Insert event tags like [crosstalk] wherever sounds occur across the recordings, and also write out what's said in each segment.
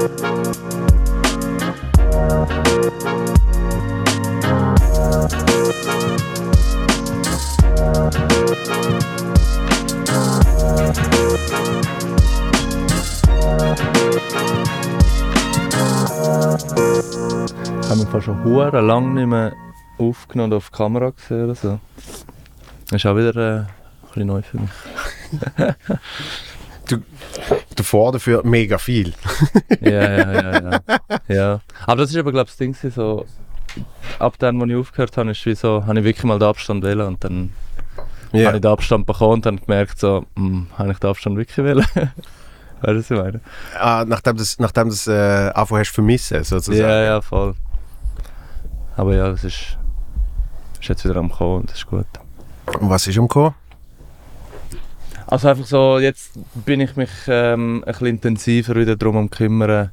Haben wir schon hure lang nicht mehr aufgenommen und auf die Kamera gesehen oder so. Das ist auch wieder äh, ein bisschen neu für mich. [laughs] Davor dafür mega viel. [laughs] ja, ja, ja, ja. ja. Aber das ist aber, glaube ich, das Ding, so, ab dann, wo ich aufgehört habe, ist wie so, habe ich wirklich mal den Abstand wählen und dann Ja. habe ich den Abstand bekommen und dann gemerkt, so, hm, habe ich den Abstand wirklich wählen? [laughs] weißt du, was ich meine? Ah, nachdem das, nachdem das äh, anfangen hast vermissen, sozusagen. Ja, ja, voll. Aber ja, es ist, ist jetzt wieder am Kommen und das ist gut. Und was ist umgekommen? Also einfach so, jetzt bin ich mich ähm, ein bisschen intensiver wieder darum am kümmern,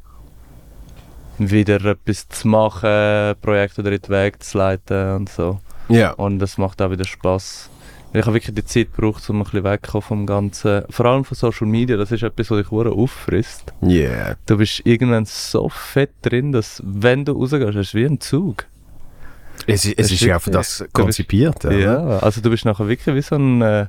wieder etwas zu machen, Projekte wieder in den Weg zu leiten und so. Ja. Und das macht auch wieder Spass. Ich habe wirklich die Zeit gebraucht, um ein bisschen wegzukommen vom Ganzen. Vor allem von Social Media, das ist etwas, was dich auffrisst. Yeah. Du bist irgendwann so fett drin, dass wenn du rausgehst, ist es wie ein Zug. Es, ist- es ist ja für wirklich- das bist- konzipiert. oder? Ja, also du bist nachher wirklich wie so ein äh,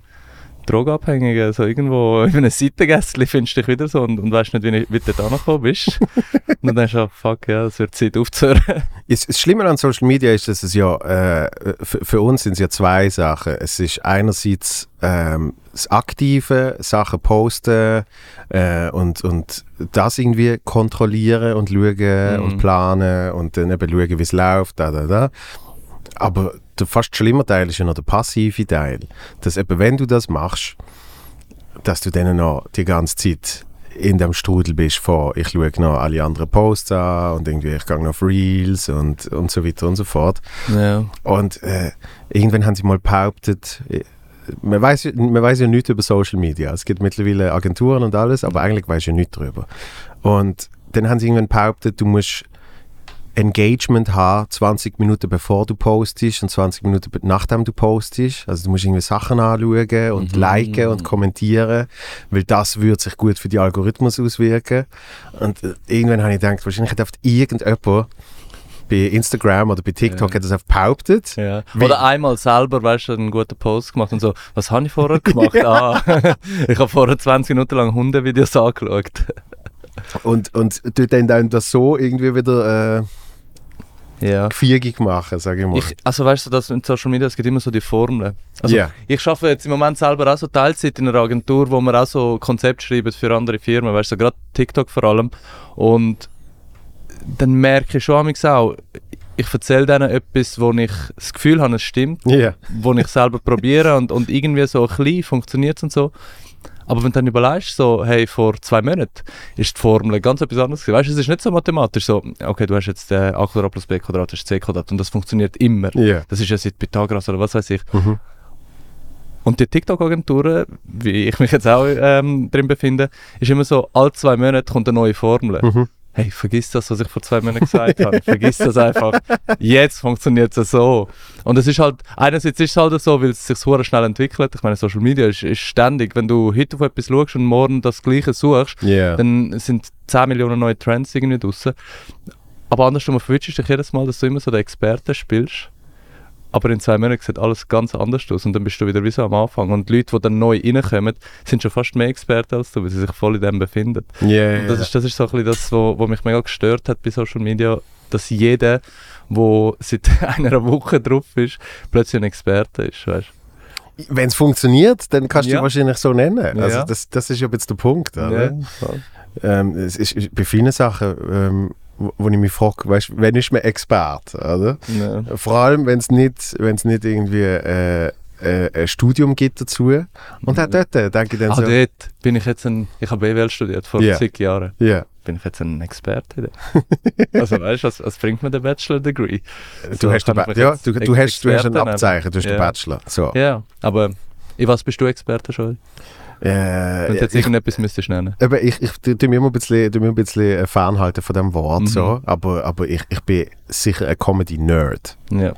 Drogenabhängiger, so irgendwo [laughs] in einem Seitengästchen findest du dich wieder so und, und weißt nicht, wie, wie du da angekommen bist. [laughs] und dann denkst du, ah, fuck, ja, es wird Zeit aufzuhören. [laughs] Das, das Schlimme an Social Media ist, dass es ja, äh, für, für uns sind es ja zwei Sachen. Es ist einerseits ähm, das aktive Sachen posten äh, und, und das irgendwie kontrollieren und schauen Mhm. und planen und dann eben schauen, wie es läuft, da, da, da. Aber der fast schlimme Teil ist ja noch der passive Teil. Dass eben, wenn du das machst, dass du dann noch die ganze Zeit in dem Strudel bist von, ich schaue noch alle anderen Posts an und irgendwie ich gehe noch auf Reels und, und so weiter und so fort. Ja. Und äh, irgendwann haben sie mal behauptet, äh, man weiß, ja- man weiß ja nichts über Social Media. Es gibt mittlerweile Agenturen und alles, aber eigentlich weiß ja nichts darüber. Und dann haben sie irgendwann behauptet, du musst Engagement haben, 20 Minuten bevor du postest und 20 Minuten nachdem du postest. Also du musst irgendwie Sachen anschauen und Mhm. liken und kommentieren, weil das würde sich gut für die Algorithmus auswirken. Und äh, irgendwann habe ich gedacht, wahrscheinlich hat irgendjemand bei Instagram oder bei TikTok Ja. hat das einfach behauptet. Ja. Oder einmal selber, weißt du, einen guten Post gemacht und so, was habe ich vorher [laughs] gemacht? ah, [laughs] ich habe vorher 20 Minuten lang Hundevideos angeschaut. Und, und du dann, dann das so irgendwie wieder äh, Ja. machen, sage ich mal. Ich, also weißt du, dass in Social Media, es gibt immer so die Formeln. Also Ja. ich arbeite jetzt im Moment selber auch so Teilzeit in einer Agentur, wo wir auch so Konzepte schreiben für andere Firmen, weißt du, so gerade TikTok vor allem. Und dann merke ich schon auch, ich erzähle denen etwas, wo ich das Gefühl habe, es stimmt, Ja. wo ich selber probiere und, und irgendwie so ein bisschen funktioniert und so. Aber wenn du dann überlegst, so, hey, vor zwei Monaten ist die Formel ganz etwas anderes gewesen. Weißt du, es ist nicht so mathematisch so, okay, du hast jetzt äh, a Quadrat plus b Quadrat ist c Quadrat und das funktioniert immer. Ja. Das ist ja seit Pythagoras oder was weiß ich. Mhm. Und die TikTok-Agenturen, wie ich mich jetzt auch ähm, drin befinde, ist immer so, alle zwei Monate kommt eine neue Formel. Mhm. Hey, vergiss das, was ich vor zwei Monaten gesagt habe. Vergiss das einfach. Jetzt funktioniert es so. Und es ist halt, einerseits ist es halt so, weil es sich so schnell entwickelt. Ich meine, Social Media ist, ist ständig. Wenn du heute auf etwas schaust und morgen das Gleiche suchst, Ja. dann sind 10 Millionen neue Trends irgendwie draussen. Aber andersrum verwünschst du dich jedes Mal, dass du immer so den Experten spielst. Aber in zwei Monaten sieht alles ganz anders aus und dann bist du wieder wie so am Anfang. Und die Leute, die dann neu reinkommen, sind schon fast mehr Experten als du, weil sie sich voll in dem befinden. Ja, Und das ist, das ist so ein bisschen das, was wo mich mega gestört hat bei Social Media, dass jeder, der seit [laughs] einer Woche drauf ist, plötzlich ein Experte ist, weißt Wenn es funktioniert, dann kannst du Ja. dich wahrscheinlich so nennen. Also Ja. das, das ist ja jetzt der Punkt. Oder? voll. Ähm, es ist, ist bei vielen Sachen, ähm, wo, wo ich mich frage, weißt, wen ist man Experte? Oder? Ja. Vor allem, wenn es nicht, wenn's nicht irgendwie äh, äh, ein Studium gibt dazu. Und auch dort denke ich dann Ah, so, dort bin ich jetzt ein, ich habe BWL studiert vor Ja. zig Jahren. ja, Bin ich jetzt ein Experte? [laughs] also weißt du, was, was bringt mir der Bachelor-Degree? du, So hast, den Ba- ja du, du, hast, du hast ein. Abzeichen, du hast den Ja. Bachelor. So. Ja, aber in was bist du Experte schon? Wenn Äh, du jetzt ich, irgendetwas müsstest nennen. eben, ich, ich tu tu mich immer ein bisschen, tu ein bisschen äh, fernhalten von dem Wort, Mhm. so, aber, aber ich, ich bin sicher ein Comedy-Nerd. Ja.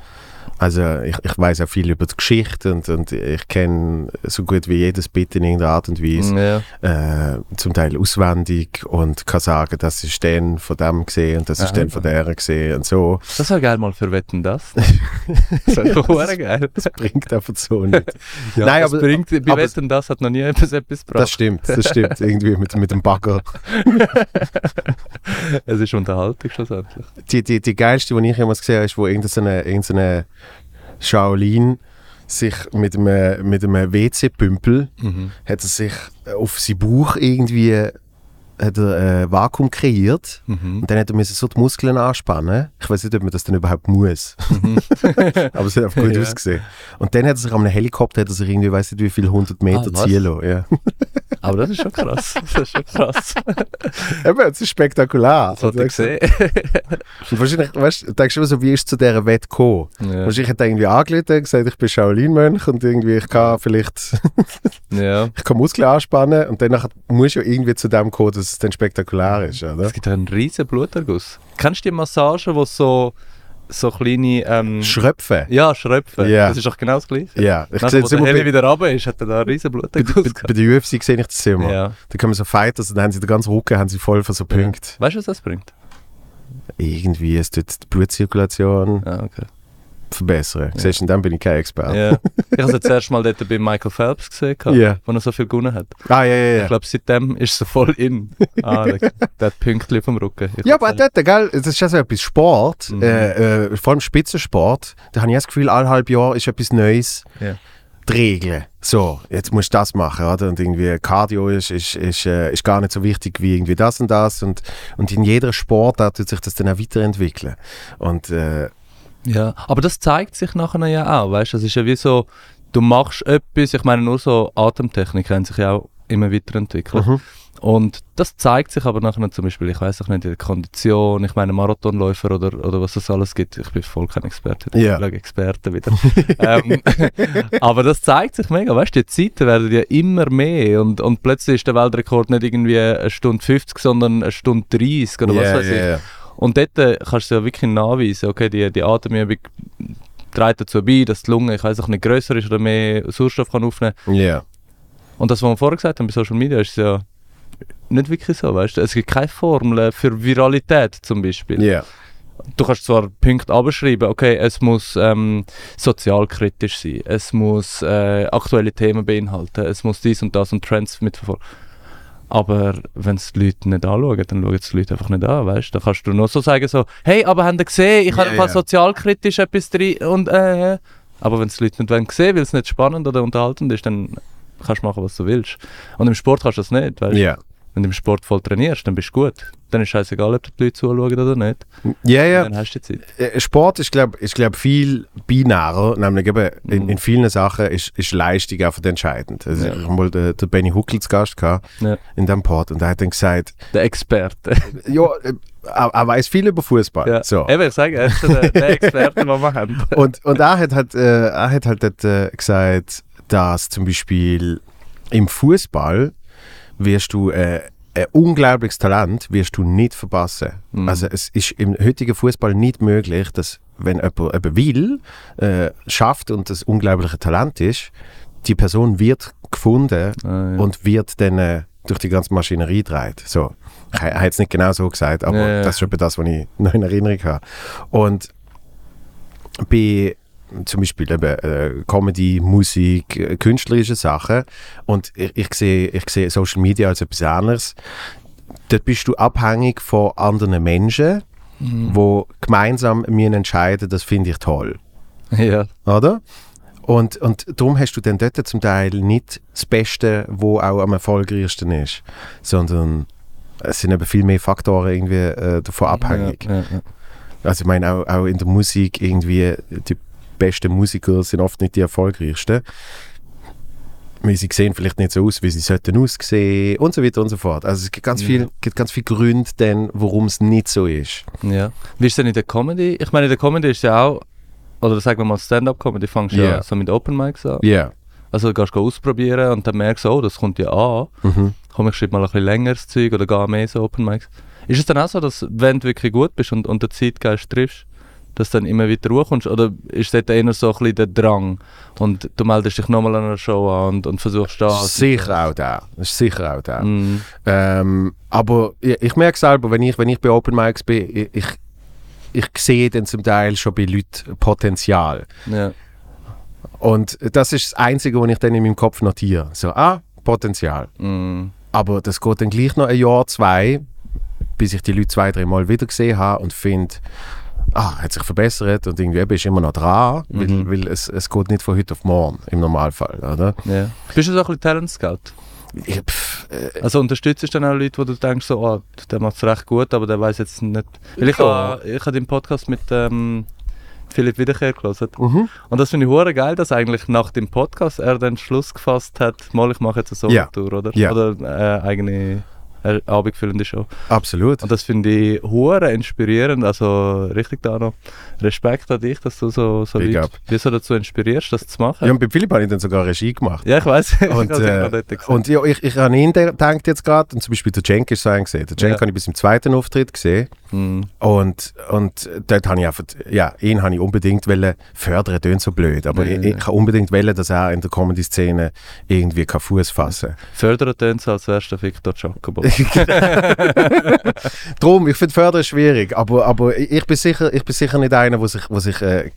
Also ich, ich weiß auch viel über die Geschichte und, und ich kenne so gut wie jedes Bit in irgendeiner Art und Weise. Ja. Äh, zum Teil auswendig und kann sagen, das ist dann von dem gesehen und das ist Ah, dann von der gesehen und so. Das wäre geil mal für Wetten, das. [laughs] das wäre verdammt geil. Das bringt einfach so nicht. [laughs] Ja, Nein, aber- bringt, bei aber- Wetten, das hat noch nie etwas, etwas gebracht. Das stimmt, das stimmt. [laughs] Irgendwie mit, mit dem Bagger. es ist Unterhaltung schlussendlich. Die, die, die geilste, die ich jemals gesehen habe, ist, wo irgendeine, irgendeine Shaolin sich mit einem, mit einem WC-Pümpel Mhm. hat er sich auf seinen Bauch irgendwie hat er, äh, Vakuum kreiert Mhm. und dann hat er so die Muskeln anspannen. Ich weiß nicht, ob man das dann überhaupt muss. [laughs] Aber es hat einfach gut [laughs] Ja. ausgesehen. Und dann hat er sich an einem Helikopter hat er sich irgendwie, weiß nicht wie viele hundert Meter Ah, ziehen lassen. Ja. [laughs] Aber das ist schon krass. Das ist schon krass. Eben, das ist spektakulär. Das hat er gesehen. Und wahrscheinlich, weißt du, denkst du immer so, wie ist es zu dieser Wette gekommen? ja. Wahrscheinlich hat er irgendwie angerufen und gesagt, ich bin Shaolin-Mönch und irgendwie, ich kann vielleicht, ja. ich kann Muskeln anspannen und dann musst du ja irgendwie zu dem kommen, dass es dann spektakulär ist, oder? Es gibt einen riesen Bluterguss. Kennst du die Massagen, wo so, so kleine... Ähm, Schröpfen. ja, Schröpfen. Ja. Das ist doch genau das Gleiche. Ja, ich wo es der immer Heli bei, wieder runter ist, hat er da einen riesen bei, Bluterguss bei, gehabt. bei der UFC sehe ich das immer. Ja. Da kommen so Fighters und dann haben sie den ganzen Rücken haben sie voll von so Punkten. Weißt du, was das bringt? Irgendwie, es tut die Blutzirkulation Ah, okay. Verbessern. Siehst du, und dann bin ich kein Experte. Ja. [laughs] Ich habe es jetzt erst mal dort bei Michael Phelps gesehen, Ja. wo er so viel gewonnen hat. Ah, ja, ja, Ich ja. glaube, seitdem ist es so voll in. Ah, [laughs] der, der hat Pünktchen vom Rücken. Ich Ja, aber dort, gell, das ist ja so etwas Sport, Mhm. äh, äh, vor allem Spitzensport, da habe ich das Gefühl, alle halb Jahr ist etwas Neues. Ja. Die Regeln. So, jetzt musst du das machen, oder? Und irgendwie Cardio ist, ist, ist, äh, ist gar nicht so wichtig wie irgendwie das und das. Und, und in jeder Sportart tut sich das dann auch weiterentwickeln. Und äh, Ja, aber das zeigt sich nachher ja auch, weißt du, es ist ja wie so, du machst etwas, ich meine nur so Atemtechnik haben sich ja auch immer weiterentwickelt. Mhm. Und das zeigt sich aber nachher zum Beispiel, ich weiß auch nicht, in der Kondition, ich meine Marathonläufer oder, oder was es alles gibt, ich bin voll kein Experte, ich sage Experte wieder. ähm, [laughs] aber das zeigt sich mega, weißt du, die Zeiten werden ja immer mehr und, und plötzlich ist der Weltrekord nicht irgendwie eine Stunde 50, sondern eine Stunde 30 oder was ja, weiß ich. Und dort äh, kannst du ja wirklich nachweisen, okay, die, die Atemübung trägt dazu bei, dass die Lunge, ich weiß auch nicht, grösser ist oder mehr Sauerstoff kann aufnehmen Ja. Und das, was wir vorher gesagt haben bei Social Media, ist ja nicht wirklich so, weißt du? Es gibt keine Formel für Viralität zum Beispiel. Ja. Du kannst zwar Punkte abschreiben, okay, es muss ähm, sozialkritisch sein, es muss äh, aktuelle Themen beinhalten, es muss dies und das und Trends mitverfolgen. Aber wenn es die Leute nicht anschauen, dann schauen es die Leute einfach nicht an, weißt du? Da kannst du nur so sagen, so, hey, aber habt ihr gesehen, ich habe im Fall ja. sozialkritisch etwas drin und äh, äh. Aber wenn es die Leute nicht wollen sehen, weil es nicht spannend oder unterhaltend ist, dann kannst du machen, was du willst. Und im Sport kannst du das nicht, weißt du? Ja. Wenn du im Sport voll trainierst, dann bist du gut. Dann ist scheißegal, ob die Leute zuschauen oder nicht. Ja, ja. Dann hast du die Zeit. Äh, Sport ist, glaube ich, glaub, viel binärer. Nämlich eben in, Mhm. in vielen Sachen ist, ist Leistung einfach entscheidend. Also Ja. Ich habe mal den, den Benny Huckel zu Gast gehabt Ja. in dem Pod und er hat dann gesagt, Der Experte. [laughs] ja, äh, er, er weiß viel über Fußball. Ja. So. Eben, ich sage, er ist der, der [laughs] Experte, den wir haben. Und, und er hat halt, äh, er hat halt gesagt, dass zum Beispiel im Fußball wirst du äh, ein unglaubliches Talent wirst du nicht verpassen. Mhm. Also es ist im heutigen Fußball nicht möglich, dass wenn jemand, jemand will, äh, schafft und das unglaubliche Talent ist, die Person wird gefunden Ah, ja. und wird dann äh, durch die ganze Maschinerie gedreht. So. Er hat es nicht genau so gesagt, aber Ja, ja. das ist etwa das, was ich noch in Erinnerung habe. Und bei zum Beispiel eben, äh, Comedy, Musik, äh, künstlerische Sachen und ich, ich, sehe, ich sehe Social Media als etwas anderes. Dort bist du abhängig von anderen Menschen, Mhm. die gemeinsam müssen entscheiden, das finde ich toll [laughs] ja. oder? Und, und darum hast du dann dort zum Teil nicht das Beste, wo auch am erfolgreichsten ist, sondern es sind eben viel mehr Faktoren irgendwie äh, davon abhängig. Ja, ja, ja. Also ich meine auch, auch in der Musik irgendwie die besten Musiker sind oft nicht die erfolgreichsten. Weil sie sehen vielleicht nicht so aus, wie sie sollten aussehen und so weiter und so fort. Also es gibt ganz Ja. viel, gibt ganz viele Gründe, dann, warum es nicht so ist. Ja. Wie ist denn in der Comedy? Ich meine, in der Comedy ist ja auch, oder sagen wir mal Stand-Up-Comedy, fängst du Ja. so mit Open Mics an. Ja. Also du gehst ausprobieren und dann merkst du, oh, das kommt ja an. Mhm. Komm, ich schreibe mal ein bisschen längeres Zeug oder gehe mehr so Open Mics. Ist es dann auch so, dass wenn du wirklich gut bist und, und den Zeitgeist triffst, dass du dann immer wieder hochkommst? Oder ist das eher so ein bisschen der Drang und du meldest dich nochmal an einer Show an und, und versuchst das? Sicher auch da. Das ist sicher auch da. Mhm. Ähm, aber ich, ich merke selber, wenn ich, wenn ich bei Open Mics bin, ich, ich, ich sehe dann zum Teil schon bei Leuten Potenzial. Ja. Und das ist das Einzige, was ich dann in meinem Kopf notiere. So, ah, Potenzial. Mhm. Aber das geht dann gleich noch ein Jahr, zwei, bis ich die Leute zwei, drei Mal wieder gesehen habe und finde, ah, hat sich verbessert und irgendwie bist du immer noch dran, Mhm. weil, weil es, es geht nicht von heute auf morgen im Normalfall, oder? ja. Bist du so ein bisschen Talent Scout? Ich, pff, äh, Also unterstützt du dann auch Leute, wo du denkst, so, oh, der macht es recht gut, aber der weiß jetzt nicht. Weil ich Ja. habe ich hab den Podcast mit ähm, Philipp Wiederkehr gelesen. mhm. Und das finde ich hure geil, dass eigentlich nach dem Podcast er den Schluss gefasst hat, mal ich mache jetzt eine Ja. Solo-Tour, oder? Ja. Oder äh, eigene äh, abendfüllende Show. Absolut. Und das finde ich hure inspirierend. Also richtig da noch Respekt an dich, dass du so, so Big Leute up. wie so dazu inspirierst, das zu machen. Ja, und bei Philipp habe ich dann sogar Regie gemacht. Ja, ich weiß. [laughs] Und, äh, und ja, ich, ich habe ihn gedacht jetzt gerade, und zum Beispiel der Cenk ist so ein gesehen. Der Cenk Ja. habe ich bis im zweiten Auftritt gesehen. Mhm. Und, und dort habe ich einfach, ja, ihn habe ich unbedingt wollen fördern, tönt so blöd, aber Ja, ich, ich habe unbedingt wollen, dass er in der Comedy-Szene irgendwie keinen Fuß fassen Fördern tönt als erster Victor Jacobo. [laughs] Drum, ich finde Fördern schwierig, aber, aber ich, bin sicher, ich bin sicher nicht einer, der sich, wo sich äh,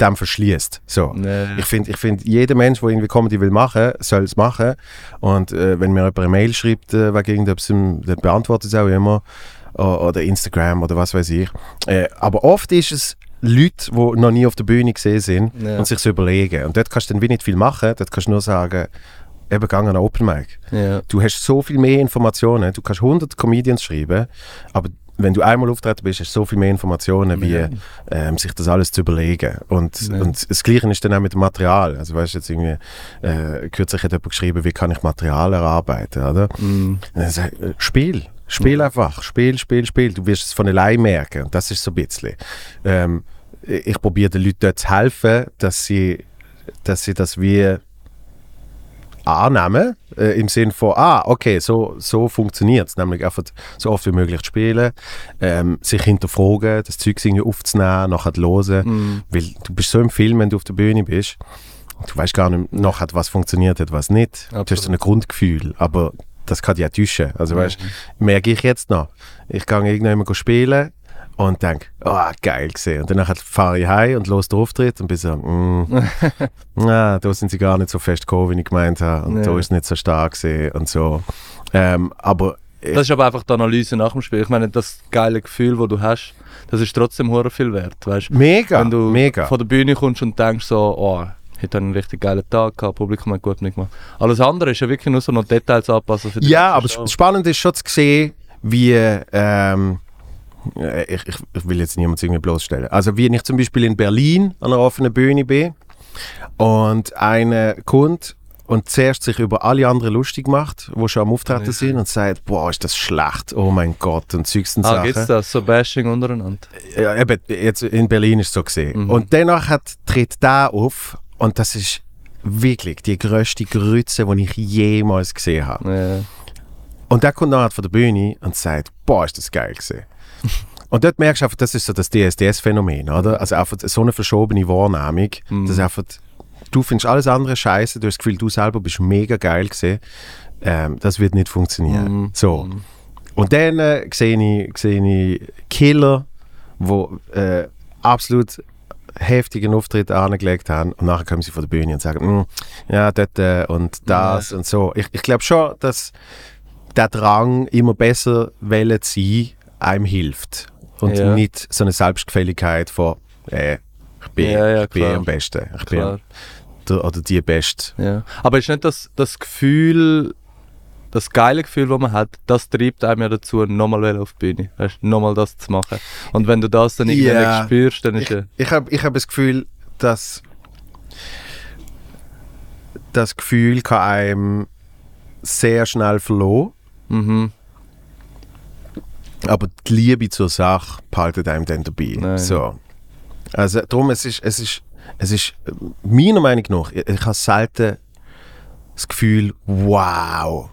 dem verschließt. So. Nee. Ich finde, ich find, jeder Mensch, der irgendwie Comedy will machen, soll es machen. Und äh, wenn mir jemand eine Mail schreibt, äh, wegen irgendetwas, dann beantwortet es auch immer. Oder Instagram oder was weiß ich. Äh, aber oft ist es Leute, die noch nie auf der Bühne gesehen sind Ja. und sich so überlegen. Und dort kannst du dann wie nicht viel machen. Dort kannst du nur sagen, eben gang an Open Mic. ja. Du hast so viel mehr Informationen. Du kannst 100 Comedians schreiben, aber wenn du einmal auftreten bist, hast du so viel mehr Informationen, wie Ja. ähm, sich das alles zu überlegen. Und, Ja. und das Gleiche ist dann auch mit dem Material. Also weißt du, jetzt irgendwie, äh, kürzlich hat jemand geschrieben, wie kann ich Material erarbeiten, oder? Mhm. Äh, Spiel. Spiel einfach. Spiel, Spiel, Spiel. Du wirst es von allein merken. Und das ist so ein bisschen. Ähm, ich probiere den Leuten dort zu helfen, dass sie, dass sie das wie annehmen, äh, im Sinn von, ah, okay, so, so funktioniert es. Nämlich einfach so oft wie möglich zu spielen, ähm, sich hinterfragen, das Zeug irgendwie aufzunehmen, nachher zu hören. Mhm. Weil du bist so im Film, wenn du auf der Bühne bist, du weißt gar nicht nachher, was funktioniert hat, was nicht. Du hast Absolut. so ein Grundgefühl, aber das kann dich ja täuschen. Also Mhm. weißt, merke ich jetzt noch. Ich gehe irgendwann mal spielen und denke, oh, geil gesehen. Und danach fahre ich heim und los den Auftritt und bin so, mm, [laughs] na, da sind sie gar nicht so fest gekommen, wie ich gemeint habe. Und Ja. da ist es nicht so stark gesehen und so. Ähm, aber Das ist aber einfach die Analyse nach dem Spiel. Ich meine, das geile Gefühl, das du hast, das ist trotzdem hure viel wert. Weißt? mega, Wenn du mega. von der Bühne kommst und denkst so, oh, heute habe ich einen richtig geilen Tag gehabt, Publikum hat gut mitgemacht. Alles andere ist ja wirklich nur so noch Details anpassen für Ja, aber Show. sp- spannend ist schon zu sehen, wie. Ähm, äh, ich, ich, ich will jetzt niemand irgendwie bloßstellen. Also, wie ich zum Beispiel in Berlin an einer offenen Bühne bin und einer kommt und zuerst sich über alle anderen lustig macht, die schon am Auftreten Ja. sind und sagt: Boah, ist das schlecht, oh mein Gott, und und Ah, Sachen. gibt's das? So Bashing untereinander? Ja, eben, jetzt in Berlin ist es so gesehen. Mhm. Und danach hat, tritt der auf und das ist wirklich die grösste Grütze, die ich jemals gesehen habe. Ja. Und der kommt nachher von der Bühne und sagt, boah, ist das geil gewesen. Und dort merkst du einfach, das ist so das DSDS-Phänomen, oder? Also einfach so eine verschobene Wahrnehmung, Mhm. dass einfach, du findest alles andere scheiße, du hast das Gefühl, du selber bist mega geil gewesen. Ähm, das wird nicht funktionieren. Mhm. So. Mhm. Und dann äh, sehe ich, sehe ich Killer, wo äh, absolut heftigen Auftritt angelegt haben und nachher kommen sie von der Bühne und sagen, «Mm, ja, dort äh, und das und so. Ich, ich glaube schon, dass der Drang, immer besser wollen zu sein, einem hilft. Und Ja. nicht so eine Selbstgefälligkeit von, äh, ich bin, Ja, ja, ich bin am Besten. Ich Klar. bin der, oder die Beste. Ja. Aber ist nicht das, das Gefühl, das geile Gefühl, das man hat, das treibt einem ja dazu, nochmal auf die Bühne. Weißt, nochmal das zu machen. Und wenn du das dann irgendwann Ja. spürst, dann ist Ich, ja. ich habe ich hab das Gefühl, dass das Gefühl kann einem sehr schnell verloren, Mhm. Aber die Liebe zur Sache behaltet einem dann dabei. Nein. So. Also darum, es ist, es ist, es ist meiner Meinung nach, ich, ich habe selten das Gefühl, wow,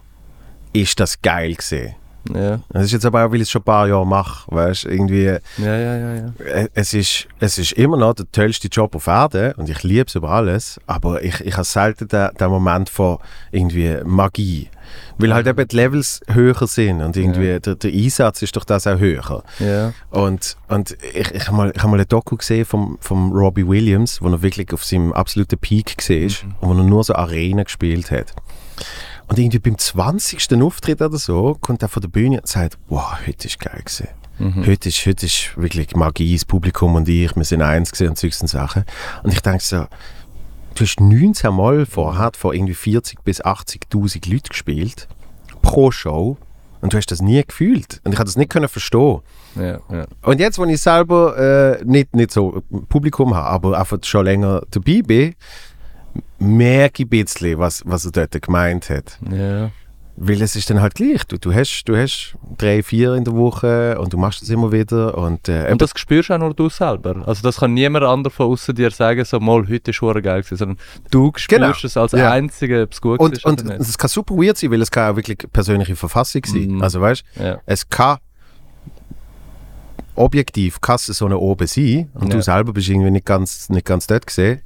ist das geil gesehen. Ja, Das ist jetzt aber auch, weil ich es schon ein paar Jahre mache, weißt irgendwie, ja, ja, ja. ja. äh, es ist, es ist immer noch der tollste Job auf Erden und ich liebe es über alles, aber ich, ich habe selten den, den Moment von irgendwie Magie. Weil halt eben die Levels höher sind und irgendwie Ja. der, der Einsatz ist durch das auch höher. ja. Und, und ich, ich habe mal, ich hab mal ein Doku gesehen vom, vom Robbie Williams, wo er wirklich auf seinem absoluten Peak war Mhm. und wo er nur so Arenen gespielt hat. Und irgendwie beim 20. Auftritt oder so kommt er von der Bühne und sagt, wow, heute ist geil gewesen. Mhm. Heute, ist, heute ist wirklich Magie, das Publikum und ich, wir sind eins gewesen und solche Sachen. Und ich denke so, du hast 19 Mal vorher vor irgendwie 40 bis 80'000 Leuten gespielt, pro Show, und du hast das nie gefühlt. Und ich habe das nicht können verstehen. ja, ja. Und jetzt, wo ich selber äh, nicht, nicht so Publikum habe, aber einfach schon länger dabei bin, merke ich ein bisschen, was, was er dort gemeint hat. ja. Weil es ist dann halt gleich. Du, du, hast, du hast drei, vier in der Woche und du machst das immer wieder. Und, äh, Und das spürst auch nur du selber. Also das kann niemand anderer von außen dir sagen, so mal, heute ist hure geil gewesen, sondern du spürst Genau. es als Ja. Einziger, ob es gut und, ist und es kann super weird sein, weil es kann auch wirklich persönliche Verfassung sein. Mhm. Also weißt Ja. es kann objektiv kann es so eine oben sein und Ja. du selber bist irgendwie nicht ganz, nicht ganz dort gesehen.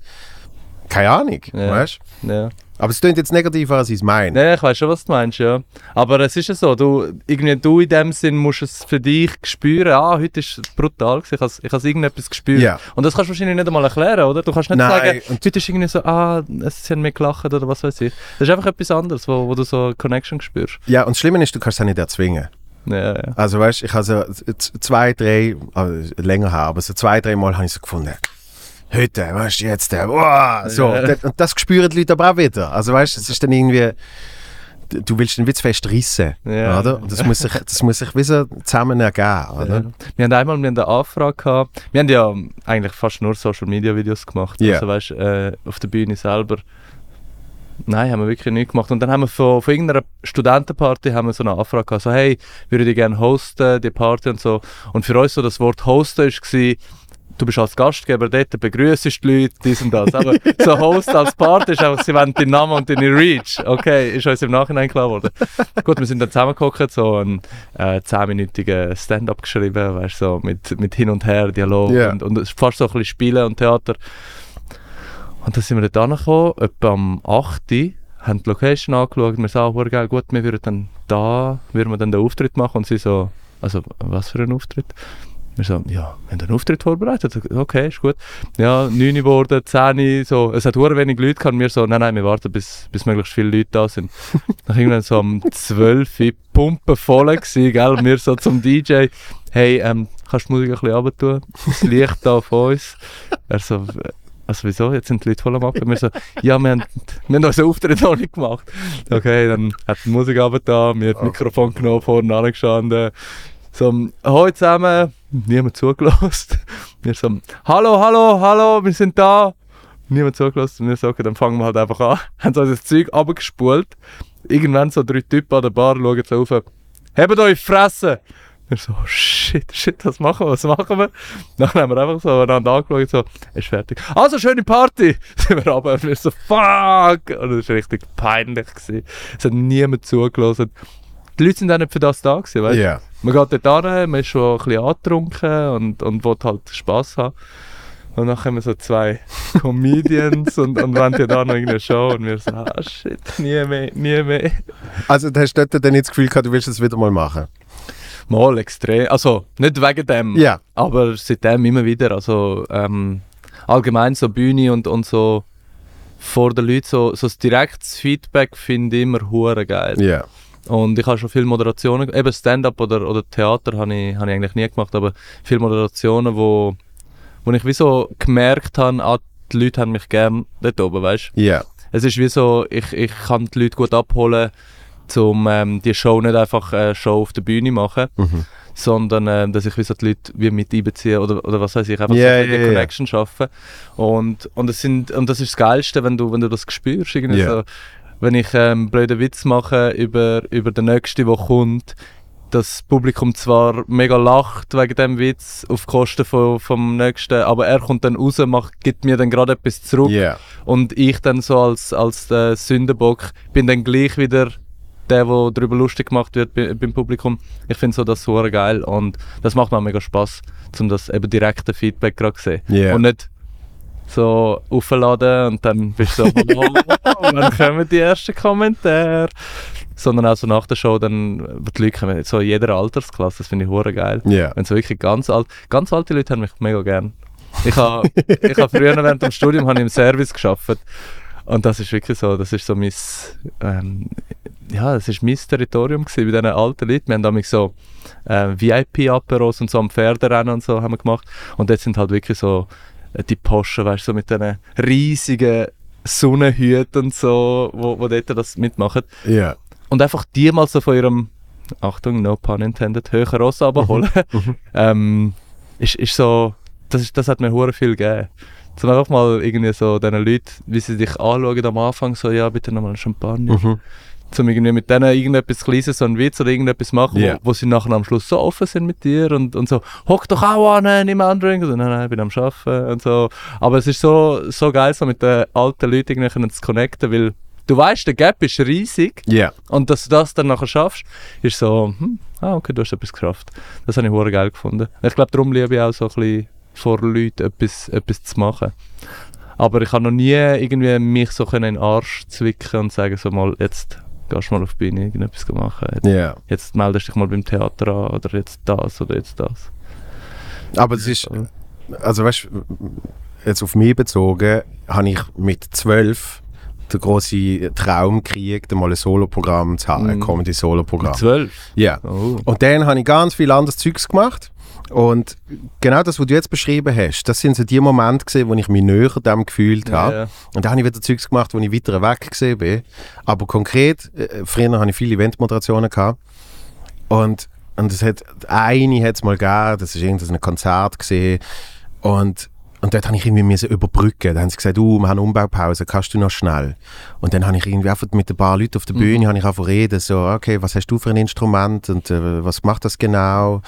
Keine Ahnung, Ja. weißt Ja. Aber es klingt jetzt negativer, als ich es meine. Nee, ich weiß schon, was du meinst, ja. Aber es ist ja so, du, irgendwie du in dem Sinn musst es für dich spüren, ah, heute ist es brutal ich habe ich has irgendetwas gespürt. Ja. Und das kannst du wahrscheinlich nicht einmal erklären, oder? Du kannst nicht Nein, sagen, und- heute ist irgendwie so, ah, es haben mehr gelacht oder was weiß ich. Das ist einfach etwas anderes, wo, wo du so eine Connection spürst. Ja, und das Schlimme ist, du kannst es auch nicht erzwingen. Ja, ja. Also weißt, ich habe so zwei, drei, also länger her, aber so zwei, drei Mal habe ich so gefunden, heute, weißt du, jetzt, äh, wow, so. Ja. Das- Und das spüren die Leute aber auch wieder. Also weißt, es ist dann irgendwie, du du willst den Witz fest rissen, Ja. oder? Und das muss sich, das muss sich wie so zusammen ergeben, oder? Ja. Wir haben einmal wir haben eine Anfrage gehabt. Wir haben ja eigentlich fast nur Social Media Videos gemacht. Ja. Also weißt, äh, auf der Bühne selber. Nein, haben wir wirklich nicht gemacht. Und dann haben wir von, von irgendeiner Studentenparty haben wir so eine Anfrage gehabt, so hey, würde ich gerne hosten, die Party und so. Und für uns so das Wort hosten war, du bist als Gastgeber dort, begrüßest die Leute, dies und das. Aber so Host als Party ist einfach, sie wollen deinen Namen und deine Reach. Okay, ist uns im Nachhinein klar geworden. Gut, wir sind dann zusammengeguckt, so einen äh, 10-minütigen Stand-up geschrieben, weißt du, so mit, mit Hin und Her, Dialog Ja. und, und fast so ein bisschen Spielen und Theater. Und dann sind wir dort angekommen, etwa am 8. Uhr, haben die Location angeschaut, wir sagen, oh, geil, gut, wir würden dann da, würden wir dann den Auftritt machen und sie so, also was für ein Auftritt? Wir so, ja, wir haben einen Auftritt vorbereitet. Okay, ist gut. Ja, 9 Uhr geworden, 10 Uhr, so. Es hat hure wenig Leute gehabt. und Wir so, nein, nein, wir warten, bis, bis möglichst viele Leute da sind. Dann irgendwann so um 12 [laughs] Uhr, Pumpe voll gewesen, gell? Wir so zum DJ, hey, ähm, kannst du die Musik ein bisschen runter tun? Das Licht da auf uns. Er so, also wieso? Jetzt sind die Leute voll am Abgehen. Wir so, ja, wir haben, wir haben unseren Auftritt noch nicht gemacht. Okay, dann hat die Musik runter, wir haben das Mikrofon genommen, vorne angestanden. So, hallo zusammen, niemand zugelassen. [laughs] Wir so, hallo, hallo, hallo, wir sind da. Niemand zugelassen. Wir sagen, dann fangen wir halt einfach an. [laughs] Haben so das Zeug abgespult. Irgendwann so drei Typen an der Bar schauen so auf. Hebt euch Fresse! Wir so, shit, shit, was machen wir, was machen wir? Dann haben wir einfach so einander angeschaut, so, ist fertig. Also, schöne Party! [laughs] Sind wir runter und wir so, fuck! Und das war richtig peinlich. Gewesen. Es hat niemand zugelassen. Die Leute sind auch nicht für das da gewesen, weißt du? Ja. Man geht dort hin, man ist schon ein bisschen angetrunken und, und will halt Spass haben. Und dann kommen so zwei [laughs] Comedians und, und wollen ja da noch irgendeine Show und wir so, ah shit, nie mehr, nie mehr. Also du hast dort dann nicht das Gefühl gehabt, du willst es wieder mal machen? Mal extrem, also nicht wegen dem, Ja. aber seitdem immer wieder, also ähm, allgemein so Bühne und, und so vor den Leuten, so, so das direktes Feedback finde ich immer hure geil. Ja. Und ich habe schon viele Moderationen, eben Stand-up oder, oder Theater habe ich, habe ich eigentlich nie gemacht, aber viele Moderationen, wo, wo ich wie so gemerkt habe, ah, die Leute haben mich gern dort oben, weißt du? Ja. Es ist wie so, ich, ich kann die Leute gut abholen, um ähm, die Show nicht einfach äh, Show auf der Bühne machen, Mhm. sondern ähm, dass ich wie so die Leute wie mit einbeziehe oder, oder was weiß ich, einfach Ja, so ein bisschen ja, die ja. Connection schaffen. Und, und, es sind, und das ist das Geilste, wenn du, wenn du das spürst. Irgendwie Ja. so, wenn ich ähm, einen blöden Witz mache über, über den nächsten, der kommt, das Publikum zwar mega lacht wegen dem Witz auf Kosten von, vom nächsten, aber er kommt dann raus, macht, gibt mir dann gerade etwas zurück Ja. und ich dann so als, als äh, Sündenbock bin dann gleich wieder der, der darüber lustig gemacht wird bei, beim Publikum. Ich finde so das super geil und das macht mir auch mega Spaß, um das eben direkte Feedback gerade zu sehen. Yeah. Und nicht so aufladen und dann bist du so, oh, wann kommen die ersten Kommentare? Sondern auch so nach der Show, dann, wo die Leute kommen, so in jeder Altersklasse, das finde ich hure geil. Ja. Wenn so wirklich ganz alt, ganz alte Leute haben mich mega gern. Ich habe ich hab früher während dem Studium habe ich im Service geschafft und das ist wirklich so, das ist so mein, ähm, ja, das ist mein Territorium gewesen, bei diesen alten Leuten. Wir haben damals so äh, VIP-Aperos und so am Pferderennen und so haben wir gemacht und dort sind halt wirklich so die Poschen, weißt du, so mit diesen riesigen Sonnenhüten und so, wo, wo dort das mitmachen. Ja. Und einfach die mal so von ihrem, Achtung, no pun intended, höheren Ross abholen, [laughs] ähm, ist, ist so, das, ist, das hat mir hure viel gegeben. Zum einfach mal irgendwie so diesen Leuten, wie sie dich anschauen am Anfang, so, ja, bitte nochmal ein Champagner. Zum irgendwie mit denen irgendetwas Kleines, so einen Witz oder irgendetwas machen, Ja. wo, wo sie nachher am Schluss so offen sind mit dir und, und so, hock doch auch an, nimm einen Drink. Und so, nein, nein, ich bin am Arbeiten und so. Aber es ist so, so geil, so mit den alten Leuten irgendwie zu connecten, weil du weißt, der Gap ist riesig Ja. und dass du das dann nachher schaffst, ist so, hm, ah, okay, du hast etwas geschafft. Das habe ich hure geil gefunden. Ich glaube, darum liebe ich auch so ein bisschen vor Leuten etwas, etwas zu machen. Aber ich habe noch nie irgendwie mich so in den Arsch zwicken und sagen, so mal, jetzt gehst mal auf die Bühne irgendetwas machen. Jetzt, Ja. jetzt meldest du dich mal beim Theater an oder jetzt das oder jetzt das. Aber es ist, also weißt jetzt auf mich bezogen, habe ich mit zwölf den grossen Traum gekriegt, mal ein Soloprogramm zu haben, ein Mhm. Comedy-Soloprogramm. Zwölf? Ja. Oh. Und dann habe ich ganz viel anderes Zeugs gemacht. Und genau das, was du jetzt beschrieben hast, das sind so die Momente gewesen, wo ich mich näher dem gefühlt habe. Ja, ja. Und dann habe ich wieder Zeugs gemacht, wo ich weiter weg gesehen bin. Aber konkret, äh, früher hatte ich viele Eventmoderationen gehabt. Und, und es hat, eine hat es mal gegeben, das war irgendein Konzert gesehen. Und, und dort habe ich irgendwie müssen überbrücken. Da haben sie gesagt, du, wir haben Umbaupause, kannst du noch schnell? Und dann habe ich irgendwie einfach mit ein paar Leuten auf der Bühne, habe ich einfach reden, so, okay, was hast du für ein Instrument und äh, was macht das genau?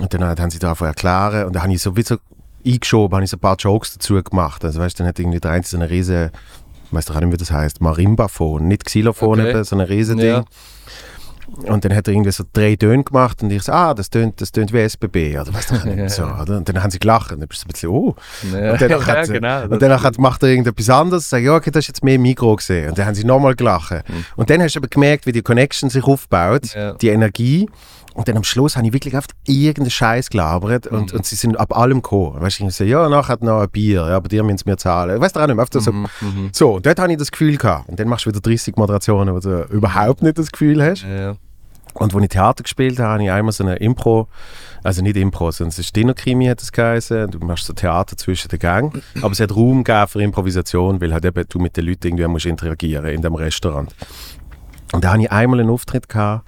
Und dann haben sie da einfach erklären und dann habe ich so wie so eingeschoben, habe ich so ein paar Jokes dazu gemacht. Also weißt dann hat irgendwie der eine so eine riese, ich weiß doch auch nicht, wie das heißt, Marimbaphon, nicht Xylophon, Okay. eben, so ein riesen Ding. Ja. Und dann hat er irgendwie so drei Töne gemacht und ich so, ah, das tönt, das tönt wie SBB, oder weißt du, nicht [laughs] so, oder? Und dann haben sie gelacht und dann bist du ein bisschen, oh. Ja, Und danach, [laughs] ja, hat, genau. und danach hat, macht er irgendetwas anderes, sag ja, okay, das ist jetzt mehr Mikro gesehen. Und dann haben sie nochmal gelacht. Und dann hast du aber gemerkt, wie die Connection sich aufbaut, Ja. die Energie. Und dann am Schluss habe ich wirklich oft irgendeinen Scheiß gelabert und, und sie sind ab allem gekommen. Weißt du, ich so, ja, nachher hat noch ein Bier, ja, aber dir müssen mir zahlen. Ich weiß auch nicht mehr, oft so, Mhm, mhm. so, und dort habe ich das Gefühl gehabt. Und dann machst du wieder 30 Moderationen, wo du überhaupt nicht das Gefühl hast. Ja. Und als ich Theater gespielt habe, habe ich einmal so eine Impro, also nicht Impro, sondern es ist Dinnerkrimi hat es geheißen. Du machst so Theater zwischen den Gängen. [clears throat] Aber es hat Raum gegeben für Improvisation, weil halt eben du mit den Leuten irgendwie musst interagieren in dem Restaurant. Und da hatte ich einmal einen Auftritt gehabt,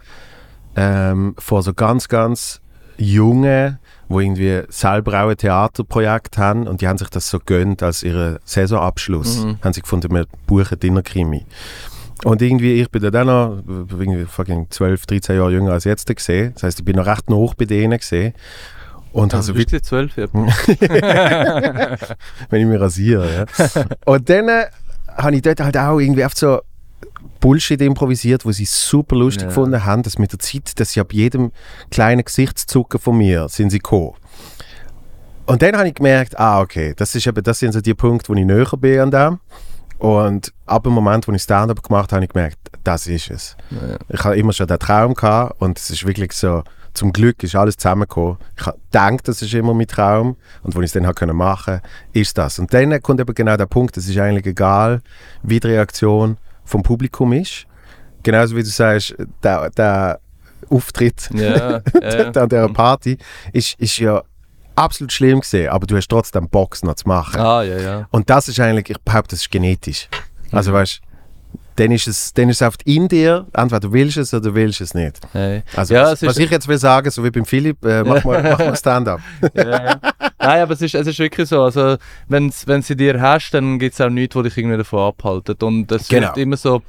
ähm, vor so ganz, ganz Jungen, wo irgendwie selber auch ein Theaterprojekt haben und die haben sich das so gönnt als ihren Saisonabschluss. Mhm. Haben sie gefunden, wir buchen Dinnerkrimi. Und irgendwie, ich bin dann auch noch irgendwie fucking 12, 13 Jahre jünger als jetzt gesehen. Das heißt, ich bin noch recht hoch bei denen gesehen. Und Also also wirklich zwölf? Ja. [laughs] wenn ich mich rasiere. Ja. [laughs] Und dann äh, habe ich dort halt auch irgendwie oft so Bullshit improvisiert, wo sie super lustig Ja. gefunden haben, dass mit der Zeit, dass sie ab jedem kleinen Gesichtszucken von mir sind sie gekommen. Und dann habe ich gemerkt, ah, okay, das, ist eben, das sind so die Punkte, wo ich näher bin an dem. Und ab dem Moment, wo ich Stand-up gemacht habe, habe ich gemerkt, das ist es. Ja. Ich habe immer schon den Traum gehabt und es ist wirklich so, zum Glück ist alles zusammengekommen. Ich habe gedacht, das ist immer mein Traum und als ich es dann habe machen ist das. Und dann kommt eben genau der Punkt, es ist eigentlich egal, wie die Reaktion vom Publikum ist. Genauso wie du sagst, der, der Auftritt Ja, ja. [laughs] an dieser Party ist, ist ja absolut schlimm gesehen, aber du hast trotzdem Box noch zu machen. Ah, ja, ja. Und das ist eigentlich, ich behaupte, das ist genetisch. Also Mhm. weißt dann ist es, dann ist es oft in dir, entweder du willst es oder du willst es nicht. Hey. Also Ja, was, ist- was ich jetzt will sagen, so wie beim Philipp, äh, mach, mal, mach mal Stand-up. [laughs] ja. Nein, aber es ist, es ist wirklich so. Also, wenn sie dir hast, dann gibt es auch nichts, was dich irgendwie davon abhaltet. Und es Genau. wird immer so.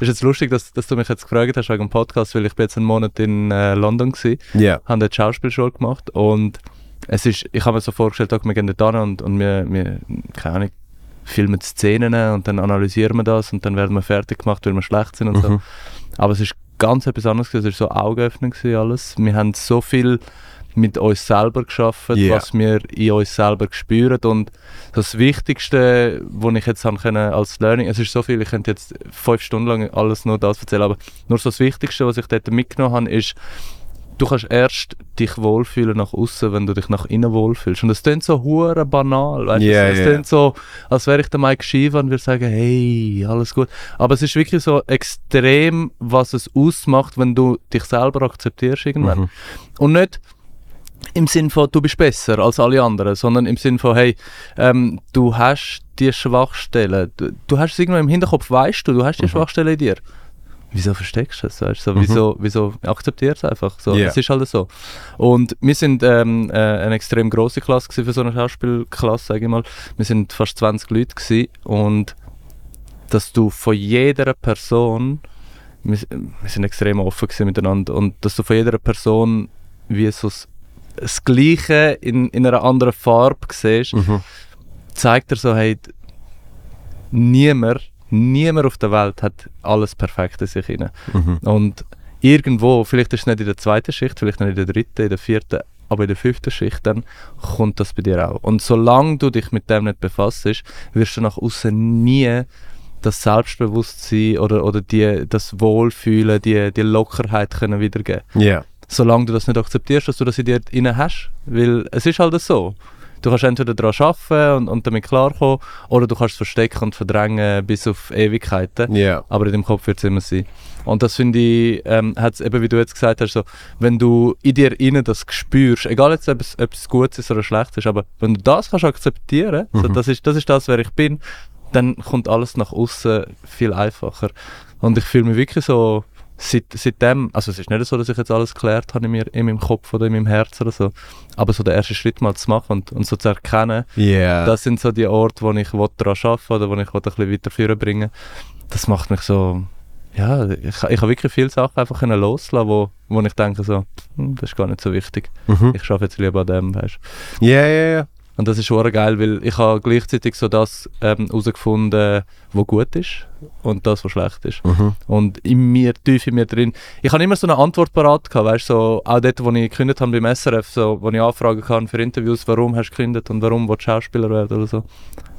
Ist jetzt lustig, dass, dass du mich jetzt gefragt hast wegen dem Podcast, weil ich bin jetzt einen Monat in äh, London war, Ja. habe dort Schauspielschule gemacht und es ist, ich habe mir so vorgestellt, okay, wir gehen hin und, und wir, wir, keine Ahnung, filmen Szenen und dann analysieren wir das und dann werden wir fertig gemacht, weil wir schlecht sind und so. Mhm. Aber es ist ganz etwas anderes gewesen. Es war so Augenöffnung alles. Wir haben so viel mit uns selber geschaffen, Ja. was wir in uns selber spüren und das Wichtigste, was ich jetzt haben können als Learning, es ist so viel, ich könnte jetzt fünf Stunden lang alles nur das erzählen, aber nur so das Wichtigste, was ich dort mitgenommen habe, ist, du kannst erst dich wohlfühlen nach außen, wenn du dich nach innen wohlfühlst. Und das klingt so hure banal, weißt Ja, du? Es klingt so, als wäre ich der Mike Shiva und würde sagen, hey, alles gut. Aber es ist wirklich so extrem, was es ausmacht, wenn du dich selber akzeptierst irgendwann. Mhm. Und nicht im Sinn von, du bist besser als alle anderen, sondern im Sinn von, hey, ähm, du hast die Schwachstellen. Du, du hast es irgendwo im Hinterkopf, weißt du, du hast die Mhm. Schwachstelle in dir. Wieso versteckst du es? Weißt? So, wieso, wieso akzeptierst du es einfach? So, Ja. Es ist halt so. Und wir sind ähm, äh, eine extrem große Klasse für so eine Schauspielklasse, sage ich mal. Wir sind fast 20 Leute gewesen und dass du von jeder Person, wir, wir sind extrem offen miteinander und dass du von jeder Person wie so das, das Gleiche in, in einer anderen Farbe siehst, Mhm. zeigt dir so, hey, niemand, niemand auf der Welt hat alles perfekt in sich hinein. Mhm. Und irgendwo, vielleicht ist es nicht in der zweiten Schicht, vielleicht nicht in der dritten, in der vierten, aber in der fünften Schicht, dann kommt das bei dir auch. Und solange du dich mit dem nicht befasst, wirst du nach außen nie das Selbstbewusstsein oder, oder die, das Wohlfühlen, die, die Lockerheit können wiedergeben. Ja. Solange du das nicht akzeptierst, dass du das in dir innen hast. Weil es ist halt so. Du kannst entweder daran arbeiten und, und damit klarkommen, oder du kannst es verstecken und verdrängen bis auf Ewigkeiten Ja. aber in dem Kopf wird es immer sein. Und das finde ich, ähm, hat's eben wie du jetzt gesagt hast, so, wenn du in dir innen das spürst, egal jetzt, ob es, ob es gut ist oder schlecht ist, aber wenn du das kannst akzeptieren, so, Mhm. das, ist, das ist das, wer ich bin, dann kommt alles nach außen viel einfacher. Und ich fühle mich wirklich so, seit, seitdem, also es ist nicht so, dass ich jetzt alles geklärt habe in, mir, in meinem Kopf oder in meinem Herz oder so, aber so den ersten Schritt mal zu machen und, und so zu erkennen, Ja. das sind so die Orte, wo ich will daran arbeiten oder wo ich will ein bisschen weiterführen bringen Das macht mich so... Ja, ich, ich habe wirklich viele Sachen einfach loslassen, wo, wo ich denke so, hm, das ist gar nicht so wichtig. Mhm. Ich arbeite jetzt lieber an dem, weißt Ja, ja, ja. Und das ist schon geil, weil ich habe gleichzeitig so das ähm, herausgefunden, was gut ist und das, was schlecht ist. Mhm. Und in mir, tief in mir drin. Ich habe immer so eine Antwort parat gehabt, weißt so, auch dort, wo ich gekündigt habe beim SRF, so, wo ich Anfragen kann für Interviews, warum hast du gekündigt und warum willst du Schauspieler werden oder so.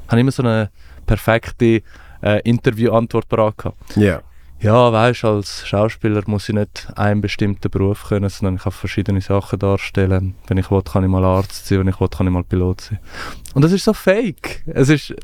Habe immer so eine perfekte äh, Interview-Antwort parat gehabt. Ja. Ja, weißt als Schauspieler muss ich nicht einen bestimmten Beruf können, sondern ich kann verschiedene Sachen darstellen. Wenn ich will, kann ich mal Arzt sein, wenn ich will, kann ich mal Pilot sein. Und das ist so fake. Es ist,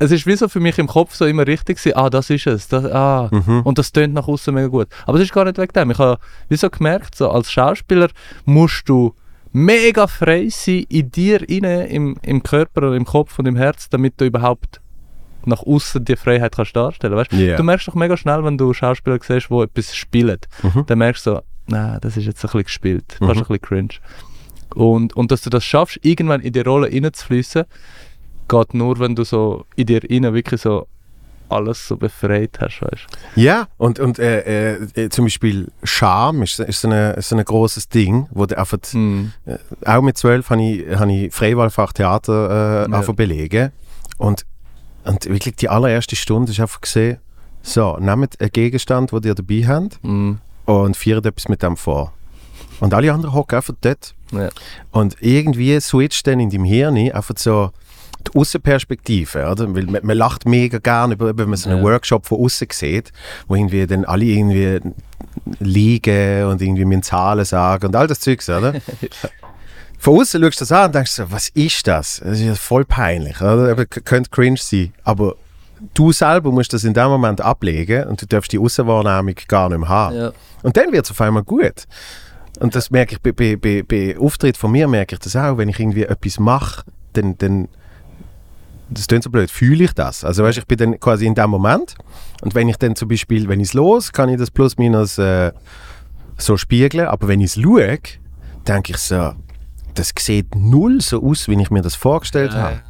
es ist wie so für mich im Kopf so immer richtig gewesen, ah, das ist es. Das, ah. Mhm. Und das tönt nach außen mega gut. Aber es ist gar nicht wegen dem. Ich habe wie so gemerkt, so als Schauspieler musst du mega frei sein in dir inne, im, im Körper im Kopf und im Herz, damit du überhaupt nach außen die Freiheit kannst darstellen. Weißt? Ja. Du merkst doch mega schnell, wenn du Schauspieler siehst, die etwas spielen, Mhm. dann merkst du so, nein, das ist jetzt ein bisschen gespielt, fast Mhm. ein bisschen cringe. Und, und dass du das schaffst, irgendwann in die Rolle reinzufließen, geht nur, wenn du so in dir innen wirklich so alles so befreit hast, weißt Ja, und, und äh, äh, äh, zum Beispiel Scham ist, ist so ein so ein großes Ding, wo du einfach. Mm. auch mit zwölf habe ich, hab ich Freiwahlfach Theater äh, ja. belegen und, und wirklich die allererste Stunde ist einfach gesehen, so, nehmt einen Gegenstand, den ihr dabei habt Mm. und führt etwas mit dem vor. Und alle anderen hocken einfach dort. Ja. Und irgendwie switcht dann in deinem Hirn einfach so die Außenperspektive, oder? Weil man, man lacht mega gerne, über, wenn man so einen Ja. Workshop von außen sieht, wo irgendwie dann alle irgendwie liegen und irgendwie mit Zahlen sagen und all das Zeugs, oder? [laughs] Von außen schaust du das an und denkst so, was ist das? Das ist ja voll peinlich, oder? Könnte cringe sein. Aber du selber musst das in dem Moment ablegen und du darfst die Außenwahrnehmung gar nicht mehr haben. Ja. Und dann wird es auf einmal gut. Und das merke ich bei, bei, bei, bei Auftritt von mir, merke ich das auch, wenn ich irgendwie etwas mache, dann, dann das klingt so blöd, fühle ich das. Also weißt, ich bin dann quasi in dem Moment und wenn ich dann zum Beispiel, wenn ich es los, kann ich das plus minus äh, so spiegeln, aber wenn ich es schaue, denke ich so, das sieht null so aus, wie ich mir das vorgestellt habe.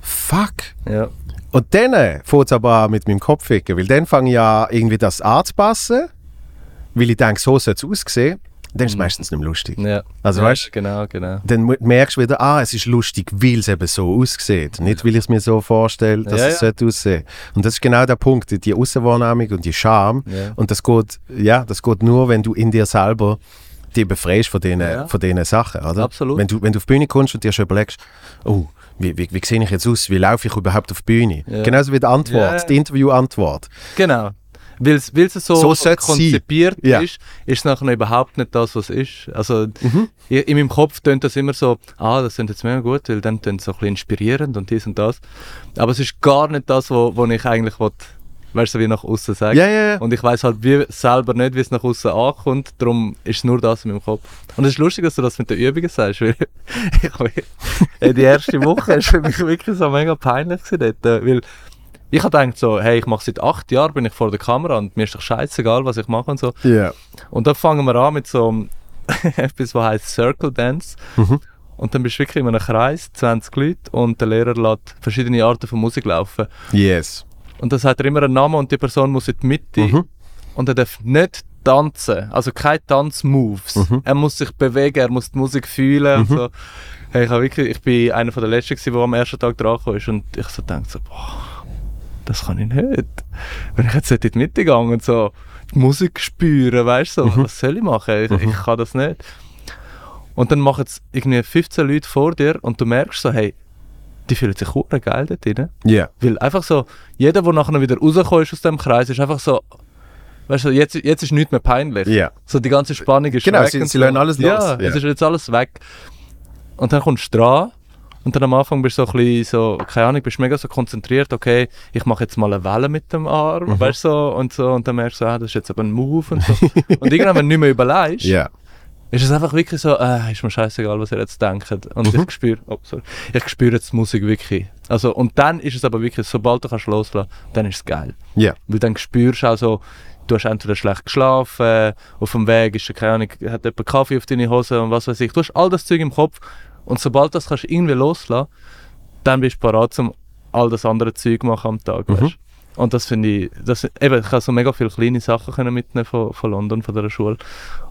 Fuck. Ja. Und dann äh, fängt es aber mit meinem Kopf ficken, weil dann fange ich an, irgendwie das anzupassen, weil ich denke, so soll es aussehen. dann ist es meistens nicht mehr lustig. Ja. Also ja, weißt Genau, genau. dann merkst du wieder, ah, es ist lustig, weil es eben so aussieht. Nicht, weil ich es mir so vorstelle, dass Ja, es ja. aussehen. Und das ist genau der Punkt, die Aussenwahrnehmung und die Scham. Ja. Und das geht, ja, das geht nur, wenn du in dir selber dich befreist von diesen, Ja. von diesen Sachen, oder? Absolut. Wenn du, wenn du auf die Bühne kommst und dir schon überlegst, oh, wie, wie, wie sehe ich jetzt aus? Wie laufe ich überhaupt auf die Bühne? Ja. Genauso wie die Antwort, Ja, die Interview-Antwort. Genau. Weil es so, So konzipiert sein. Ist, ist es nachher überhaupt nicht das, was es ist. Also Mhm. in meinem Kopf tönt das immer so, ah, das sind jetzt mega gut, weil dann tönt es so ein bisschen inspirierend und dies und das. Aber es ist gar nicht das, wo ich eigentlich will, weißt du, wie nach außen sagen. Ja, ja, ja. Und ich weiß halt wie, selber nicht, wie es nach außen ankommt, darum ist nur das in meinem Kopf. Und es ist lustig, dass du das mit den Übungen sagst, weil [laughs] ich, die erste Woche ist für mich wirklich so mega peinlich gewesen dort, äh, weil ich habe gedacht so, hey, ich mache seit acht Jahren, bin ich vor der Kamera und mir ist doch scheißegal, was ich mache und so. Ja. Und dann fangen wir an mit so einem [laughs] etwas, was heißt Circle Dance. Mhm. Und dann bist du wirklich in einem Kreis, 20 Leute, und der Lehrer lässt verschiedene Arten von Musik laufen. Yes. Und das hat er immer einen Namen und die Person muss in die Mitte Mhm. und er darf nicht tanzen, also keine Tanzmoves. Mhm. Er muss sich bewegen, er muss die Musik fühlen und so. Hey, ich, wirklich, ich bin einer der Letzten, gewesen, der am ersten Tag dran ist und ich so dachte so, boah, das kann ich nicht. Wenn ich jetzt in die Mitte gehe und so die Musik spüren, weißt du, so, Mhm. was soll ich machen? Ich, ich kann das nicht. Und dann machen es irgendwie 15 Leute vor dir und du merkst so, hey, die fühlen sich hure geil dort drin. Ja. Weil einfach so, jeder, der nachher wieder rausgekommen ist aus dem Kreis, ist einfach so, weißt du, jetzt, jetzt ist nichts mehr peinlich. Ja. So die ganze Spannung ist Genau, weg. sie- und sie so. lassen alles los. Ja, Ja. es ist jetzt alles weg. Und dann kommst du dran und dann am Anfang bist du so ein bisschen so, keine Ahnung, bist mega so konzentriert, okay, ich mache jetzt mal eine Welle mit dem Arm, Mhm. weißt du, so, und so, und dann merkst du, ah, das ist jetzt aber ein Move und so. [laughs] und irgendwann, wenn du nicht mehr überlegst, Ja. Ist es einfach wirklich so, äh, ist mir scheißegal, was ihr jetzt denkt. Und Mhm. ich spüre, oh, sorry, ich spüre jetzt die Musik wirklich. Also, und dann ist es aber wirklich, sobald du kannst loslassen, dann ist es geil. Ja. Weil dann spürst du auch so, du hast entweder schlecht geschlafen, auf dem Weg ist, keine Ahnung, hat jemand Kaffee auf deine Hose und was weiß ich. Du hast all das Zeug im Kopf und sobald das kannst du irgendwie loslassen, dann bist du parat, um all das andere Zeug machen am Tag, Mhm. weißt? Und das finde ich, das, eben, ich habe so mega viele kleine Sachen können mitnehmen von, von London, von der Schule.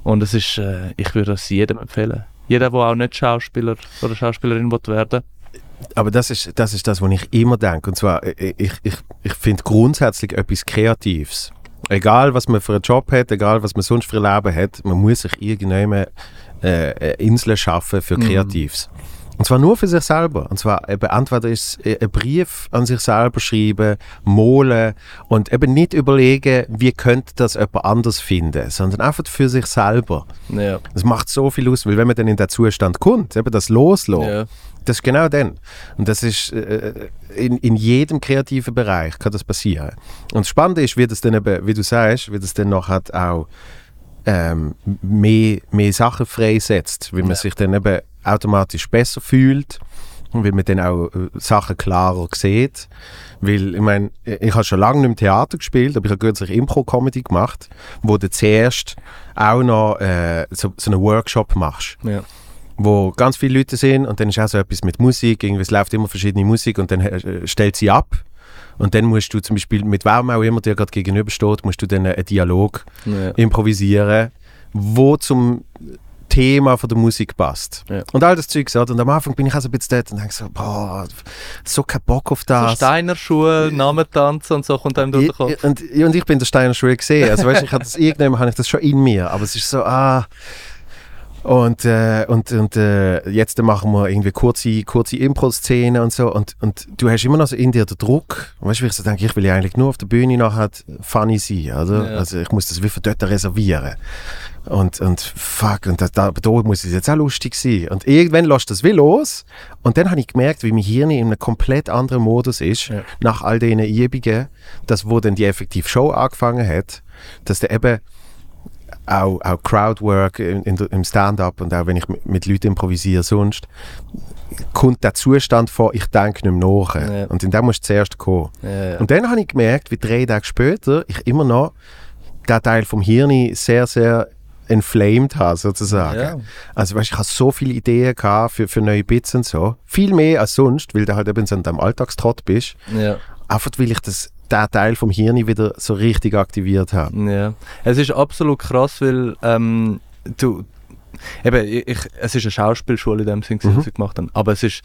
Und es ist, äh, ich würde das jedem empfehlen. Jeder, der auch nicht Schauspieler oder Schauspielerin will werden Aber das ist, das ist das, was ich immer denke. Und zwar, ich, ich, ich, ich finde grundsätzlich etwas Kreatives. Egal, was man für einen Job hat, egal, was man sonst für ein Leben hat, man muss sich irgendwann äh, Insel schaffen für Mhm. Und zwar nur für sich selber. Und zwar eben entweder ist es ein Brief an sich selber schreiben, malen und eben nicht überlegen, wie könnte das jemand anders finden, sondern einfach für sich selber. Ja. Das macht so viel aus, weil wenn man dann in den Zustand kommt, eben das Loslassen, ja. das ist genau dann. Und das ist äh, in, in jedem kreativen Bereich kann das passieren. Und das Spannende ist, wie das dann eben, wie du sagst, wie das dann noch hat auch ähm, mehr, mehr Sachen freisetzt, weil man Ja. sich dann eben automatisch besser fühlt und weil man dann auch äh, Sachen klarer sieht. Weil, ich meine, ich habe schon lange nicht im Theater gespielt, aber ich habe kürzlich Impro-Comedy gemacht, wo du zuerst auch noch äh, so, so einen Workshop machst ja. wo ganz viele Leute sind und dann ist auch so etwas mit Musik, irgendwie, es läuft immer verschiedene Musik und dann äh, stellt sie ab und dann musst du zum Beispiel, mit wem auch immer dir gerade gegenübersteht, musst du dann einen Dialog ja. improvisieren, wo zum Thema von der Musik passt. Ja. Und all das Zeug, oder? und am Anfang bin ich auch so ein bisschen dort und denke so, boah, so kein Bock auf So das. Steiner Schuhe, Namentanzen und so kommt einem durch den Kopf. Ich, und, und ich bin der Steiner Schule gesehen. Also weißt, ich hatte das irgendwann habe ich das schon in mir, aber es ist so ah und äh, und und äh, jetzt machen wir irgendwie kurze kurze Impro-Szenen und so und und du hast immer noch so in dir den Druck. Weißt du, wie ich so denke, ich will ja eigentlich nur auf der Bühne nachher funny sein, oder? Ja. Also ich muss das wie für dort reservieren. Und, und fuck, und da, da, da muss es jetzt auch lustig sein. Und irgendwann lässt das wie los. Und dann habe ich gemerkt, wie mein Hirn in einem komplett anderen Modus ist, Ja. nach all diesen Übungen, dass wo dann die effektiv Show angefangen hat, dass der eben auch, auch Crowdwork in, in, der- im Stand-up und auch wenn ich mit, mit Leuten improvisiere sonst, kommt der Zustand vor, ich denke nicht mehr nach. Ja. Und in dem musst du zuerst kommen. Ja, ja. Und dann habe ich gemerkt, wie drei Tage später ich immer noch den Teil vom Hirn sehr, sehr inflamed habe, sozusagen. Ja. Also weißt, ich hatte so viele Ideen gehabt für, für neue Bits und so. Viel mehr als sonst, weil du halt eben so in deinem Alltagstrott bist. ja. Einfach weil ich das, den Teil vom Hirn wieder so richtig aktiviert habe. Ja, es ist absolut krass, weil ähm, du, eben, ich, es ist eine Schauspielschule in dem Sinn, mhm. was ich gemacht habe, aber es ist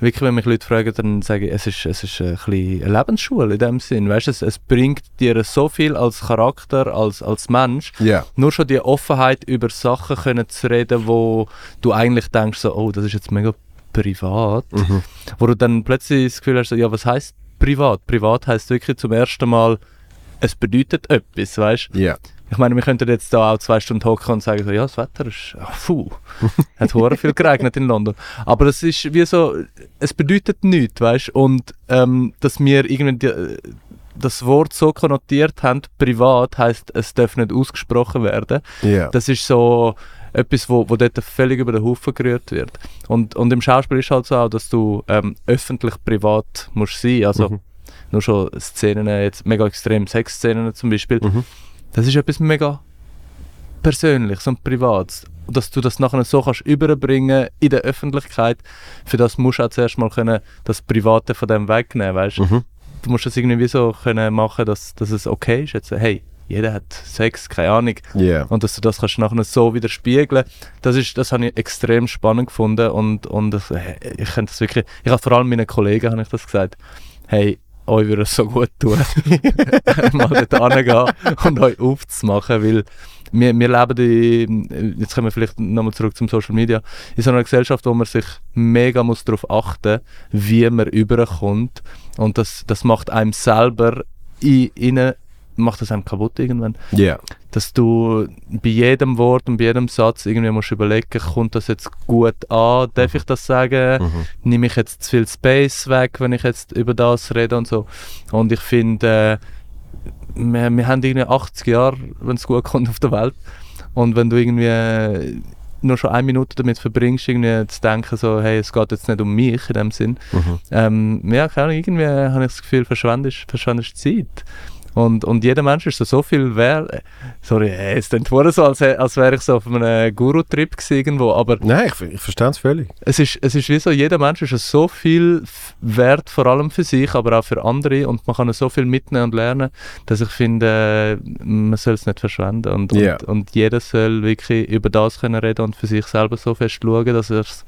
wirklich, wenn mich Leute fragen, dann sage ich, es ist, es ist ein bisschen eine Lebensschule in dem Sinn. Weißt, es, es bringt dir so viel als Charakter, als, als Mensch. Yeah. Nur schon die Offenheit, über Sachen können zu reden, wo du eigentlich denkst, so, oh, das ist jetzt mega privat. Mhm. Wo du dann plötzlich das Gefühl hast, so, ja, was heißt privat? Privat heißt wirklich zum ersten Mal, es bedeutet etwas, weißt du? Yeah. Ich meine, wir könnten jetzt da auch zwei Stunden hocken und sagen, so, ja, das Wetter ist, ach, puh, [laughs] hat hure viel geregnet in London. Aber es ist wie so, es bedeutet nichts, weißt Und ähm, dass wir irgendwie die, das Wort so konnotiert haben, privat, heißt es darf nicht ausgesprochen werden. Yeah. Das ist so etwas, wo, wo dort völlig über den Haufen gerührt wird. Und, und im Schauspiel ist halt so auch, dass du ähm, öffentlich privat musst sein. Also Mhm. nur schon Szenen, jetzt mega extrem Sexszenen zum Beispiel. Mhm. Das ist etwas mega Persönliches und Privates. Dass du das nachher so kannst überbringen in der Öffentlichkeit, für das musst du auch zuerst mal können, das Private von dem wegnehmen, weißt Mhm. Du musst das irgendwie so können machen, dass, dass es okay ist. Jetzt, hey, jeder hat Sex, keine Ahnung. Yeah. Und dass du das kannst nachher so wieder spiegeln, das ist, das habe ich extrem spannend gefunden und, und das, äh, ich könnte das wirklich, ich habe vor allem meinen Kollegen habe ich das gesagt, hey, euch würde es so gut tun, [laughs] mal dort hingehen und euch aufzumachen, weil wir, wir leben in, jetzt kommen wir vielleicht nochmal zurück zum Social Media, in so einer Gesellschaft, wo man sich mega muss darauf achten wie man überkommt und das, das macht einem selber in, innen, macht das einem kaputt irgendwann Yeah. dass du bei jedem Wort und bei jedem Satz irgendwie musst überlegen, kommt das jetzt gut an, darf ich das sagen, Mhm. nehme ich jetzt zu viel Space weg, wenn ich jetzt über das rede und so. Und ich finde, äh, wir, wir haben irgendwie 80 Jahre, wenn es gut kommt, auf der Welt. Und wenn du irgendwie nur schon eine Minute damit verbringst, irgendwie zu denken, so, hey, es geht jetzt nicht um mich in dem Sinn, Mhm. ähm, ja, keine Ahnung, irgendwie habe ich das Gefühl, verschwendest, verschwendest Zeit. Und, und jeder Mensch ist so, so viel wert. Sorry, äh, es klingt vorher so, als, als wäre ich so auf einem Guru-Trip gewesen irgendwo, aber Nein, ich, ich verstehe es völlig. es ist, es ist wie so, jeder Mensch ist so viel wert, vor allem für sich, aber auch für andere und man kann so viel mitnehmen und lernen, dass ich finde, man soll es nicht verschwenden und, Ja. und, und jeder soll wirklich über das können reden und für sich selber so fest schauen, dass, er's,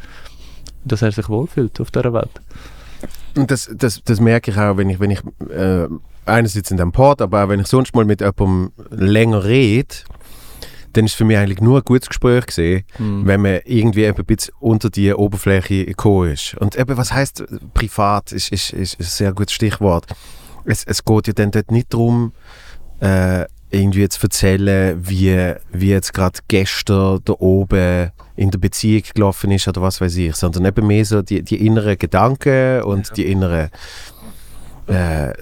dass er sich wohlfühlt auf dieser Welt. Und das, das, das merke ich auch, wenn ich, wenn ich äh, einerseits in dem Port, aber auch wenn ich sonst mal mit jemandem länger rede, dann ist es für mich eigentlich nur ein gutes Gespräch gesehen, Mhm. wenn man irgendwie ein bisschen unter die Oberfläche gekommen ist. Und eben, was heißt privat, ist, ist, ist ein sehr gutes Stichwort. Es, es geht ja dann dort nicht darum, äh, irgendwie zu erzählen, wie, wie jetzt gerade gestern da oben in der Beziehung gelaufen ist oder was weiß ich, sondern eben mehr so die, die inneren Gedanken und die inneren äh,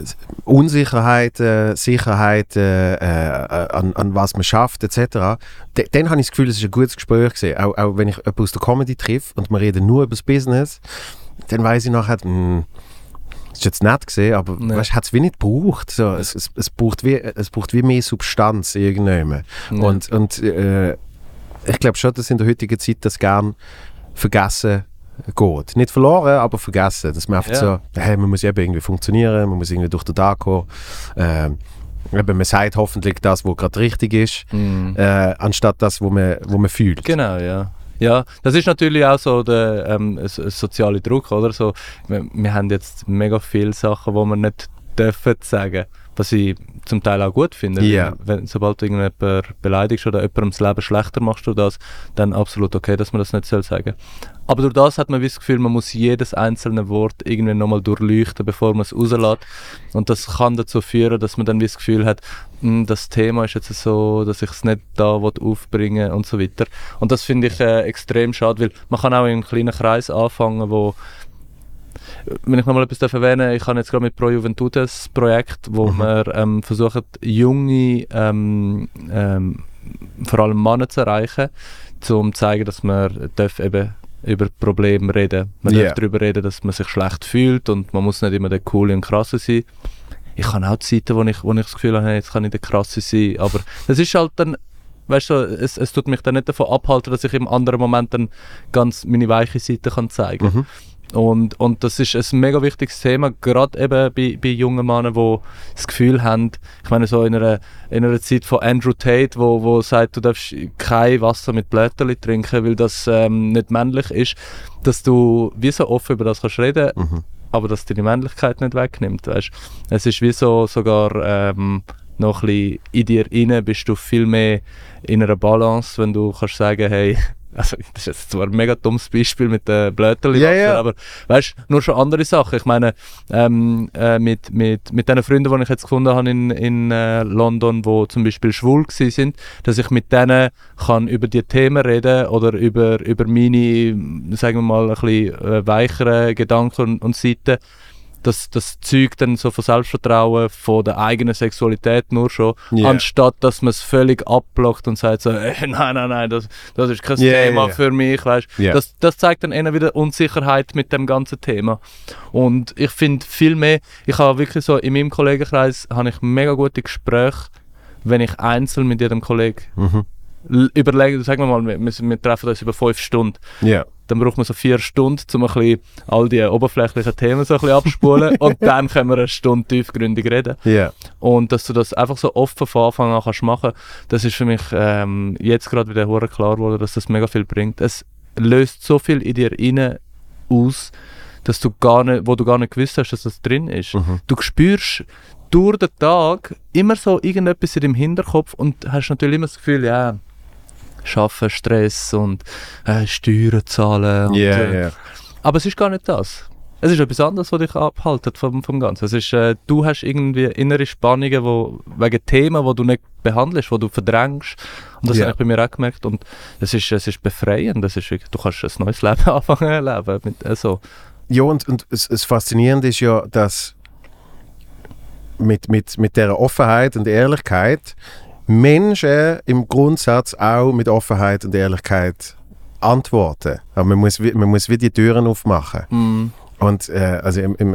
Unsicherheiten, Sicherheiten, äh, an, an was man schafft, etc. D dann habe ich das Gefühl, es ist ein gutes Gespräch gewesen. Auch, auch wenn ich jemanden aus der Comedy treffe und wir reden nur über das Business, dann weiß ich nachher, hm, das ist jetzt nett gesehen, aber weißt, hat es wie nicht gebraucht. So, es, es, es, braucht wie, es braucht wie mehr Substanz irgendwann. Ja. Und, und äh, ich glaube schon, dass in der heutigen Zeit das gern vergessen geht. Nicht verloren, aber vergessen. Dass man einfach Ja. so, hey, man muss eben irgendwie funktionieren, man muss irgendwie durch den Tag kommen. Ähm, eben, man sagt hoffentlich das, was gerade richtig ist, Mhm. äh, anstatt das, was man, wo man fühlt. Genau, ja. Ja, das ist natürlich auch so der ähm, soziale Druck, oder? So, wir, wir haben jetzt mega viele Sachen, die wir nicht dürfen sagen, was ich zum Teil auch gut finde. Ja. Wenn, sobald du irgendjemanden beleidigst oder jemandem das Leben schlechter machst du das, dann absolut okay, dass man das nicht soll sagen. Aber durch das hat man das Gefühl, man muss jedes einzelne Wort irgendwie nochmal durchleuchten, bevor man es rauslässt. Und das kann dazu führen, dass man dann das Gefühl hat, «Hm, das Thema ist jetzt so, dass ich es nicht da aufbringen und so weiter. Und das finde ich äh, extrem schade, weil man kann auch in einem kleinen Kreis anfangen, wo wenn ich nochmal etwas darf erwähnen ich habe jetzt gerade mit Pro Juventudes Projekt, wo Mhm. wir ähm, versuchen, junge, ähm, ähm, vor allem Männer zu erreichen, um zu zeigen, dass man darf eben über Probleme reden Man Ja. darf darüber reden, dass man sich schlecht fühlt und man muss nicht immer der Coole und Krasse sein. Ich habe auch Zeiten, wo ich, wo ich das Gefühl habe, jetzt kann ich der Krasse sein, aber das ist halt dann weißt du, es, es tut mich dann nicht davon abhalten, dass ich im anderen Moment dann ganz meine weiche Seite kann zeigen Mhm. Und, und das ist ein mega wichtiges Thema, gerade eben bei, bei jungen Männern, die das Gefühl haben, ich meine so in einer, in einer Zeit von Andrew Tate, wo, wo sagt, du darfst kein Wasser mit Blättern trinken, weil das ähm, nicht männlich ist, dass du wie so offen über das kannst reden, Mhm. aber dass dir die Männlichkeit nicht wegnimmt, weißt? Es ist wie so sogar ähm, noch ein bisschen in dir rein bist du viel mehr in einer Balance, wenn du kannst sagen, hey, also das ist jetzt zwar ein mega dummes Beispiel mit den Blättern, Ja, ja. aber weißt nur schon andere Sachen. Ich meine, ähm, äh, mit, mit, mit den Freunden, die ich jetzt gefunden habe in, in äh, London, wo zum Beispiel schwul sind, dass ich mit denen kann über die Themen reden oder über, über meine, sagen wir mal, ein bisschen äh, weichere Gedanken und, und Seiten. Das, das zeugt dann so von Selbstvertrauen, von der eigenen Sexualität nur schon, Ja. anstatt dass man es völlig abblockt und sagt so, [laughs] äh, nein, nein, nein, das, das ist kein ja, Thema ja. für mich, weißt das, das zeigt dann eher wieder Unsicherheit mit dem ganzen Thema. Und ich finde viel mehr, ich habe wirklich so, in meinem Kollegenkreis habe ich mega gute Gespräche, wenn ich einzeln mit jedem Kollegen Mhm. l- überlege, sagen wir mal, wir, wir, treffen uns über fünf Stunden, Ja. Dann braucht man so vier Stunden, um ein bisschen all die oberflächlichen Themen so ein bisschen abspulen [laughs] und dann können wir eine Stunde tiefgründig reden. Ja. Und dass du das einfach so offen von Anfang an kannst machen, das ist für mich ähm, jetzt gerade wieder hure klar geworden, dass das mega viel bringt. Es löst so viel in dir rein aus, dass du gar nicht, wo du gar nicht gewusst hast, dass das drin ist. Mhm. Du spürst durch den Tag immer so irgendetwas in deinem Hinterkopf und hast natürlich immer das Gefühl, ja, Schaffen, Stress und äh, Steuern zahlen. Und, Ja, äh, ja. aber es ist gar nicht das. Es ist etwas anderes, was dich abhaltet vom, vom Ganzen. Es ist, äh, du hast irgendwie innere Spannungen, wo, wegen Themen, die du nicht behandelst, die du verdrängst. Und das Ja. habe ich bei mir auch gemerkt. Und es ist, es ist befreiend. Es ist du kannst ein neues Leben [laughs] anfangen zu leben. Mit, also, Ja, und, und es, es Faszinierende ist ja, dass mit, mit, mit dieser Offenheit und Ehrlichkeit Menschen im Grundsatz auch mit Offenheit und Ehrlichkeit antworten. Aber man muss, wie- man muss wie die Türen aufmachen. mm, Und äh, also im, im,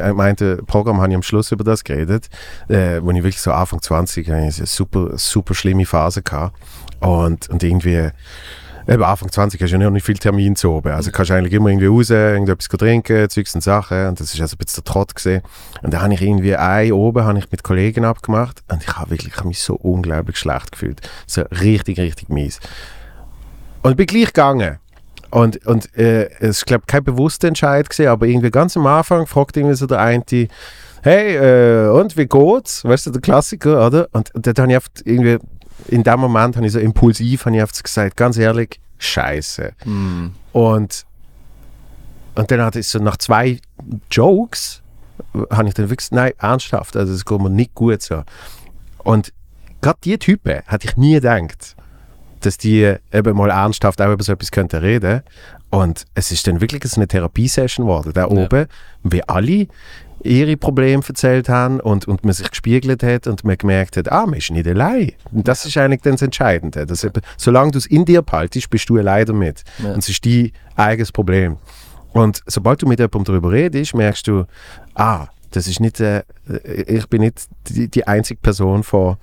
Programm habe ich am Schluss über das geredet, äh, wo ich wirklich so Anfang 20 hatte, ich eine super, super schlimme Phase gehabt. Und, und irgendwie, eben Anfang 20 hast du ja noch nicht viel Termin zu oben. Also kannst du eigentlich immer irgendwie raus, irgendetwas trinken, Zeugs und Sachen. Und das ist also ein bisschen der Trott gesehen. Und da habe ich irgendwie ein oben habe ich mit Kollegen abgemacht und ich habe wirklich ich habe mich so unglaublich schlecht gefühlt. So richtig, richtig mies. Und bin gleich gegangen. Und, und äh, es ist, glaube kein bewusster Entscheid gewesen, aber irgendwie ganz am Anfang fragt irgendwie so der eine, hey, äh, und wie geht's? Weißt du, der Klassiker, oder? Und, und dann habe ich einfach irgendwie, in dem Moment habe ich so impulsiv habe ich einfach gesagt, ganz ehrlich, scheiße. mm, Und, und dann hatte ich so nach zwei Jokes, habe ich dann wirklich nein, ernsthaft, also es geht mir nicht gut so. Und gerade die Typen hätte ich nie gedacht, dass die eben mal ernsthaft auch über so etwas könnten reden. Und es ist dann wirklich so eine Therapiesession geworden, da Ja. oben, wie alle ihre Probleme erzählt haben und, und man sich gespiegelt hat und man gemerkt hat, ah, man ist nicht allein. Und das ist eigentlich dann das Entscheidende. Dass eben, solange du es in dir behaltest, bist du allein damit. Ja. Und es ist dein eigenes Problem. Und sobald du mit jemandem darüber redest, merkst du, ah, das ist nicht, äh, ich bin nicht die, die einzige Person von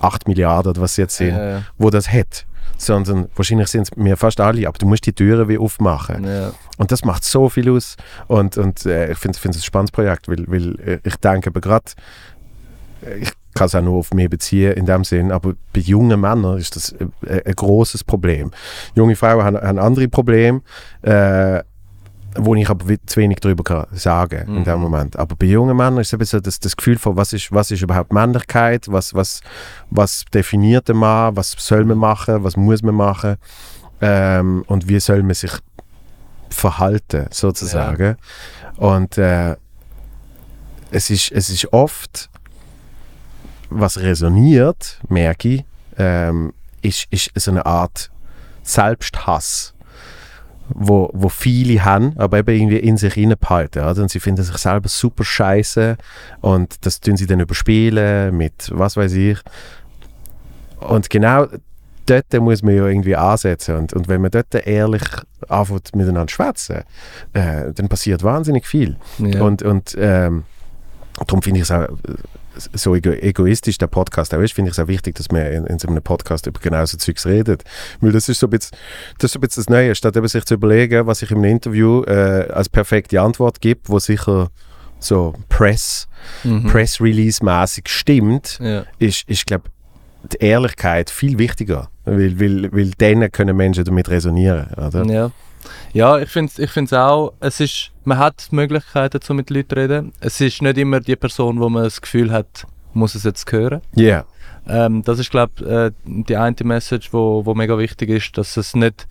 8 Milliarden oder was es jetzt sind, ja, wo das hat. Sondern wahrscheinlich sind es mir fast alle, aber du musst die Türen wie aufmachen. ja. Und das macht so viel aus. Und, und äh, ich finde es ein spannendes Projekt, weil, weil äh, ich denke aber gerade, ich kann es auch nur auf mich beziehen in dem Sinn, aber bei jungen Männern ist das äh, ein großes Problem. Junge Frauen haben, haben andere Probleme, äh, wo ich aber zu wenig darüber kann sagen in Mhm. dem Moment. Aber bei jungen Männern ist es eben so das, das Gefühl von, was ist, was ist überhaupt Männlichkeit, was, was, was definiert der Mann, was soll man machen, was muss man machen ähm, und wie soll man sich verhalten, sozusagen. Und äh, es, ist, es ist oft, was resoniert, merke ich, ähm, ist, ist so eine Art Selbsthass, wo, wo viele haben, aber eben irgendwie in sich reinbehalten. Oder? Und sie finden sich selber super scheiße und das tun sie dann überspielen mit was weiß ich. Und genau dort muss man ja irgendwie ansetzen. Und, und wenn man dort ehrlich anfängt miteinander schwätzen, äh, dann passiert wahnsinnig viel. Ja. Und, und ähm, darum finde ich es auch so ego egoistisch der Podcast auch ist, finde ich es auch wichtig, dass man in, in so einem Podcast über genau so Zeugs redet. Weil das ist so ein bisschen das, so ein bisschen das Neue, statt eben sich zu überlegen, was ich im Interview äh, als perfekte Antwort gebe, wo sicher so Press, Mhm. Press Release mäßig stimmt, Ja. ist, ist glaube die Ehrlichkeit viel wichtiger, weil, weil, weil dann können Menschen damit resonieren, oder? Ja. Ja, ich finde es ich find's auch, es ist, man hat Möglichkeiten, zu mit Leuten zu reden. Es ist nicht immer die Person, wo man das Gefühl hat, muss es jetzt hören. Ja, Ähm, das ist, glaube ich, äh, die eine Message, wo, wo mega wichtig ist, dass es nicht.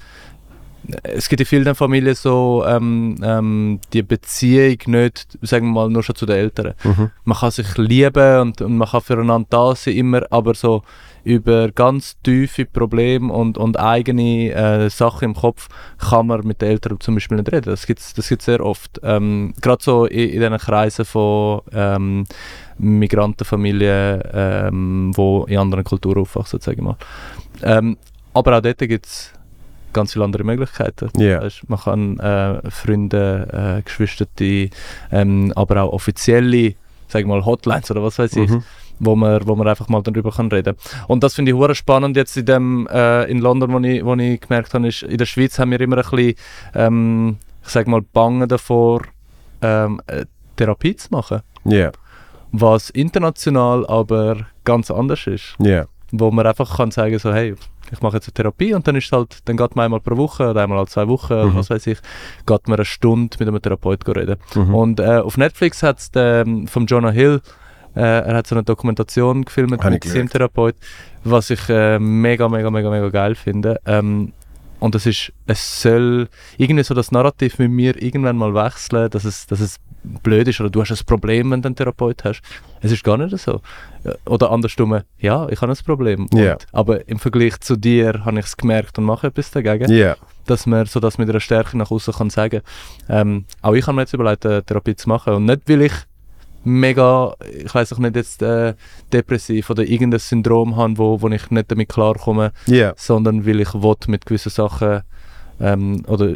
Es gibt in vielen Familien so ähm, ähm, die Beziehung nicht, sagen wir mal, nur schon zu den Eltern. Mhm. Man kann sich lieben und, und man kann füreinander da sein, immer, aber so über ganz tiefe Probleme und, und eigene äh, Sachen im Kopf kann man mit den Eltern zum Beispiel nicht reden. Das gibt es das gibt's sehr oft. Ähm, Gerade so in, in diesen Kreisen von ähm, Migrantenfamilien, ähm, wo in anderen Kulturen aufwachsen, sage ich mal. Ähm, aber auch dort gibt es ganz viele andere Möglichkeiten. Weisst, Man kann äh, Freunde, äh, Geschwister, ähm, aber auch offizielle, sag ich mal, Hotlines oder was weiß ich, Mhm. Wo man, wo man einfach mal darüber kann reden. Und das finde ich hure spannend jetzt in dem äh, in London, wo ich, wo ich gemerkt habe, ist, in der Schweiz haben wir immer ein bisschen, ähm, ich sag mal, Bangen davor, ähm, äh, Therapie zu machen, Ja, was international aber ganz anders ist, ja, wo man einfach kann sagen so, hey, ich mache jetzt eine Therapie und dann ist halt, dann geht man einmal pro Woche oder einmal alle zwei Wochen Mhm. was weiß ich, geht man eine Stunde mit einem Therapeut reden. Mhm. Und äh, auf Netflix hat es vom Jonah Hill, äh, er hat so eine Dokumentation gefilmt Hab ich mit seinem Therapeut, was ich äh, mega, mega, mega, mega geil finde. Ähm, und das ist, es soll irgendwie so das Narrativ mit mir irgendwann mal wechseln, dass es, dass es blöd ist oder du hast ein Problem, wenn du einen Therapeut hast. Es ist gar nicht so. Äh, Oder andersrum, ja, ich habe ein Problem. Und, Ja. Aber im Vergleich zu dir habe ich es gemerkt und mache etwas dagegen ja, dass man so das mit einer Stärke nach außen kann sagen. Ähm, auch ich habe mir jetzt überlegt, eine Therapie zu machen und nicht weil ich mega, ich weiß auch nicht jetzt äh, depressiv oder irgendein Syndrom habe, wo, wo ich nicht damit klarkomme, ja, sondern weil ich will mit gewissen Sachen ähm, oder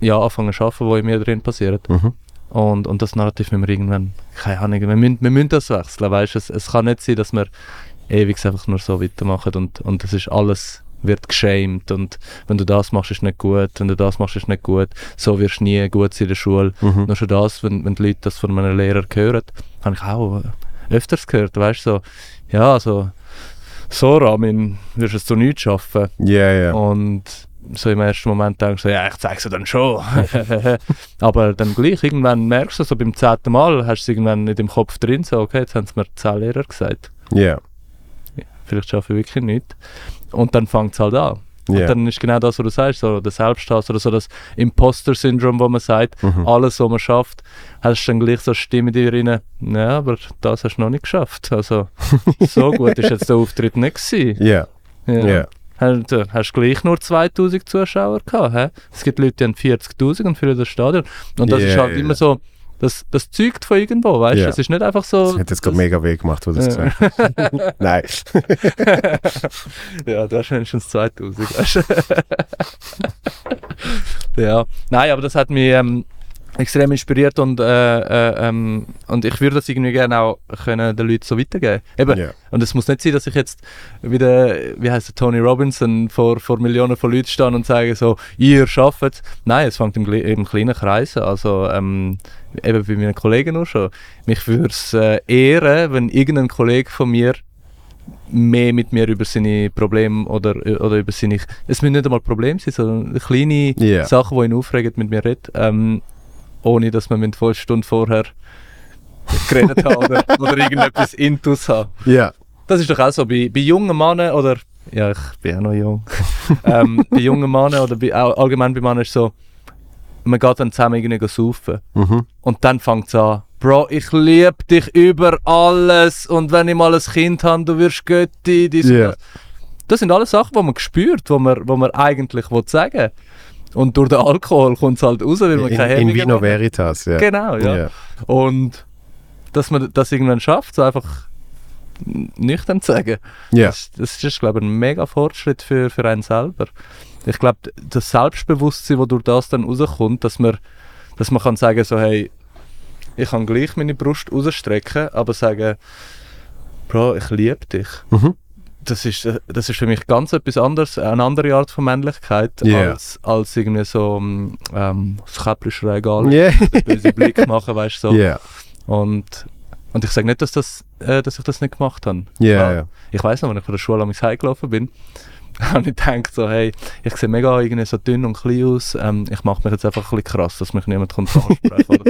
ja anfangen zu arbeiten, die in mir drin passieren. mhm. Und, und das Narrativ müssen wir irgendwann, keine Ahnung, wir müssen, wir müssen das wechseln, weißt? Es, es kann nicht sein, dass wir ewig einfach nur so weitermachen und, und das ist alles wird geschämt und wenn du das machst, ist nicht gut, wenn du das machst, ist nicht gut, so wirst du nie gut sein in der Schule. Mhm. Nur schon das, wenn, wenn die Leute das von einem Lehrer hören, habe ich auch öfters gehört, weißt du, so, ja, so, so Ramin, wirst du es zu nichts schaffen. ja, ja, Und so im ersten Moment denkst du, ja, ich zeig's dir dann schon. [laughs] Aber dann gleich, irgendwann merkst du so beim zehnten Mal, hast du es irgendwann in dem Kopf drin, so, okay, jetzt haben es mir zehn Lehrer gesagt. ja, Vielleicht schaffe ich wirklich nichts. Und dann fängt es halt an. Und ja, dann ist genau das, was du sagst, so der Selbsthass oder so das Imposter-Syndrom, wo man sagt, Mhm. alles, was man schafft, hast du dann gleich so eine Stimme in dir rein, ja, aber das hast du noch nicht geschafft. Also, [laughs] so gut ist jetzt der Auftritt nicht gewesen. ja, ja, Hast, du hast gleich nur 2000 Zuschauer gehabt. Hä? Es gibt Leute, die haben 40.000 und füllen das Stadion. Und das Ja, ist halt immer so, das, das zeugt von irgendwo, weißt du? Ja. Es ist nicht einfach Das so. hat jetzt gerade das- mega weh gemacht, wo du das Ja. gesagt hast. [laughs] Nein. [laughs] ja, du hast wenigstens 2000, weißt du? [laughs] ja, nein, aber das hat mich ähm, extrem inspiriert und, äh, äh, ähm, und ich würde das irgendwie gerne auch können den Leuten so weitergeben. Eben, Ja. Und es muss nicht sein, dass ich jetzt wieder, wie heißt der Tony Robinson, vor, vor Millionen von Leuten stehe und sage so, ihr schafft es. Nein, es fängt im, im kleinen Kreis an. Also ähm, eben bei meinen Kollegen auch schon. Mich würde es äh, ehren, wenn irgendein Kollege von mir mehr mit mir über seine Probleme oder, oder über seine... Es müssen nicht einmal Probleme sein, sondern kleine Ja. Sachen, die ihn aufregen, mit mir redet. Ähm, ohne, dass man mit eine Stunde vorher geredet hat oder, [laughs] oder irgendetwas Intus hat. Ja, Das ist doch auch so, bei, bei jungen Männern oder, ja, ich bin auch noch jung, [laughs] ähm, bei jungen Männern oder bei, all- allgemein bei Männern ist so, man geht dann zusammen irgendwie saufen mhm. und dann fängt es an, Bro, ich liebe dich über alles und wenn ich mal ein Kind habe, du wirst Götti, dies Ja. das. Sind alles Sachen, die man spürt, wo man, wo man eigentlich will sagen Und durch den Alkohol kommt es halt raus, weil man In, keine in Vino hat. Veritas, ja. Genau, ja. ja. Und dass man das irgendwann schafft, so einfach nüchtern zu sagen, Ja. das, das ist, glaube ich, ein mega Fortschritt für, für einen selber. Ich glaube, das Selbstbewusstsein, das durch das dann rauskommt, dass man, dass man kann sagen so, hey, ich kann gleich meine Brust rausstrecken, aber sagen, Bro, ich liebe dich. Mhm. Das ist, äh, das ist für mich ganz etwas anderes, eine andere Art von Männlichkeit, Yeah. als, als irgendwie so mm, ähm, das Käppchen an, Yeah. [laughs] den bösen Blick [laughs] machen, weißt du, so. Ja, Und, und ich sage nicht, dass, das, äh, dass ich das nicht gemacht habe. ja, ja. Ich weiß noch, als ich von der Schule am heimgelaufen bin, [laughs] habe ich gedacht so, hey, ich sehe mega irgendwie so dünn und klein aus, ähm, ich mache mich jetzt einfach ein bisschen krass, dass mich niemand kommt [laughs] ansprechen?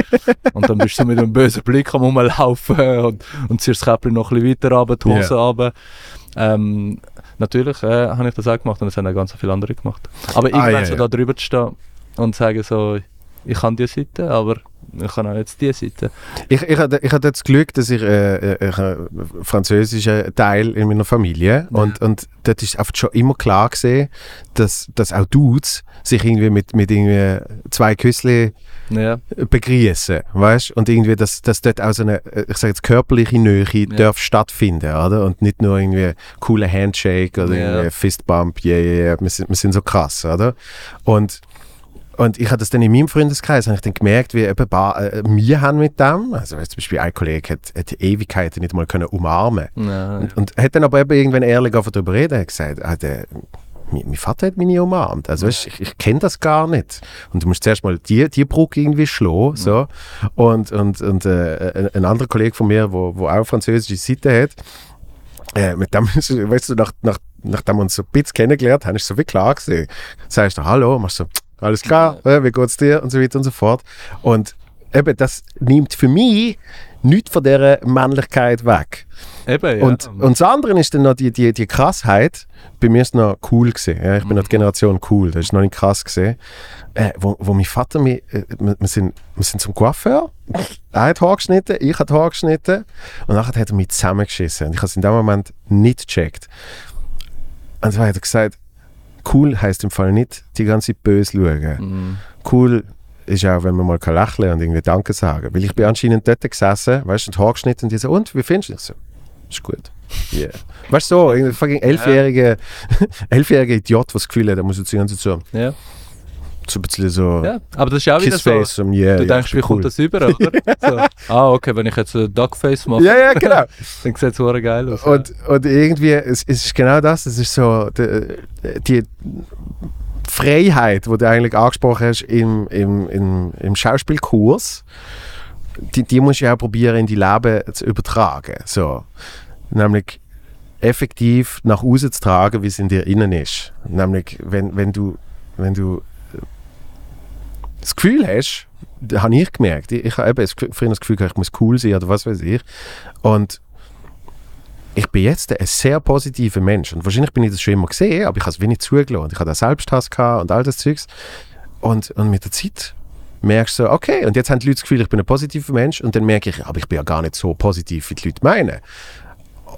Und dann bist du mit einem bösen Blick am rumlaufen [laughs] und, und ziehst das Käppchen noch ein bisschen weiter runter, die Hose runter. Ähm, natürlich äh, habe ich das auch gemacht und das haben auch ganz viele andere gemacht. Aber irgendwann Ah, ja, so ja. da drüber zu stehen und zu sagen so, ich kann diese Seite, aber ich kann auch jetzt diese Seite. Ich, ich, hatte, ich hatte das Glück, dass ich, äh, äh, ich einen französischen Teil in meiner Familie und, und dort ist einfach schon immer klar gesehen, dass, dass auch Dudes sich irgendwie mit, mit irgendwie zwei Küssli Ja, begrüßen, weißt Und irgendwie, dass, dass dort auch so eine, äh, ich sage jetzt, körperliche Nähe darf stattfinden, oder? Und nicht nur irgendwie cooler Handshake oder Ja. irgendwie Fistbump, yeah, yeah, yeah, wir sind, wir sind so krass, oder? Und und ich habe das dann in meinem Freundeskreis habe ich dann gemerkt, wie eben ba- äh, wir haben mit dem, also zum Beispiel ein Kollege hat, hat Ewigkeiten nicht mal können umarmen. Ja, und, und hat dann aber eben irgendwann ehrlich darüber reden, hat gesagt, ah, der, mein, Vater hat mich nie umarmt, also weißt, ich, ich kenne das gar nicht. Und du musst zuerst mal die, die Brücke irgendwie schlagen, so. Und, und, und äh, ein, anderer Kollege von mir, wo, wo auch französische Seite hat, äh, mit dem, [laughs] weißt du, nach, nach, nachdem wir uns so ein bisschen kennengelernt haben, ist so wie klar gewesen. Sagst du Hallo, machst so, alles klar, äh, wie geht's dir und so weiter und so fort. Und eben, das nimmt für mich nichts von dieser Männlichkeit weg. eben, ja. Und, und das andere ist dann noch die, die, die Krassheit. Bei mir ist noch cool gesehen. Ja, ich bin noch die Generation cool. Das ist noch nicht krass gesehen. Äh, wo, wo mein Vater mich, äh, wir, wir, sind, wir sind zum Coiffeur. Er hat Haar geschnitten, ich habe Haar geschnitten. Und nachher hat er mich zusammengeschissen. Und ich habe es in dem Moment nicht gecheckt. Und dann hat er gesagt, cool heißt im Fall nicht die ganze Zeit böse schauen. Mhm. Cool ist auch, wenn man mal kann lächeln und irgendwie Danke sagen. Weil ich bin anscheinend dort gesessen, weißt du, und Haar geschnitten und die so, und, wie findest du das? So, ist gut. Yeah. Weißt du, so, ein fucking elfjähriger [laughs] elfjähriger Idiot, der das Gefühl hat, er muss jetzt die ganze Zeit so, ja. So ein bisschen so ja, aber das ist auch wieder so. Um, yeah, Du ja, denkst, wie bin kommt das über, oder? [laughs] so. Ah, okay, wenn ich jetzt ein Duckface mache, Ja, ja, genau. [laughs] dann sieht es geil aus. Und, und irgendwie, es, es ist genau das, es ist so die, die Freiheit, die du eigentlich angesprochen hast im, im, im, im Schauspielkurs, die, die musst du ja auch probieren in die Leben zu übertragen. So. Nämlich effektiv nach außen zu tragen, wie es in dir innen ist. Nämlich, wenn, wenn du, wenn du das Gefühl hast, das habe ich gemerkt, ich, ich habe eben früher das Gefühl, ich muss cool sein oder was weiß ich. Und ich bin jetzt ein sehr positiver Mensch. Und wahrscheinlich bin ich das schon immer gesehen, aber ich habe es wenig zugelassen. Ich hatte auch Selbsthass und all das Zeugs. Und, und mit der Zeit merkst du so, okay, und jetzt haben die Leute das Gefühl, ich bin ein positiver Mensch. Und dann merke ich, aber ich bin ja gar nicht so positiv, wie die Leute meinen.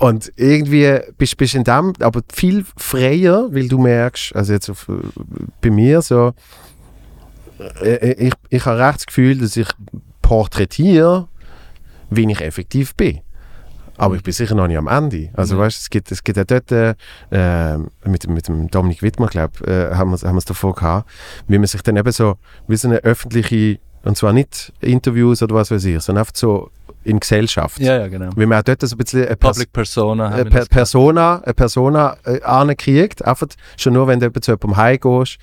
Und irgendwie bist du in dem, aber viel freier, weil du merkst, also jetzt auf, äh, bei mir so, ich, ich habe recht das Gefühl, dass ich porträtiere, wie ich effektiv bin. Aber ich bin sicher noch nicht am Ende. Also Mhm. weißt, es gibt, es gibt ja dort äh, mit, mit dem Dominik Wittmer, glaube äh, haben wir haben es davor gehabt, wie man sich dann eben so, wie so eine öffentliche, und zwar nicht Interviews oder was weiß ich, sondern einfach so in Gesellschaft. ja, ja, genau. Wie man auch dort so ein bisschen eine Pers Public Persona. haben eine per Persona, eine Persona äh, ankriegt. Einfach schon nur, wenn du zu jemandem heimgehst,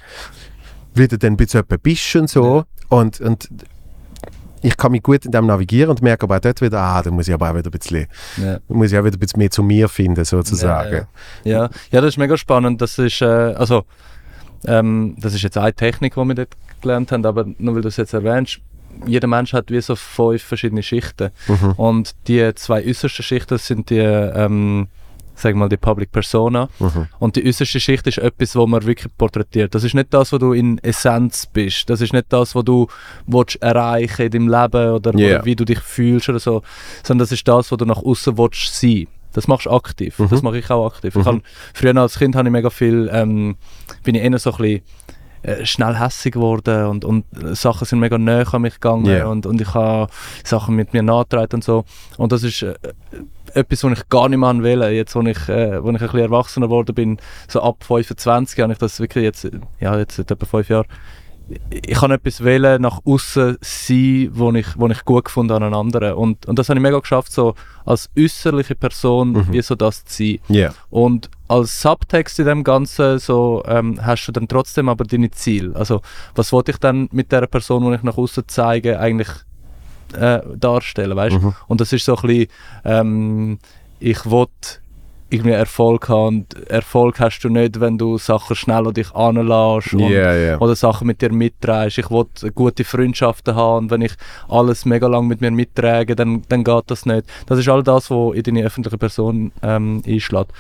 wie du dann bei so jemandem bist und so. Und, und ich kann mich gut in dem navigieren und merke aber auch dort wieder, ah, da muss ich aber auch wieder ein bisschen, Ja. muss ich auch wieder ein bisschen mehr zu mir finden, sozusagen. Ja, ja, das ist mega spannend. Das ist, äh, also, ähm, das ist jetzt eine Technik, die wir dort gelernt haben, aber nur weil du es jetzt erwähnst, jeder Mensch hat wie so fünf verschiedene Schichten. Mhm. Und die zwei äußersten Schichten sind die, ähm, sag mal, die Public Persona. Mhm. Und die äußerste Schicht ist etwas, wo man wirklich porträtiert. Das ist nicht das, was du in Essenz bist. Das ist nicht das, was du willst erreichen in deinem Leben oder, Yeah. oder wie du dich fühlst oder so. Sondern das ist das, was du nach außen willst sein. Das machst du aktiv. Mhm. Das mache ich auch aktiv. Mhm. Ich hab, früher als Kind habe ich mega viel, ähm, bin ich eher so ein bisschen äh, schnell hässig geworden und, und Sachen sind mega näher an mich gegangen Yeah. und, und ich habe Sachen mit mir nachgetragen und so. Und das ist äh, etwas, was ich gar nicht mehr will. Jetzt, wo ich, äh, wo ich ein bisschen erwachsener geworden bin, so ab 25, habe ich das wirklich jetzt, ja, jetzt seit etwa fünf Jahren, ich kann etwas wählen, nach außen sein, wo ich, wo ich gut gefunden an anderen. Und, und das habe ich mega geschafft, so als äußerliche Person, Mhm. wie so das zu sein. Ja. Und als Subtext in dem Ganzen so, ähm, hast du dann trotzdem aber deine Ziele. Also was wollte ich dann mit der Person, die ich nach außen zeige, eigentlich äh, darstellen, weißt? Mhm. Und das ist so ein bisschen, ähm, ich wollte irgendwie Erfolg haben und Erfolg hast du nicht, wenn du Sachen schnell an dich anlässt Ja, ja. oder Sachen mit dir mitträgst. Ich will gute Freundschaften haben und wenn ich alles mega lang mit mir mittrage, dann, dann geht das nicht. Das ist all das, was in deine öffentliche Person ähm, einschlägt.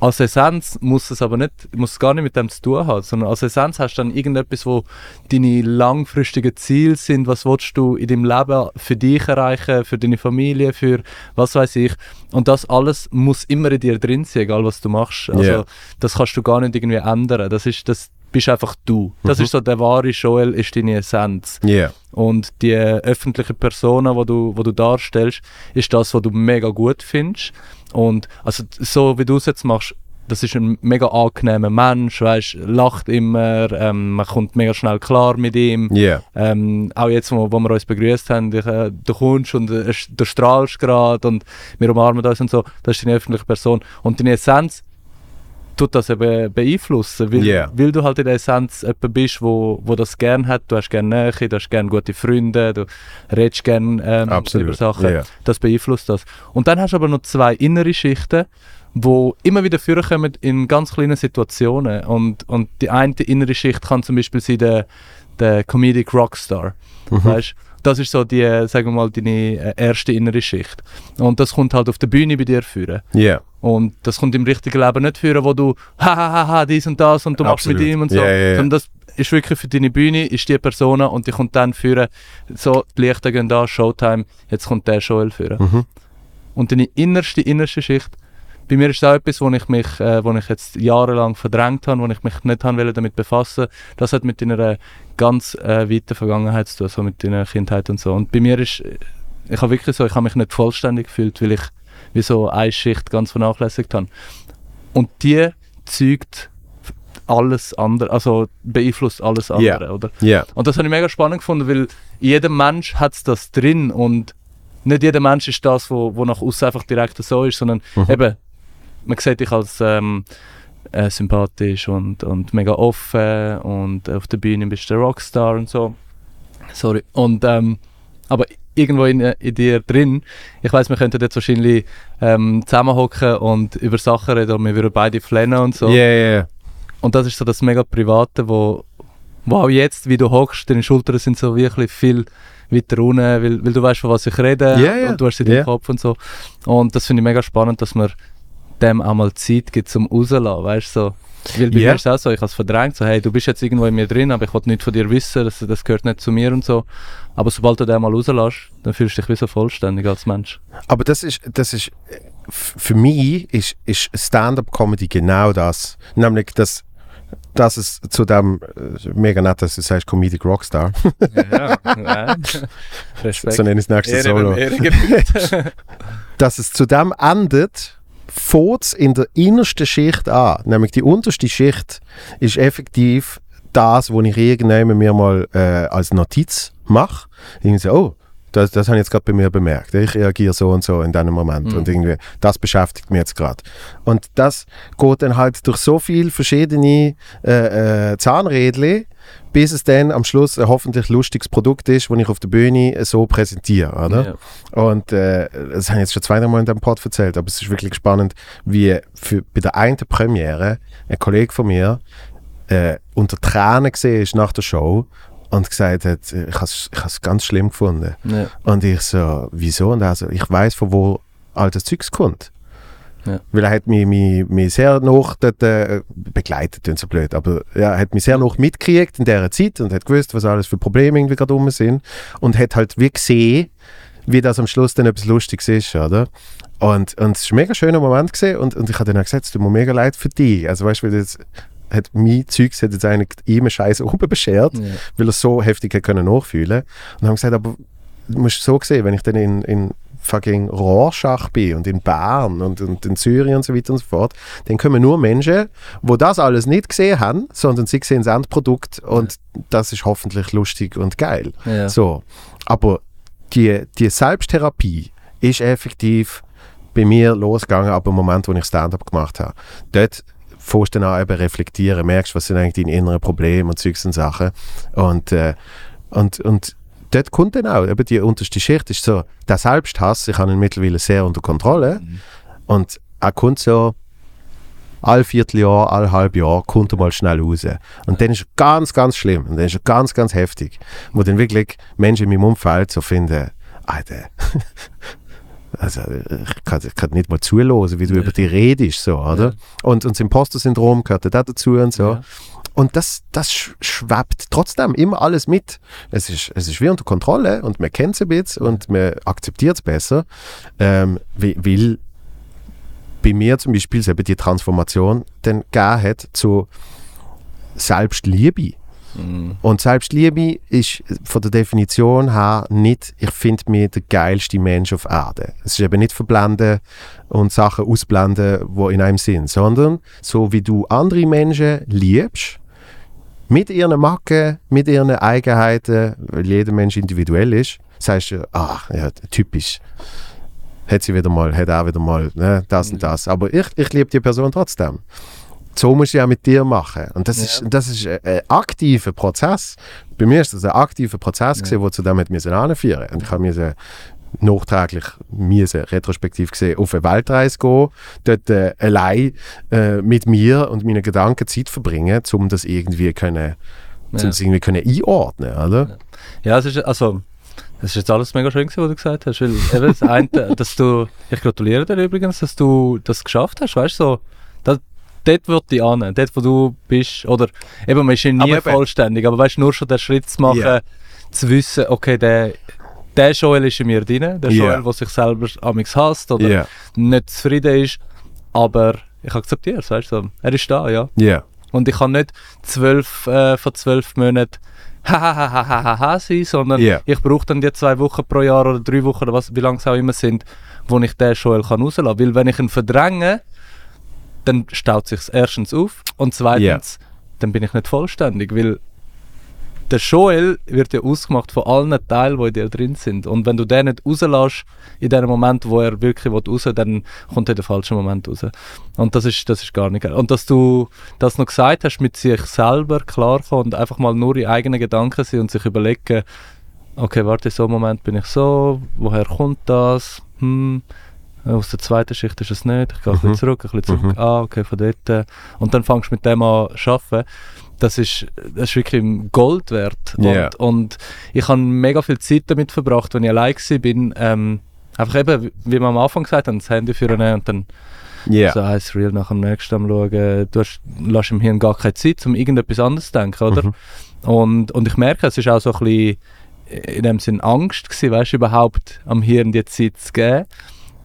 Als Essenz muss es aber nicht, muss es gar nicht mit dem zu tun haben, sondern als Essenz hast du dann irgendetwas, wo deine langfristigen Ziele sind. Was willst du in deinem Leben für dich erreichen, für deine Familie, für was weiß ich. Und das alles muss immer in dir drin sein, egal was du machst. Also Ja. das kannst du gar nicht irgendwie ändern. Das ist, das bist einfach du. Das Mhm. ist so der wahre Joel, ist deine Essenz. Ja. Und die öffentlichen Personen, die du, wo du darstellst, ist das, was du mega gut findest. Und also so wie du es jetzt machst, das ist ein mega angenehmer Mensch, weißt, lacht immer, ähm, man kommt mega schnell klar mit ihm. Ja. Ähm, auch jetzt, wo, wo wir uns begrüßt haben, ich, äh, du kommst und äh, du strahlst gerade und wir umarmen uns und so, das ist deine öffentliche Person. Und deine Essenz tut das eben beeinflussen, weil, Ja. weil du halt in der Essenz jemand bist, wo, wo das gern hat, du hast gerne Nähe, du hast gerne gute Freunde, du redest gerne ähm, über Sachen, Ja. das beeinflusst das. Und dann hast du aber noch zwei innere Schichten, wo immer wieder vorkommen in ganz kleinen Situationen und, und die eine innere Schicht kann zum Beispiel sein der, der Comedic Rockstar, Mhm. weißt das ist so die, äh, sagen wir mal, deine äh, erste innere Schicht. Und das kommt halt auf der Bühne bei dir führen. Ja. Und das kommt im richtigen Leben nicht führen, wo du ha ha ha ha dies und das und du machst mit ihm und so. Ja, ja. Sondern das ist wirklich für deine Bühne, ist die Person und die kommt dann führen, so die Lichter gehen da, Showtime, jetzt kommt der Joel führen. Mhm. Und deine innerste, innerste Schicht, bei mir ist das auch etwas, wo ich mich, äh, wo ich jetzt jahrelang verdrängt habe, wo ich mich nicht haben will damit befassen. Das hat mit deiner ganz äh, weiten Vergangenheit zu tun, so mit deiner Kindheit und so. Und bei mir ist, ich habe wirklich so, ich habe mich nicht vollständig gefühlt, weil ich wie so eine Schicht ganz vernachlässigt habe. Und die zeugt alles andere, also beeinflusst alles andere, Ja. oder? Ja. Und das habe ich mega spannend gefunden, weil in jedem Mensch hat das drin und nicht jeder Mensch ist das, wo, wo nach außen einfach direkt so ist, sondern Mhm. eben, man sieht dich als ähm, äh, sympathisch und, und mega offen und auf der Bühne bist du der Rockstar und so. Sorry. Und, ähm, aber irgendwo in, äh, in dir drin, ich weiß, wir könnten jetzt wahrscheinlich ähm, zusammenhocken und über Sachen reden und wir würden beide flennen und so. Ja, ja, ja. Und das ist so das mega Private, wo, wo auch jetzt, wie du hockst, deine Schultern sind so wirklich viel weiter unten, weil, weil du weißt, von was ich rede Ja, ja. und du hast sie in deinem Kopf und so. Und das finde ich mega spannend, dass man dem auch mal Zeit gibt zum rauslassen, weißt du, so. Weil bei Ja. mir ist es auch so, ich habe es verdrängt, so hey, du bist jetzt irgendwo in mir drin, aber ich will nichts von dir wissen, das, das gehört nicht zu mir und so. Aber sobald du den mal rauslässt, dann fühlst du dich wie so vollständig als Mensch. Aber das ist, das ist, für mich ist, ist Stand-up-Comedy genau das. Nämlich, dass, dass es zu dem, äh, mega nett, dass du sagst, Comedic Rockstar. Ja, ja. [laughs] Respekt. so nenne ich das nächste Solo. [laughs] dass es zu dem endet, fängt in der innersten Schicht an. Nämlich die unterste Schicht ist effektiv das, was ich irgendwann mir mal äh, als Notiz mache. Irgendwie so, oh, das, das habe ich jetzt gerade bei mir bemerkt. Ich reagiere so und so in diesem Moment. Mhm. Und irgendwie, das beschäftigt mich jetzt gerade. Und das geht dann halt durch so viele verschiedene äh, äh, Zahnrädchen, bis es dann am Schluss ein hoffentlich lustiges Produkt ist, das ich auf der Bühne so präsentiere. Oder? Ja. Und äh, das habe ich jetzt schon zwei, drei Mal in diesem Pod erzählt, aber es ist wirklich spannend, wie für, bei der einen Premiere ein Kollege von mir äh, unter Tränen gesehen ist nach der Show und gesagt hat, ich habe es ganz schlimm gefunden. Ja. Und ich so, wieso? Und er so, ich weiß von wo all das Zeugs kommt. Ja. Weil er hat mich, mich, mich sehr noch dort, äh, begleitet, klingt so blöd, aber ja, er hat mich sehr noch mitgekriegt in dieser Zeit und hat gewusst, was alles für Probleme irgendwie gerade rum sind und hat halt wie gesehen, wie das am Schluss dann etwas Lustiges ist, oder? Und, und es war ein mega schöner Moment gesehen und, und ich habe dann auch gesagt, es tut mir mega leid für dich. Also weißt du, das hat mein Zeugs hat jetzt eigentlich ihm einen Scheiß [laughs] oben beschert, Ja. weil er so heftig hat können nachfühlen. Und haben gesagt, aber du musst so sehen, wenn ich dann in, in fucking Rorschach bin und in Bern und, und in Syrien und so weiter und so fort, dann kommen nur Menschen, wo das alles nicht gesehen haben, sondern sie sehen das Endprodukt und das ist hoffentlich lustig und geil. Ja. So, aber die, die Selbsttherapie ist effektiv bei mir losgegangen ab dem Moment, wo ich Stand-up gemacht habe. Dort fährst du dann an eben reflektieren, merkst, was sind eigentlich deine inneren Probleme und Zeugs und Sachen. Und, äh, und, und dort kommt dann auch, eben die unterste Schicht ist so, der Selbsthass, ich habe ihn mittlerweile sehr unter Kontrolle und er kommt so all Vierteljahr, all halb Jahr, kommt er mal schnell raus. Und dann ist er ganz, ganz schlimm und dann ist er ganz, ganz heftig, wo dann wirklich Menschen in meinem Umfeld so finden, Alter, [laughs] also ich kann, ich kann nicht mal zuhören, wie du über die redest, so, oder? Und, und das Imposter-Syndrom gehört da dazu und so. Ja. Und das, das sch- schwebt trotzdem immer alles mit. Es ist, es ist wie unter Kontrolle und man kennt es ein bisschen und man akzeptiert es besser, ähm, weil bei mir zum Beispiel eben die Transformation dann gegeben hat zu Selbstliebe. Mhm. Und Selbstliebe ist von der Definition her nicht, ich finde mich der geilste Mensch auf Erde. Es ist eben nicht verblenden und Sachen ausblenden, wo in einem sind, sondern so wie du andere Menschen liebst, mit ihren Macken, mit ihren Eigenheiten, weil jeder Mensch individuell ist, sagst du, ach, ja, typisch. Hat sie wieder mal, hat auch wieder mal, ne, das und das. Aber ich, ich liebe die Person trotzdem. So musst du ja mit dir machen. Und das Ja. ist, das ist ein, aktiver Prozess. Bei mir ist das ein aktiver Prozess, gewesen, der zu dem hat müssen anführen. Und ich habe müssen nachträglich müssen, retrospektiv gesehen, auf eine Weltreise gehen, dort äh, allein äh, mit mir und meinen Gedanken Zeit verbringen, um das irgendwie können, um Ja. das irgendwie können einordnen, oder? Ja, es ist, also, es ist jetzt alles mega schön gewesen, was du gesagt hast, weil eben das eine, [laughs] dass du, ich gratuliere dir übrigens, dass du das geschafft hast, weißt du, so, das, dort würde ich an, dort wo du bist, oder eben, man ist ja nie Aber vollständig, aber weißt du, nur schon den Schritt zu machen, Ja. zu wissen, okay, der, der Joel ist in mir drin, der. Joel, der sich selber amigs hasst oder Ja, nicht zufrieden ist, aber ich akzeptiere es, weißt du, er ist da, ja. ja, Und ich kann nicht zwölf äh, von zwölf Monaten hahaha sein, sondern Ja. ich brauche dann die zwei Wochen pro Jahr oder drei Wochen oder was, wie lange es auch immer sind, wo ich den Joel kann rauslassen kann. Weil wenn ich ihn verdränge, dann staut sich erstens auf und zweitens, dann bin ich nicht vollständig, weil der Joel wird ja ausgemacht von allen Teilen, die in dir drin sind. Und wenn du den nicht rauslässt, in dem Moment, wo er wirklich raus will, dann kommt er in den falschen Moment raus. Und das ist, das ist gar nicht geil. Und dass du das noch gesagt hast, mit sich selber klarkommen und einfach mal nur in eigenen Gedanken sind und sich überlegen, okay, warte, so einem Moment bin ich so, woher kommt das? Hm, aus der zweiten Schicht ist es nicht, ich gehe ein Mhm. bisschen zurück, ein bisschen zurück, Mhm. ah, okay, von dort. Und dann fängst du mit dem an zu arbeiten. Das ist, das ist wirklich Gold wert. Ja. Und, und ich habe mega viel Zeit damit verbracht, wenn ich allein war, bin, ähm, einfach eben, wie- wir am Anfang gesagt haben, das Handy führen und dann ja, so eins Reel nach dem nächsten am schauen. Du hast, lässt im Hirn gar keine Zeit, um irgendetwas anderes zu denken, oder? Mhm. Und, und ich merke, es ist auch so ein bisschen in dem Sinn Angst gewesen, weißt du, überhaupt am Hirn die Zeit zu geben.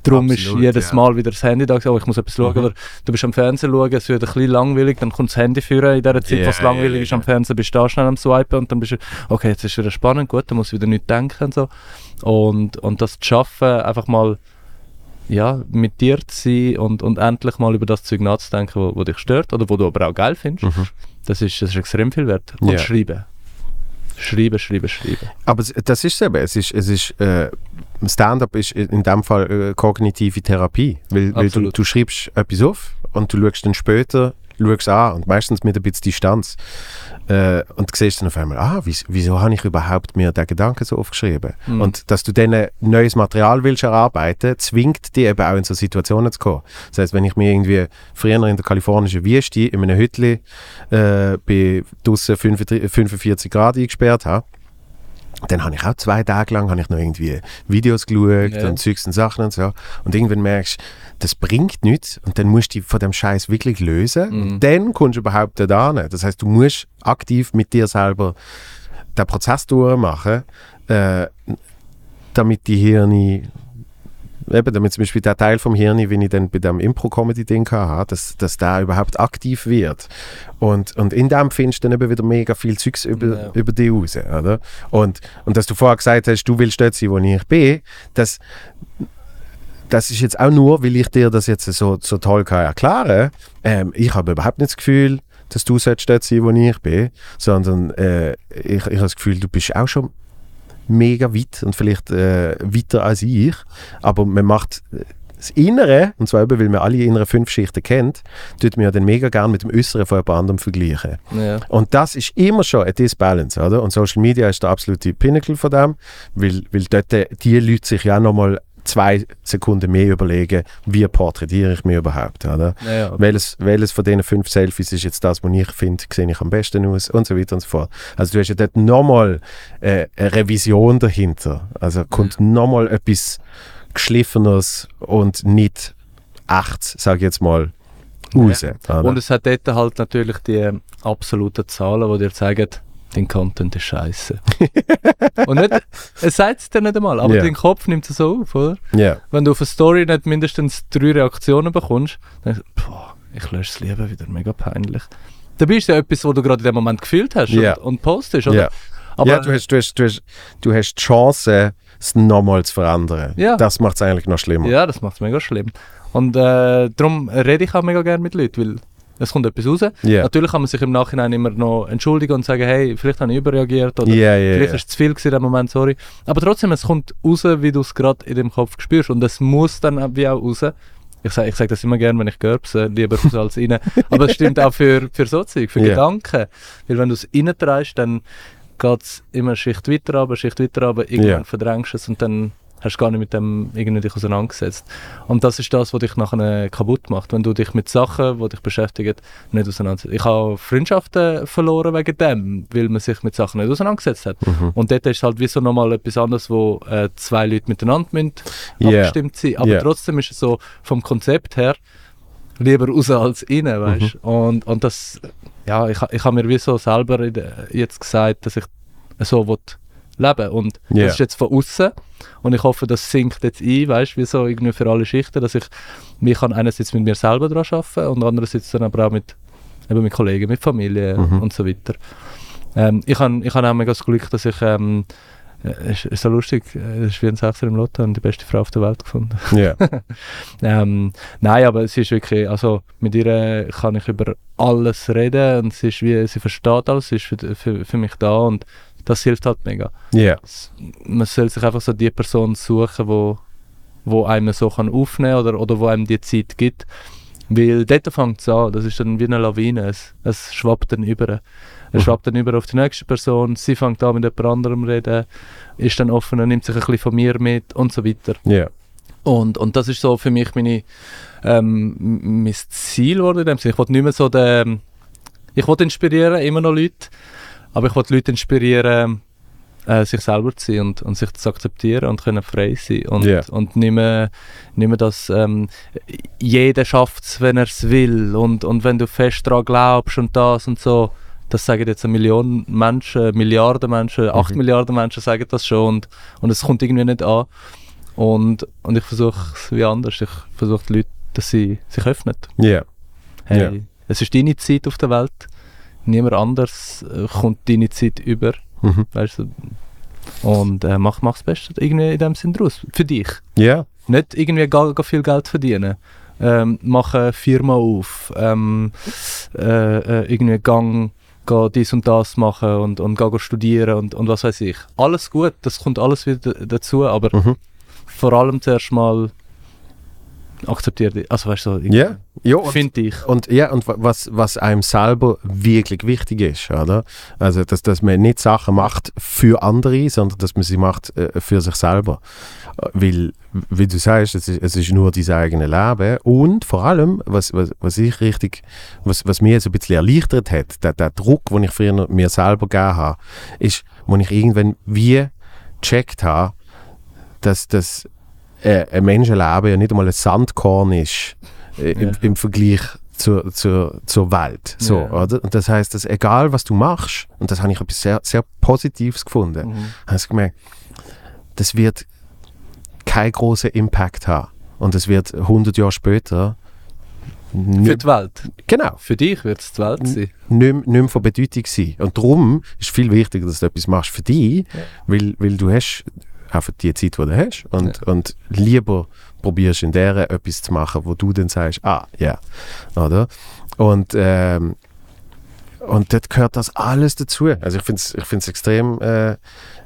Darum Absolut, ist jedes ja. Mal wieder das Handy da, oh, ich muss etwas schauen. Mhm. Oder du bist am Fernsehen schauen, es wird ein bisschen langweilig, dann kommt das Handy führen in der Zeit, Ja, wo es langweilig ja, ist am Fernsehen, bist du da schnell am Swipen und dann bist du, okay, jetzt ist es wieder spannend, gut, dann muss ich wieder nicht denken und so. Und, und das zu schaffen, einfach mal ja, mit dir zu sein und, und endlich mal über das Zeug nachzudenken, wo, wo dich stört oder wo du aber auch geil findest, Mhm. das, ist, das ist extrem viel wert. Und Ja. schreiben. Schreiben, schreiben, schreiben. Aber das ist es eben. Es ist, es ist, äh, Stand-up ist in dem Fall äh, kognitive Therapie. Weil, weil du, du schreibst etwas auf und du schaust dann später schaust an und meistens mit ein bisschen Distanz. Äh, und siehst dann auf einmal, ah, wieso, wieso habe ich überhaupt mir den Gedanken so aufgeschrieben? Mhm. Und dass du dann neues Material willst erarbeiten, zwingt dich eben auch in so Situationen zu kommen. Das heißt, wenn ich mir irgendwie früher in der kalifornischen Wüste in einem Hütli äh, bei draussen 35 45 Grad eingesperrt habe, dann habe ich auch zwei Tage lang habe ich noch irgendwie Videos geschaut Ja. und Zeugs und Sachen und so. Und irgendwann merkst du, das bringt nichts und dann musst du dich von dem Scheiß wirklich lösen. Mhm. Und dann kommst du überhaupt da hin. Das heißt, du musst aktiv mit dir selber den Prozess durchmachen, äh, damit die Hirne eben, damit zum Beispiel der Teil vom Hirn, wie ich dann bei dem Impro-Comedy-Ding hatte, dass, dass der überhaupt aktiv wird. Und, und in dem findest du dann eben wieder mega viel Zeugs über, Ja. über dich raus, oder? Und, und dass du vorher gesagt hast, du willst dort sein, wo ich bin, das, das ist jetzt auch nur, weil ich dir das jetzt so, so toll kann erklären ähm, Ich habe überhaupt nicht das Gefühl, dass du dort sein, wo ich bin, sondern äh, ich, ich habe das Gefühl, du bist auch schon mega weit und vielleicht äh, weiter als ich, aber man macht äh, das Innere, und zwar eben, weil man alle inneren fünf Schichten kennt, tut man ja dann mega gern mit dem Äußeren von jemand anderem vergleichen. Ja. Und das ist immer schon ein Disbalance, oder? Und Social Media ist der absolute Pinnacle von dem, weil, weil dort äh, die Leute sich ja nochmal zwei Sekunden mehr überlegen, wie porträtiere ich mich überhaupt, oder? Ja, ja. Welches, welches von diesen fünf Selfies ist jetzt das, was ich finde, sehe ich am besten aus und so weiter und so fort. Also du hast ja dort nochmal äh, eine Revision dahinter. Also kommt nochmal etwas Geschliffenes und nicht echt, sage ich jetzt mal, raus. oder? Und es hat dort halt natürlich die ähm, absoluten Zahlen, die dir zeigen, dein Content ist scheiße. [laughs] und nicht, es sagt es dir nicht einmal, aber Ja. dein Kopf nimmt es so auf, oder? Ja, Wenn du auf eine Story nicht mindestens drei Reaktionen bekommst, dann denkst du, boah, ich lösche es lieber wieder, mega peinlich. Dabei ist ja etwas, was du gerade in dem Moment gefühlt hast Ja. und, und postest, oder? Aber ja du, hast, du, hast, du, hast, du hast die Chance, es nochmal zu verändern. Ja. Das macht es eigentlich noch schlimmer. Ja, das macht es mega schlimm. Und äh, darum rede ich auch mega gerne mit Leuten, weil es kommt etwas raus. Ja. Natürlich kann man sich im Nachhinein immer noch entschuldigen und sagen, hey, vielleicht habe ich überreagiert oder Ja, ja, vielleicht ist es zu viel gewesen in dem Moment, sorry. Aber trotzdem, es kommt raus, wie du es gerade in dem Kopf spürst und es muss dann auch wie auch raus. Ich sage ich sag das immer gerne, wenn ich gerbse, lieber raus als rein. [laughs] Aber es stimmt auch für, für so Zeug, für. Gedanken. Weil wenn du es reintreibst, dann geht es immer eine Schicht weiter runter, Schicht weiter runter, irgendwann verdrängst du es und dann hast du gar nicht mit dem irgendwie dich auseinandergesetzt. Und das ist das, was dich nachher kaputt macht, wenn du dich mit Sachen, die dich beschäftigen, nicht auseinandersetzt. Ich habe Freundschaften verloren wegen dem, weil man sich mit Sachen nicht auseinandergesetzt hat. Mhm. Und dort ist halt wie so nochmal etwas anderes, wo äh, zwei Leute miteinander müssen Ja. abgestimmt sind. Aber Ja. trotzdem ist es so vom Konzept her lieber raus als innen, weißt Mhm. Und, und das, ja, ich, ich habe mir wie so selber jetzt gesagt, dass ich so will leben Und Ja. das ist jetzt von außen und ich hoffe, das sinkt jetzt ein, weißt wie so irgendwie für alle Schichten, dass ich mich kann einerseits mit mir selber daran arbeiten und andererseits dann aber auch mit, eben mit Kollegen, mit Familie Mhm. und so weiter. Ähm, ich habe ich hab auch mega das Glück, dass ich ähm, äh, ist, ist so lustig, äh, das ist wie ein Sechser im Lotto und die beste Frau auf der Welt gefunden. Ja. [laughs] Ähm, nein, aber sie ist wirklich, also mit ihr kann ich über alles reden und sie ist wie, sie versteht alles, sie ist für, für, für mich da und das hilft halt mega. Ja. S- Man soll sich einfach so die Person suchen, wo, wo einem so kann aufnehmen oder, oder wo einem die Zeit gibt. Weil dort fängt es an, das ist dann wie eine Lawine, es, es schwappt dann über. Es Mhm. schwappt dann über auf die nächste Person, sie fängt an mit jemand anderem reden, ist dann offener, nimmt sich ein bisschen von mir mit und so weiter. Ja. Und, und das ist so für mich meine, ähm, mein Ziel geworden in dem Sinne. Ich wollte nicht mehr so den, ich wollte inspirieren, immer noch Leute, aber ich wollte Leute inspirieren, äh, sich selber zu sein und, und sich zu akzeptieren und können frei sein und, Ja. und nicht mehr, nicht mehr das, ähm, jeder schafft es, wenn er es will und, und wenn du fest daran glaubst und das und so, das sagen jetzt eine Million Menschen, Milliarden Menschen, acht Mhm. Milliarden Menschen sagen das schon und, und es kommt irgendwie nicht an. Und, und ich versuche es wie anders. Ich versuche die Leute, dass sie sich öffnen. Ja. Hey, Ja. es ist deine Zeit auf der Welt. Niemand anders äh, kommt deine Zeit über. Mhm. Weißt du? Und äh, mach, mach das Beste irgendwie in dem Sinn draus. Für dich. Ja. Nicht irgendwie ga, ga viel Geld verdienen. Ähm, mach eine Firma auf. Ähm, äh, äh, irgendwie gang, ga dies und das machen und, und ga studieren und, und was weiß ich. Alles gut, das kommt alles wieder dazu, aber Mhm. vor allem zuerst mal akzeptiere dich. Also weißt du, so, Ja. Ja. Und, finde ich. und ja, und wa- was, was einem selber wirklich wichtig ist, oder? Also, dass, dass man nicht Sachen macht für andere, sondern dass man sie macht äh, für sich selber. Weil, wie du sagst, es ist, es ist nur dein eigenes Leben. Und vor allem, was, was, was ich richtig, was, was mir so ein bisschen erleichtert hat, der, der Druck, den ich früher mir selber gegeben habe, ist, wo ich irgendwann wie gecheckt habe, dass das äh, ein Menschenleben ja nicht einmal ein Sandkorn ist äh, im, Ja. im Vergleich zur, zur, zur Welt. So, Ja. oder? Und das heißt, dass egal was du machst, und das habe ich etwas sehr, sehr Positives gefunden, Mhm. habe ich gemerkt, das wird keinen großen Impact haben. Und es wird 100 Jahre später Für die Welt. genau, Für dich wird es die Welt sein. nicht, mehr- nicht von Bedeutung sein. Und darum ist viel wichtiger, dass du etwas machst für dich, Ja. weil, weil du hast einfach die Zeit, die du hast und, und lieber probierst in der etwas zu machen, wo du dann sagst, ah, ja, oder? Und, ähm, und dort gehört das alles dazu. Also ich finde es ich find's extrem, äh,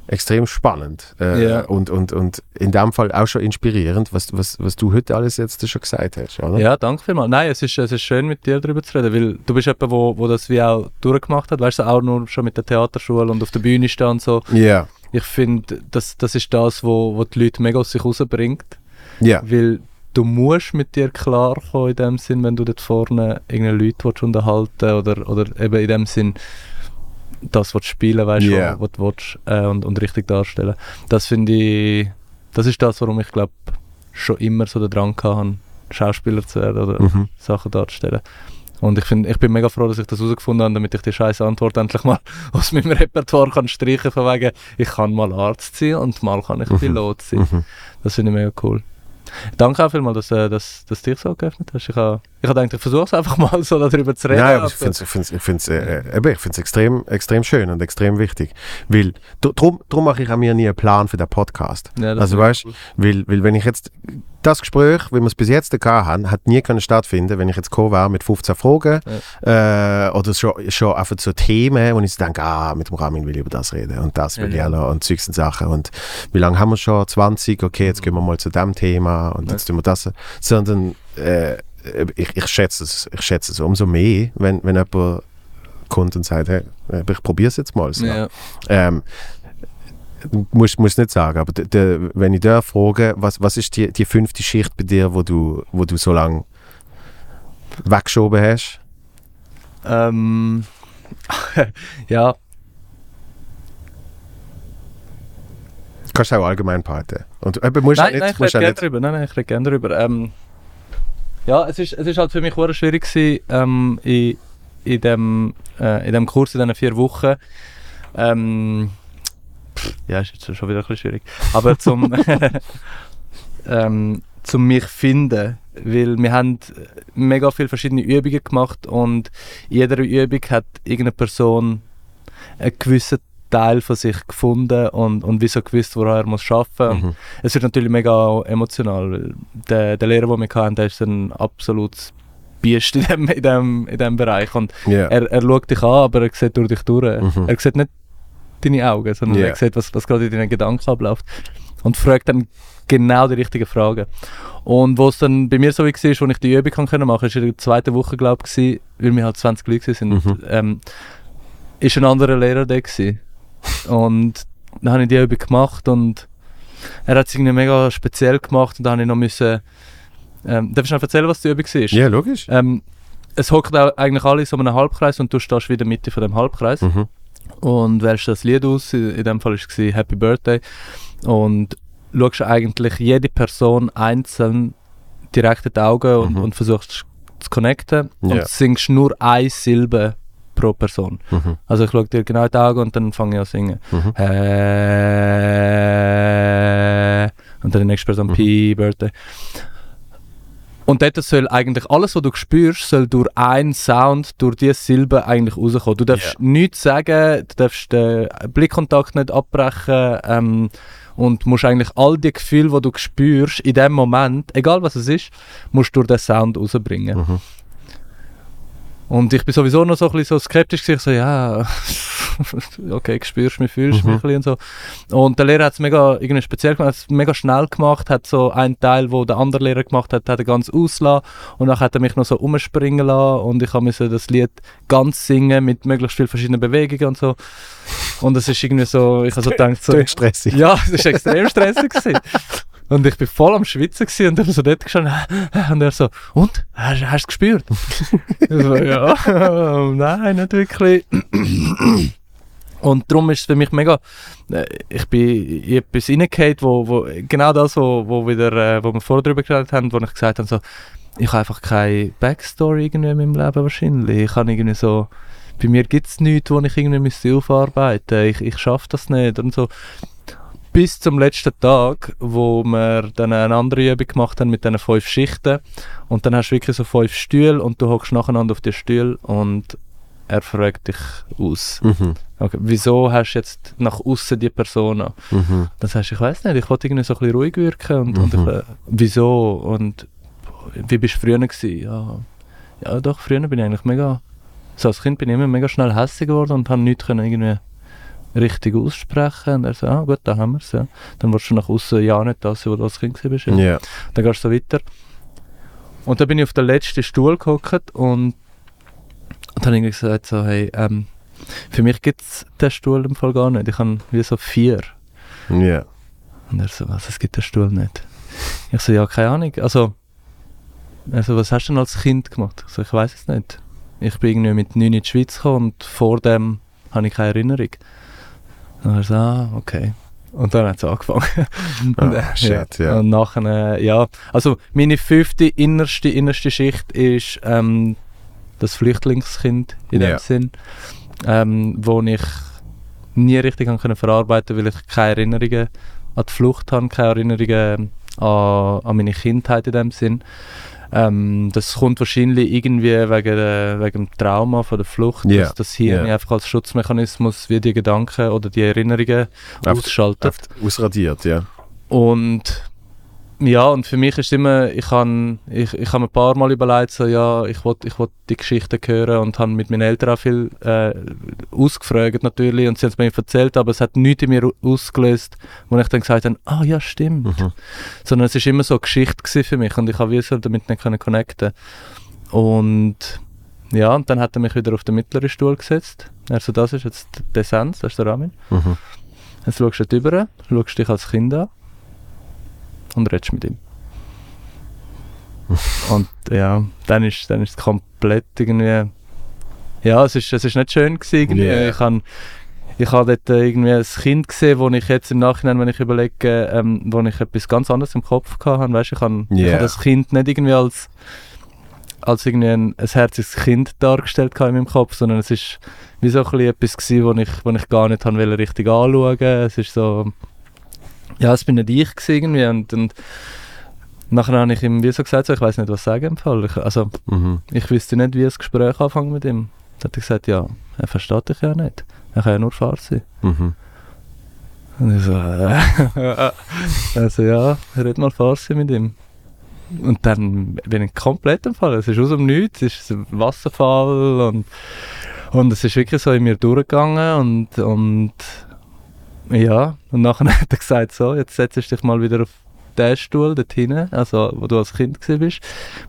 extrem spannend äh, Ja. und, und, und in dem Fall auch schon inspirierend, was, was, was du heute alles jetzt schon gesagt hast, oder? Ja, danke vielmals. Nein, es ist, es ist schön, mit dir darüber zu reden, weil du bist jemand, wo, wo das wie auch durchgemacht hat, weißt du, auch nur schon mit der Theaterschule und auf der Bühne und so. Ja. Ich finde, das, das ist das, wo, wo die Leute mega aus sich rausbringt, Ja. weil du musst mit dir klarkommen in dem Sinn, wenn du dort vorne irgendeine Leute willst unterhalten oder, oder eben in dem Sinn das willst spielen, weißt du, Ja. was du willst, äh, und, und richtig darstellen. Das finde ich, das ist das, warum ich glaube schon immer so den Drang hatte, Schauspieler zu werden oder Mhm. Sachen darzustellen. Und ich, find, ich bin mega froh, dass ich das herausgefunden habe, damit ich die scheiß Antwort endlich mal [laughs] aus meinem Repertoire kann streichen von wegen, ich kann mal Arzt sein und mal kann ich Mhm. Pilot sein. Mhm. Das finde ich mega cool. Danke auch vielmals, dass, äh, dass, dass du dich so geöffnet hast. Ich habe ich hab gedacht, ich versuche es einfach [laughs] mal so darüber zu reden. Nein, aber ich finde es ich find's, ich find's, äh, äh, eben, ich find's extrem, extrem schön und extrem wichtig. Weil, drum mache ich auch mir nie einen Plan für den Podcast. Ja, Also weißt weil, weil wenn ich jetzt das Gespräch, wie wir es bis jetzt gehabt haben, hat nie können stattfinden, wenn ich jetzt gekommen wäre mit 15 Fragen äh, oder schon, schon einfach so Themen, wo ich denke, ah, mit dem Ramin will ich über das reden und das will Ja, ich ja. auch und und Sachen und wie lange haben wir schon? 20? Okay, jetzt gehen wir mal zu dem Thema und jetzt tun wir das. Sondern äh, ich, ich schätze es, ich schätze es umso mehr, wenn, wenn jemand kommt und sagt, hey, ich probiere es jetzt mal. So. Ja. Ähm, muss, muss nicht sagen, aber de, de, wenn ich da frage, was, was ist die, die fünfte Schicht bei dir, wo du, wo du so lange weggeschoben hast? Ähm, [laughs] ja, Kannst du auch allgemein behalten. Und eben, musst nein, auch nein, nicht, ich rede gerne nicht drüber. Nein, nein, ich rede gerne drüber. Ähm, ja, es ist, es ist halt für mich sehr schwierig gewesen, ähm, in, in, dem, äh, in dem Kurs, in diesen vier Wochen. Ähm, pff, ja, ist jetzt schon wieder ein bisschen schwierig. Aber zum, [laughs] ähm, zum mich finden, weil wir haben mega viele verschiedene Übungen gemacht und in jeder Übung hat irgendeine Person einen gewissen Teil von sich gefunden und, und wieso gewusst, woran er muss arbeiten muss. Mhm. Es wird natürlich mega emotional, der, der Lehrer, den wir hatten, der ist ein absolutes Biest in dem, in dem, in dem Bereich. Und Ja. er, er schaut dich an, aber er sieht durch dich durch. Mhm. Er sieht nicht deine Augen, sondern Ja. er sieht, was, was gerade in deinen Gedanken abläuft. Und fragt dann genau die richtigen Fragen. Und wo es dann bei mir so war, als ich die Übung machen konnte, war in der zweiten Woche, glaube ich, weil wir halt 20 Leute waren, Mhm. ähm, ist ein anderer Lehrer da gewesen. Und dann habe ich die Übung gemacht und er hat es irgendwie mega speziell gemacht und dann habe ich noch müssen, ähm, darf ich noch erzählen, was die Übung war? ja, logisch. Ähm, es auch eigentlich alle in so einem Halbkreis und du stehst wieder in der Mitte von dem Halbkreis Mhm. und wählst das Lied aus. In dem Fall war es Happy Birthday. Und schaust eigentlich jede Person einzeln direkt in die Augen und, Mhm. und versuchst zu connecten Ja. und singst nur eine Silbe pro Person. Mhm. Also ich schaue dir genau die Augen und dann fange ich an zu singen. Mhm. Äh, und dann die nächste Person Mhm. Happy Birthday. Und dort soll eigentlich alles, was du spürst, soll durch einen Sound, durch diese Silbe eigentlich rauskommen. Du darfst Ja. nichts sagen, du darfst den Blickkontakt nicht abbrechen ähm, und musst eigentlich all die Gefühle, die du spürst, in dem Moment, egal was es ist, musst du durch den Sound rausbringen. Mhm. Und ich bin sowieso noch so ein bisschen so skeptisch gewesen, ich so, ja, [laughs] okay, spürst mich, fühlst Mhm. mich ein und so. Und der Lehrer hat es mega irgendwie speziell gemacht, hat es mega schnell gemacht, hat so einen Teil, wo der andere Lehrer gemacht hat, hat er ganz auslassen und dann hat er mich noch so umspringen lassen und ich musste das Lied ganz singen mit möglichst vielen verschiedenen Bewegungen und so. Und es ist irgendwie so, ich habe so [laughs] gedacht, so, stressig. ja, es war extrem stressig. gewesen. Und ich bin voll am Schwitzen gewesen und dann so dort gestanden und er so, und? Hast, hast du es gespürt? [laughs] ich so, ja, nein, nicht wirklich. Und darum ist es für mich mega, äh, ich bin in etwas reingefallen, wo, wo genau das, wo, wo, wieder, äh, wo wir vorher drüber geredet haben, wo ich gesagt habe, so, ich habe einfach keine Backstory irgendwie in meinem Leben wahrscheinlich. Ich habe irgendwie so, bei mir gibt es nichts, wo ich irgendwie müsste aufarbeiten müsste. Ich, ich schaffe das nicht und so. Bis zum letzten Tag, wo wir dann eine andere Übung gemacht haben mit diesen fünf Schichten. Und dann hast du wirklich so fünf Stühle und du hockst nacheinander auf die Stühle und er fragt dich aus. Mhm. Okay, wieso hast du jetzt nach außen die Persona? Mhm. Dann sagst du, ich weiß nicht, ich wollte irgendwie so ein bisschen ruhig wirken. Und, und Mhm. ich, äh, wieso? Und wie bist du früher gewesen? Ja, ja, doch, früher bin ich eigentlich mega... So als Kind bin ich immer mega schnell hässlich geworden und habe nichts können irgendwie richtig aussprechen. Und er so, ah gut, da haben wir es. Ja. Dann willst du nach außen ja nicht das, wo du als Kind bist. Ja. Ja. Dann gehst du so weiter. Und dann bin ich auf den letzten Stuhl gehockt und, und dann habe ich gesagt, so, hey, ähm, für mich gibt es den Stuhl im Fall gar nicht. Ich habe wie so vier. Ja. Und er so, was, es gibt den Stuhl nicht? Ich so, ja, keine Ahnung. Also, also was hast du denn als Kind gemacht? Ich so, ich weiß es nicht. Ich bin irgendwie mit 9 in die Schweiz gekommen und vor dem habe ich keine Erinnerung. Und er so, ah, okay. Und dann hat es angefangen. Und, [laughs] Ah, shit, ja. Und nachher, ja. Also, meine fünfte innerste, innerste Schicht ist ähm, das Flüchtlingskind in dem Ja. Sinn, ähm, wo ich nie richtig können verarbeiten weil ich keine Erinnerungen an die Flucht habe, keine Erinnerungen an, an meine Kindheit in dem Sinn. Ähm, das kommt wahrscheinlich irgendwie wegen, der, wegen dem Trauma von der Flucht, Ja, dass das Hirn ja. einfach als Schutzmechanismus wie die Gedanken oder die Erinnerungen Auf- ausschaltet. Ausradiert, ja. Und ja, und für mich ist immer, ich habe ich, ich hab ein paar Mal überlegt, so, ja, ich wollte ich wollt die Geschichten hören und habe mit meinen Eltern auch viel äh, ausgefragt natürlich und sie haben es mir erzählt, aber es hat nichts in mir au- ausgelöst, wo ich dann gesagt habe, ah ja, stimmt. Mhm. Sondern es ist immer so eine Geschichte für mich und ich habe so damit nicht können connecten. Und ja, und dann hat er mich wieder auf den mittleren Stuhl gesetzt. Also das ist jetzt der Sens, das ist der Ramin. Mhm. Jetzt schaust du dort rüber, schaust dich als Kind an und redest mit ihm. und ja, dann ist, dann ist es komplett irgendwie. Ja, es ist, es ist nicht schön gewesen. Yeah. Ich habe ich hab dort irgendwie ein Kind gesehen, wo ich jetzt im Nachhinein, wenn ich überlege, ähm, wo ich etwas ganz anderes im Kopf hatte. Weißt, ich habe ich Yeah. hab das Kind nicht irgendwie als, als irgendwie ein, ein herziges Kind dargestellt in meinem Kopf, sondern es ist wie so ein bisschen etwas gewesen, wo ich, wo ich gar nicht richtig anschauen. Es ist so, ja, es bin nicht ich irgendwie und, und nachher habe ich ihm wie so gesagt, so, ich weiß nicht, was sagen im Fall. Ich, also, Mhm. ich wüsste nicht, wie ein Gespräch anfangen mit ihm. Dann hat er gesagt, ja, er versteht dich ja nicht. Er kann ja nur Farsi. Mhm. Und ich so, äh, [laughs] also ja, red mal Farsi mit ihm. Und dann bin ich komplett im Fall. Es ist aus dem Nichts, es ist ein Wasserfall und, und es ist wirklich so in mir durchgegangen und, und ja, und nachher [laughs] hat er gesagt, so, jetzt setzt du dich mal wieder auf den Stuhl dort hinten, also wo du als Kind bist.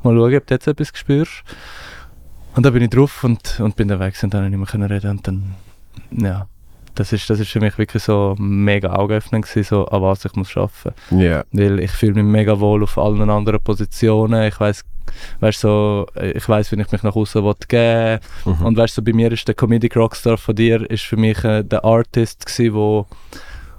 Mal schauen, ob du jetzt etwas spürst. Und dann bin ich drauf und, und bin dann weg und dann nicht mehr reden und dann, ja, das ist, das ist für mich wirklich so mega Augenöffnend gewesen, so an was ich muss arbeiten. Ja. Weil ich fühle mich mega wohl auf allen anderen Positionen. Ich weiß, weißt so, ich weiß, wie ich mich nach außen will geben. Mhm. Und weißt so, bei mir ist der Comedic Rockstar von dir ist für mich äh, der Artist gsi, wo,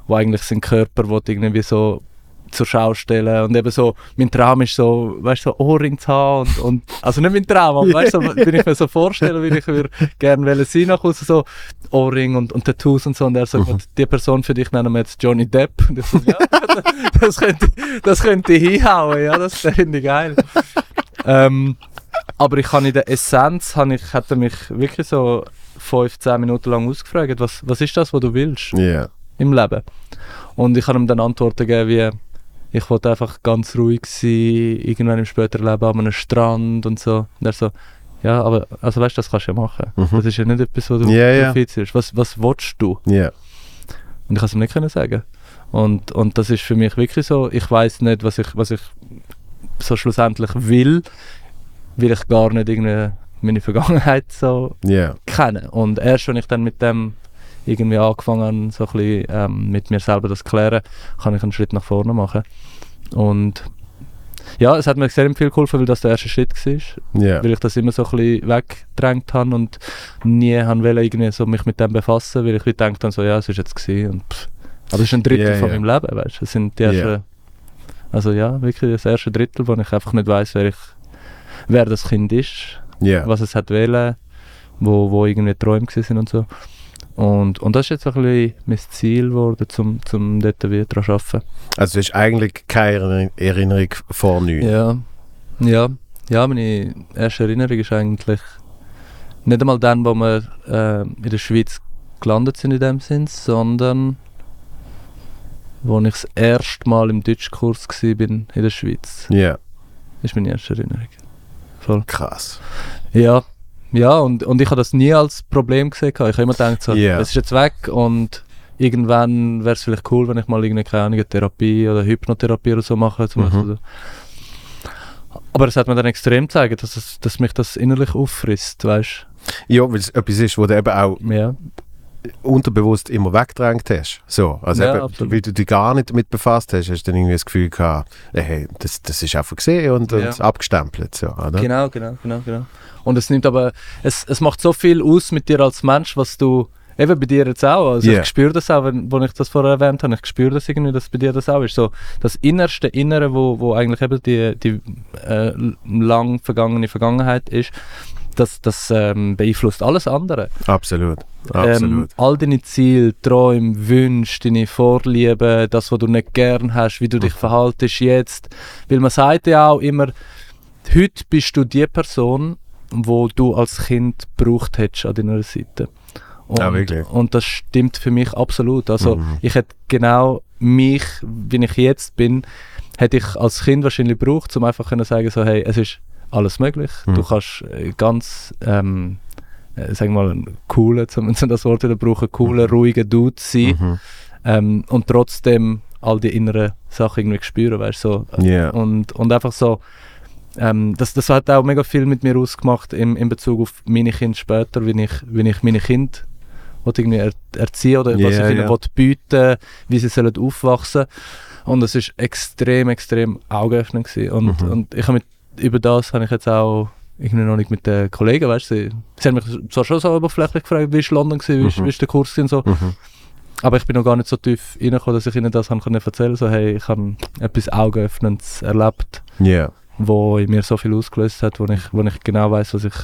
wo eigentlich seinen Körper will irgendwie so zur Schau stellen und eben so, mein Traum ist so, weißt du, so Ohrring zu haben und, und also nicht mein Traum, aber weißt du, so, wenn ich mir so vorstelle, wie ich würde gerne sein nach außen, so Ohrring und, und Tattoos und so und er sagt, Mhm. die Person für dich nennen wir jetzt Johnny Depp und ich so, ja, [laughs] das könnte, das könnte hinhauen, ja, das finde ich geil. ähm, aber ich habe in der Essenz, habe ich, er mich wirklich so 15 Minuten lang ausgefragt, was, was ist das, was du willst Ja. im Leben? Und ich habe ihm dann Antworten gegeben wie, ich wollte einfach ganz ruhig sein, irgendwann im späteren Leben an einem Strand und so. Und er so, ja, aber also weißt du, das kannst du ja machen. Mhm. Das ist ja nicht etwas, wo du ja. profitierst. Was, was willst du? Ja. Und ich kann es ihm nicht können sagen. Und, und das ist für mich wirklich so, ich weiß nicht, was ich, was ich so schlussendlich will, weil ich gar nicht irgendwie meine Vergangenheit so Ja. kenne. Und erst wenn ich dann mit dem irgendwie angefangen habe, so ein bisschen ähm, mit mir selber das zu klären, kann ich einen Schritt nach vorne machen. Und ja, es hat mir sehr viel geholfen, weil das der erste Schritt war. Ja. Weil ich das immer so ein bisschen weggedrängt habe und nie haben wollte irgendwie so mich mit dem befassen, weil ich gedacht habe, so, ja, es ist jetzt gewesen und pff. Aber es ist ein Drittel Ja, von ja. meinem Leben, weißt du. Es sind die ersten, also ja, wirklich das erste Drittel, wo ich einfach nicht weiß, wer ich, wer das Kind ist was es hat wählen, wo, wo irgendwie Träume sind und so. Und, und das ist jetzt ein bisschen mein Ziel geworden, um zum dort daran zu arbeiten. Also du hast eigentlich keine Erinnerung vor nichts. Ja, ja, ja, meine erste Erinnerung ist eigentlich nicht einmal dann, wo wir äh, in der Schweiz gelandet sind in dem Sinn, sondern wo ich das erste Mal im Deutschkurs war in der Schweiz. Ja, Das ist meine erste Erinnerung. Voll. krass. Ja, ja und, und ich habe das nie als Problem gesehen. Ich habe immer gedacht, so, Ja. es ist jetzt weg und irgendwann wäre es vielleicht cool, wenn ich mal irgendeine Therapie oder Hypnotherapie oder so mache. Zum Mhm. Beispiel. Aber es hat mir dann extrem gezeigt, dass, es, dass mich das innerlich auffrisst, weißt Ja, weil es etwas ist, wo du eben auch? Ja. Unterbewusst immer weggedrängt hast. So, also Ja, eben, weil du dich gar nicht damit befasst hast, hast du dann irgendwie das Gefühl gehabt, äh, hey, das, das ist einfach gesehen und, und Ja. abgestempelt. So, oder? Genau, genau, genau, genau. Und es nimmt aber, es, es macht so viel aus mit dir als Mensch, was du, eben bei dir jetzt auch, also Ja. ich spüre das auch, wenn, wo ich das vorher erwähnt habe, ich spüre das irgendwie, dass bei dir das auch ist, so das innerste Innere, wo, wo eigentlich eben die, die äh, lang vergangene Vergangenheit ist, das, das ähm, beeinflusst alles andere. Absolut. Ähm, Absolut. all deine Ziele, Träume, Wünsche, deine Vorlieben, das, was du nicht gern hast, wie du dich Mhm. verhaltest jetzt. Weil man sagt ja auch immer, heute bist du die Person, wo du als Kind gebraucht hättest an deiner Seite. Und, Ja, wirklich. und das stimmt für mich absolut. Also Mhm. ich hätte genau mich, wie ich jetzt bin, hätte ich als Kind wahrscheinlich gebraucht, um einfach zu sagen, so, hey, es ist alles möglich. Mhm. Du kannst äh, ganz, ähm, äh, sagen wir mal, ein cooler, zum, zum das Wort wieder brauchen, cooler, ruhiger Dude sein Mhm. ähm, und trotzdem all die inneren Sachen irgendwie spüren, weißt so. Ja. Und, und einfach so, ähm, das, das hat auch mega viel mit mir ausgemacht im, in Bezug auf meine Kinder später, wie ich, wie ich meine Kinder irgendwie er, erziehen oder was Ja, ich ihnen will bieten wie sie sollen aufwachsen und es ist extrem, extrem augenöffnend gewesen. Und, Mhm. und ich habe mit, über das habe ich jetzt auch irgendwie noch nicht mit den Kollegen, weißt du, sie, sie haben mich zwar schon so oberflächlich gefragt, wie ist London gewesen, wie, ist, Mhm. wie ist der Kurs und so, Mhm. aber ich bin noch gar nicht so tief reingekommen, dass ich ihnen das haben können erzählen so hey, ich habe etwas Augenöffnendes erlebt, Ja. wo in mir so viel ausgelöst hat, wo ich, wo ich genau weiß, was ich,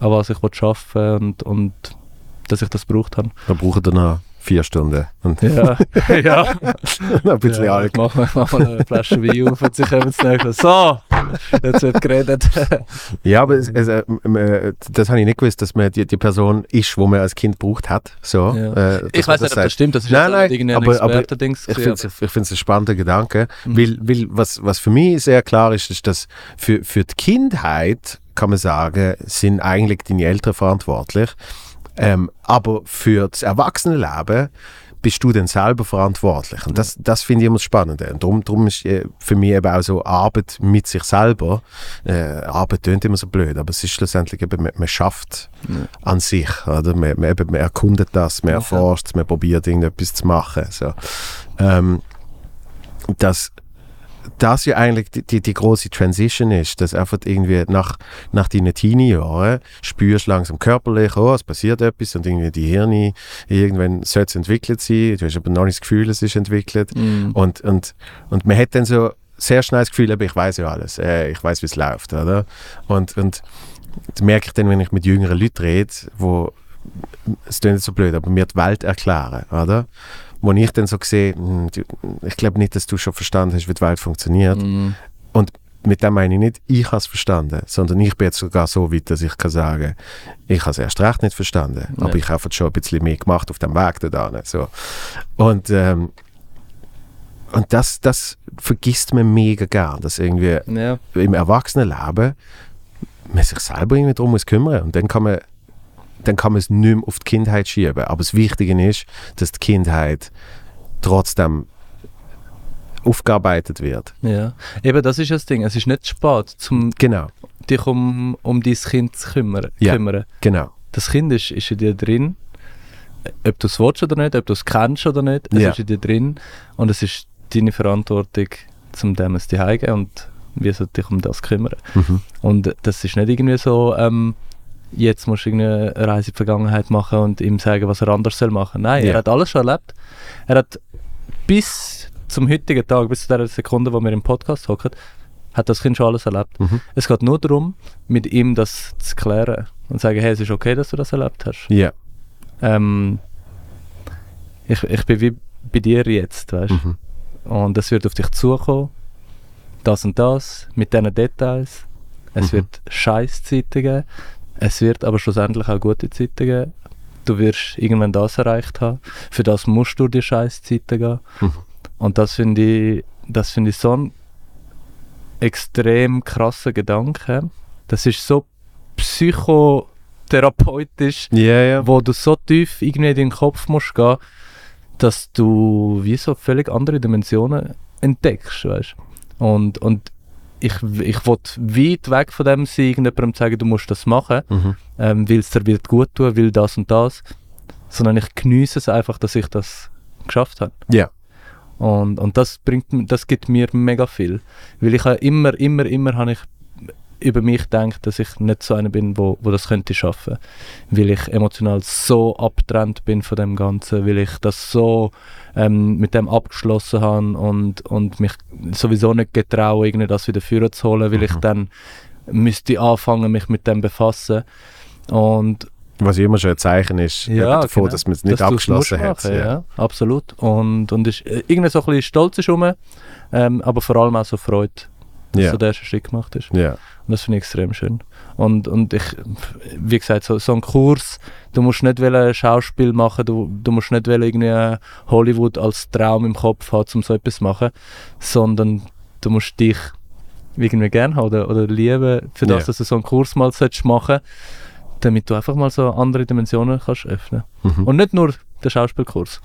an was ich will arbeiten und, und dass ich das gebraucht habe. Da brauchen wir noch vier Stunden. Und Ja, [laughs] ja. ein bisschen ja, Alk. ich mach, mach mal eine Flasche Wein auf und sie kommen ins Nächste. So, jetzt wird geredet. Ja, aber es, es, äh, äh, das habe ich nicht gewusst, dass man die, die Person ist, wo man als Kind gebraucht hat. So, Ja. äh, ich weiß nicht, ob das stimmt, das ist Nein, nein, irgendein aber- aber. Ich finde es ein spannender Gedanke, Mhm. weil, weil was, was für mich sehr klar ist, ist, dass für, für die Kindheit, kann man sagen, sind eigentlich deine Eltern verantwortlich. Ähm, aber für das Erwachsenenleben bist du dann selber verantwortlich. Und das, das finde ich immer das Spannende. Und darum, darum ist äh, für mich eben auch so Arbeit mit sich selber. Äh, Arbeit tönt immer so blöd, aber es ist schlussendlich eben, man, man schafft Ja. an sich. Oder? Man, man, eben, man erkundet das, man erforscht man probiert irgendetwas zu machen. So. Ähm, dass das ja eigentlich die, die, die große Transition ist, dass einfach irgendwie nach, nach deinen Teenie-Jahren spürst du langsam körperlich, oh, es passiert etwas und irgendwie die Hirne, irgendwann sollte es entwickelt sein, du hast aber noch nicht das Gefühl, es ist entwickelt Mhm. und, und, und man hat dann so sehr schnell das Gefühl, eben, ich weiß ja alles, äh, ich weiß, wie es läuft, oder? Und, und das merke ich dann, wenn ich mit jüngeren Leuten rede, wo es klingt nicht so blöd, aber mir die Welt erklären, oder? Wo ich dann so sehe, hm, ich glaube nicht, dass du schon verstanden hast, wie die Welt funktioniert. Mhm. Mit dem meine ich nicht, ich habe es verstanden, sondern ich bin jetzt sogar so weit, dass ich kann sagen, ich habe es erst recht nicht verstanden, Ja. aber ich habe einfach schon ein bisschen mehr gemacht auf dem Weg da so. Und, ähm, und das, das vergisst man mega gern, dass irgendwie Ja. im Erwachsenenleben man sich selber irgendwie darum muss kümmern und dann kann man dann kann man es nicht mehr auf die Kindheit schieben. Aber das Wichtige ist, dass die Kindheit trotzdem aufgearbeitet wird. Ja, eben das ist das Ding. Es ist nicht zu spät, um Genau, dich um, um dein Kind zu kümmern. Ja. kümmern. genau. Das Kind ist, ist in dir drin, ob du es willst oder nicht, ob du es kennst oder nicht, es Ja. ist in dir drin und es ist deine Verantwortung, zum dem es heimgeben und wie soll dich um das kümmern. Mhm. Und das ist nicht irgendwie so, ähm, jetzt musst du irgendeine Reise in die Vergangenheit machen und ihm sagen, was er anders soll machen. Nein, Ja. er hat alles schon erlebt. Er hat bis zum heutigen Tag, bis zu der Sekunde, wo wir im Podcast hocken, hat das Kind schon alles erlebt. Mhm. Es geht nur darum, mit ihm das zu klären und sagen, hey, es ist okay, dass du das erlebt hast. Ja, Ähm, ich, ich bin wie bei dir jetzt, weißt du? Mhm. Und es wird auf dich zukommen, das und das, mit diesen Details. Es Mhm. wird Scheißzeiten geben, es wird aber schlussendlich auch gute Zeiten geben. Du wirst irgendwann das erreicht haben. Für das musst du die Scheißzeiten gehen. Mhm. Und das finde ich, das finde ich so ein extrem krasser Gedanke. Das ist so psychotherapeutisch, Ja, ja. wo du so tief irgendwie in den Kopf musst gehen, dass du wie so völlig andere Dimensionen entdeckst, weißt Und, und ich, ich will weit weg von dem sein, irgendjemandem sagen, du musst das machen, Mhm. ähm, weil es dir wird gut tun, will das und das, sondern ich genieße es einfach, dass ich das geschafft habe. Ja. Und, und das bringt, das gibt mir mega viel. Weil ich habe immer, immer, immer habe ich über mich gedacht, dass ich nicht so einer bin, wo, wo das könnte schaffen. Weil ich emotional so abgetrennt bin von dem Ganzen, weil ich das so ähm, mit dem abgeschlossen habe und, und mich sowieso nicht getraue, irgendwie das wieder führen zu holen, weil ich Mhm. dann müsste anfangen, mich mit dem befassen. Und Was ja immer schon ein Zeichen ist Ja, davor, genau. dass man es nicht dass abgeschlossen hat. machen, ja. absolut. Und, und ist, äh, irgendwie so ein bisschen stolz ist rum, ähm, aber vor allem auch so Freude, dass Ja. du den ersten Schritt gemacht hast. Ja. Und das finde ich extrem schön. Und, und ich, wie gesagt, so, so ein Kurs, du musst nicht wollen Schauspiel machen, du, du musst nicht wollen irgendwie Hollywood als Traum im Kopf haben, um so etwas zu machen, sondern du musst dich irgendwie gerne haben oder, oder lieben, für das, Ja. dass du so einen Kurs mal solltest machen damit du einfach mal so andere Dimensionen kannst öffnen. Mhm. Und nicht nur der Schauspielkurs,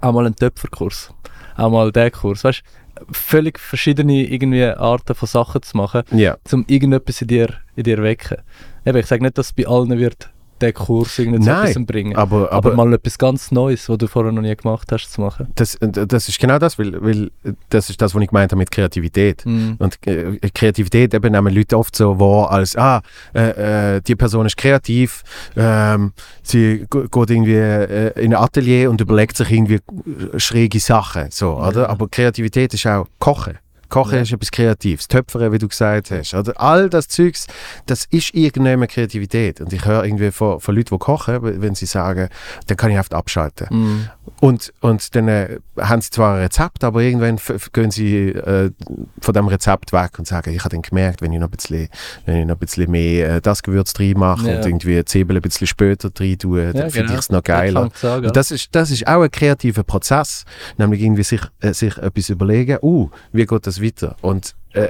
auch mal einen Töpferkurs, auch mal der Kurs, weißt völlig verschiedene irgendwie Arten von Sachen zu machen, ja. um irgendetwas in dir, in dir wecken. Eben, ich sage nicht, dass es bei allen wird der Kurs irgendwie zu Nein, etwas bringen. Aber, aber, aber, mal etwas ganz Neues, was du vorher noch nie gemacht hast, zu machen. das, das ist genau das, weil, weil das ist das, was ich gemeint habe mit Kreativität. Mhm. Und äh, Kreativität eben nehmen Leute oft so wahr als, ah, äh, äh, die Person ist kreativ, ähm, sie geht irgendwie äh, in ein Atelier und überlegt sich irgendwie äh, schräge Sachen, so, Ja. oder? Aber Kreativität ist auch Kochen. Kochen Ja. ist etwas Kreatives, Töpfern, wie du gesagt hast. Oder? All das Zeugs, das ist irgendeine Kreativität. Und ich höre irgendwie von, von Leuten, die kochen, wenn sie sagen, dann kann ich oft abschalten. Mhm. Und, und dann äh, haben sie zwar ein Rezept, aber irgendwann gehen sie äh, von dem Rezept weg und sagen, ich habe dann gemerkt, wenn ich noch ein bisschen, wenn ich noch ein bisschen mehr äh, das Gewürz reinmache mache Ja. und irgendwie Zwiebeln ein bisschen später rein tue, dann Ja, finde genau. ich es noch Das geiler. ich sagen, Und das ist, das ist auch ein kreativer Prozess, nämlich irgendwie sich, äh, sich etwas überlegen, uh, wie geht das weiter? Und äh,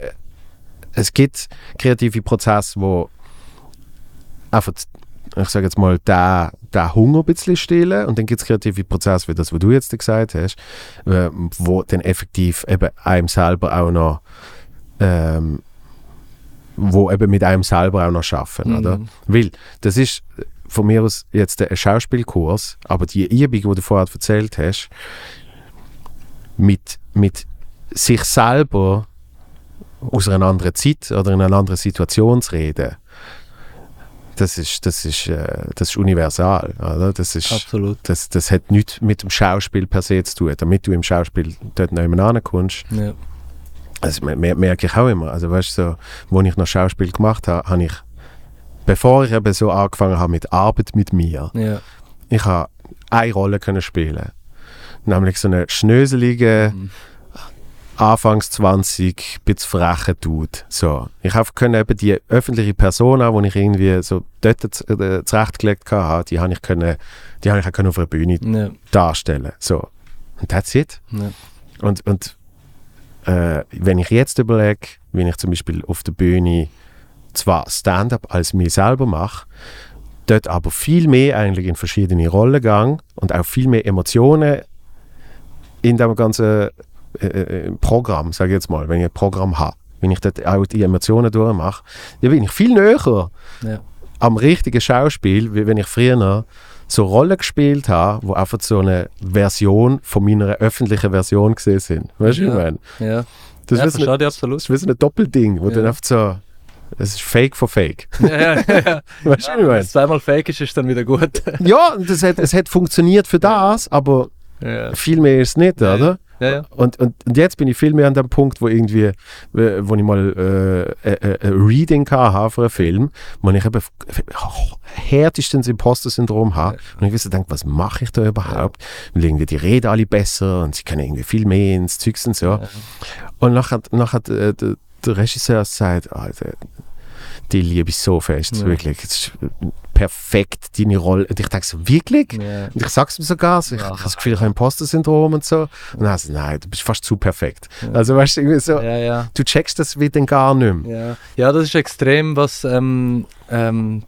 es gibt kreative Prozesse, wo einfach, ich sage jetzt mal, der, der Hunger ein bisschen stillen und dann gibt es kreative Prozesse, wie das, was du jetzt gesagt hast, äh, wo dann effektiv eben einem selber auch noch ähm, wo eben mit einem selber auch noch schaffen, Mhm. oder? Weil das ist von mir aus jetzt ein Schauspielkurs, aber die Übung, die du vorher erzählt hast, mit, mit sich selber aus einer anderen Zeit oder in einer anderen Situation zu reden, das ist, das ist, äh, das ist universal. Oder? Das, ist, Absolut. das, das hat nichts mit dem Schauspiel per se zu tun. Damit du im Schauspiel dort nicht mehr ankommst, Ja. also mer- mer- merke ich auch immer. Also weißt du, so, wo ich noch Schauspiel gemacht habe, habe ich, bevor ich eben so angefangen habe mit Arbeit mit mir, Ja. ich habe eine Rolle können spielen. Nämlich so eine schnöselige, Mhm. Anfangs 20, bisschen freche Dude. So. Ich habe können eben die öffentliche Persona, die ich irgendwie so dort äh, zurechtgelegt hatte, die habe ich, können, die habe ich auch auf einer Bühne Ja. darstellen. So. Und that's it. Ja. Und, und äh, wenn ich jetzt überlege, wenn ich zum Beispiel auf der Bühne zwar Stand-up als mir selber mache, dort aber viel mehr eigentlich in verschiedene Rollen gehe und auch viel mehr Emotionen in dem ganzen äh, äh, Programm, sage ich jetzt mal, wenn ich ein Programm habe, wenn ich dort auch die Emotionen durchmache, dann bin ich viel näher Ja. am richtigen Schauspiel, wie wenn ich früher so Rollen gespielt habe, wo einfach so eine Version von meiner öffentlichen Version gesehen sind. Weißt du, Ja. was ich meine? Ja. Das ja, ist ein- absolut. das ist ein Doppelding, wo Ja. dann einfach so, es ist Fake von Fake. [laughs] ja, ja, ja. [laughs] Weißt du, was ich Wenn meine? es zweimal fake ist, ist dann wieder gut. Ja, das hat, es hat funktioniert für das, aber ja. viel mehr ist es nicht, Ja. oder? Ja, ja. Und, und, und jetzt bin ich viel mehr an dem Punkt, wo irgendwie, äh, wo ich mal äh, äh, äh, ein Reading hatte für einen Film, wo ich eben härtestens Imposter-Syndrom habe. Und ich wusste, denke, was mache ich da überhaupt? Weil irgendwie die reden alle besser und sie können irgendwie viel mehr ins Zeugs und so. Und nachher, nachher äh, der, der Regisseur sagt, Alter, die liebe ich so fest, Ja. wirklich. Es ist perfekt, deine Rolle. Und ich denke so, wirklich? Ja. Und ich sag's mir sogar, so, ich, ich habe das Gefühl, ich habe Imposter-Syndrom und so. Und dann es, nein, du bist fast zu perfekt. Also weißt du, irgendwie so, Ja, ja. du checkst das wie dann gar nicht mehr. Ja, ja das ist extrem, was ähm, ähm,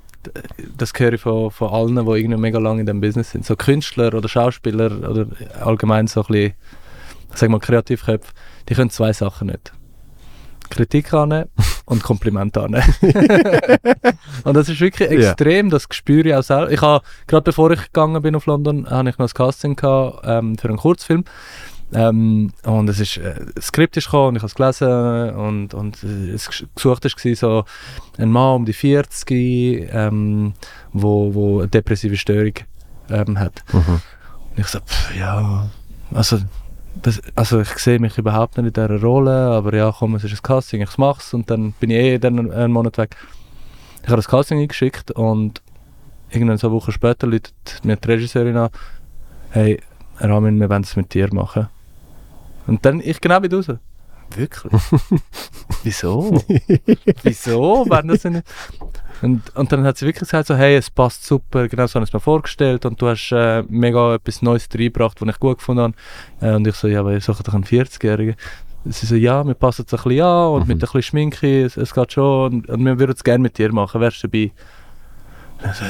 das höre ich von, von allen, die irgendwie mega lange in dem Business sind. So Künstler oder Schauspieler oder allgemein so ein bisschen, sag mal, Kreativköpfe, die können zwei Sachen nicht. Kritik annehmen und Komplimente annehmen. [laughs] und das ist wirklich extrem, das spüre ich auch selber. Ich habe, gerade bevor ich gegangen bin auf London, habe ich noch ein Casting gehabt, ähm, für einen Kurzfilm. Ähm, und es ist, äh, das Skript ist gekommen und ich habe es gelesen und, und äh, es ges- gesucht war so ein Mann um die 40, ähm, wo, wo eine depressive Störung ähm, hat. Mhm. Und ich so, pff, ja, also, das, also ich sehe mich überhaupt nicht in dieser Rolle, aber ja, komm, es ist ein Casting, ich mache es und dann bin ich eh dann einen Monat weg. Ich habe das Casting eingeschickt und irgendwann so eine Woche später läutet mir die Regisseurin an, hey, Ramin, wir wollen es mit dir machen. Und dann, ich genau du so, wirklich? [laughs] Wieso? [laughs] Wieso? Wenn das nicht... Und, und dann hat sie wirklich gesagt, so, hey, es passt super, genau so habe ich es mir vorgestellt und du hast äh, mega etwas Neues reingebracht, was ich gut gefunden habe. Äh, und ich so, ja, aber ich suche doch einen 40-Jährigen. Sie so, ja, wir passen es ein bisschen an und Mhm. mit ein bisschen Schminke, es, es geht schon und, und wir würden es gerne mit dir machen, wärst du dabei? Also,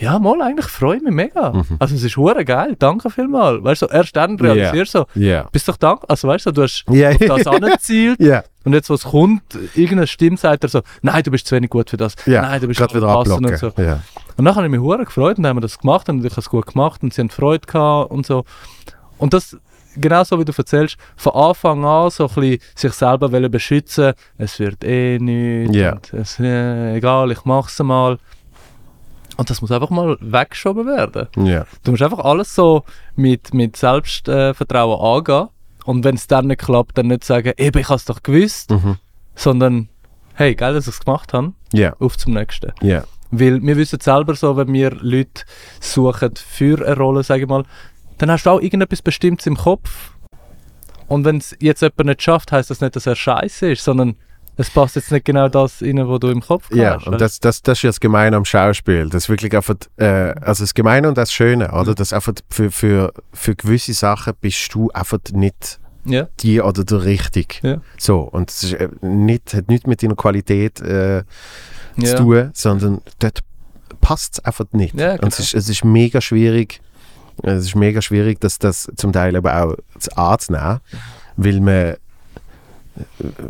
ja, mal, eigentlich freue ich mich mega. Mhm. Also es ist hure geil, danke vielmals. Weißt du, so, erst dann realisierst du so, Ja. bist doch dank, also weißt du, du hast auf das angezielt [laughs] Ja. und jetzt, was kommt, irgendeine Stimme sagt dir so, nein, du bist zu wenig gut für das. Ja. Nein, du bist Gerade wieder passend und so. Ja. Und dann habe ich mich hure gefreut und dann haben wir das gemacht und ich habe es gut gemacht und sie haben Freude gehabt und so. Und das, genau so wie du erzählst, von Anfang an so ein bisschen sich selber beschützen, es wird eh nichts, und es, äh, egal, ich mache es mal. Und das muss einfach mal weggeschoben werden. Ja. Du musst einfach alles so mit, mit Selbstvertrauen angehen. Und wenn es dann nicht klappt, dann nicht sagen, eben, ich habe es doch gewusst, Mhm. sondern, hey, geil, dass ich es gemacht habe, Ja. auf zum nächsten. Ja. Weil wir wissen selber so, wenn wir Leute suchen für eine Rolle, sage ich mal, dann hast du auch irgendetwas Bestimmtes im Kopf. Und wenn es jetzt jemand nicht schafft, heißt das nicht, dass er scheiße ist, sondern es passt jetzt nicht genau das rein, was du im Kopf Ja, hast. und das, das, das ist ja das Gemeine am Schauspiel. Das ist wirklich einfach, äh, also das Gemeine und das Schöne, oder? Das einfach für, für, für gewisse Sachen bist du einfach nicht ja, die oder der richtig. Ja. So, und es ist äh, nicht, hat nichts mit deiner Qualität äh, zu ja. tun, sondern dort passt es einfach nicht. Ja, Und es genau. ist, es ist mega schwierig, es ist mega schwierig, dass das zum Teil aber auch zu anzunehmen, weil man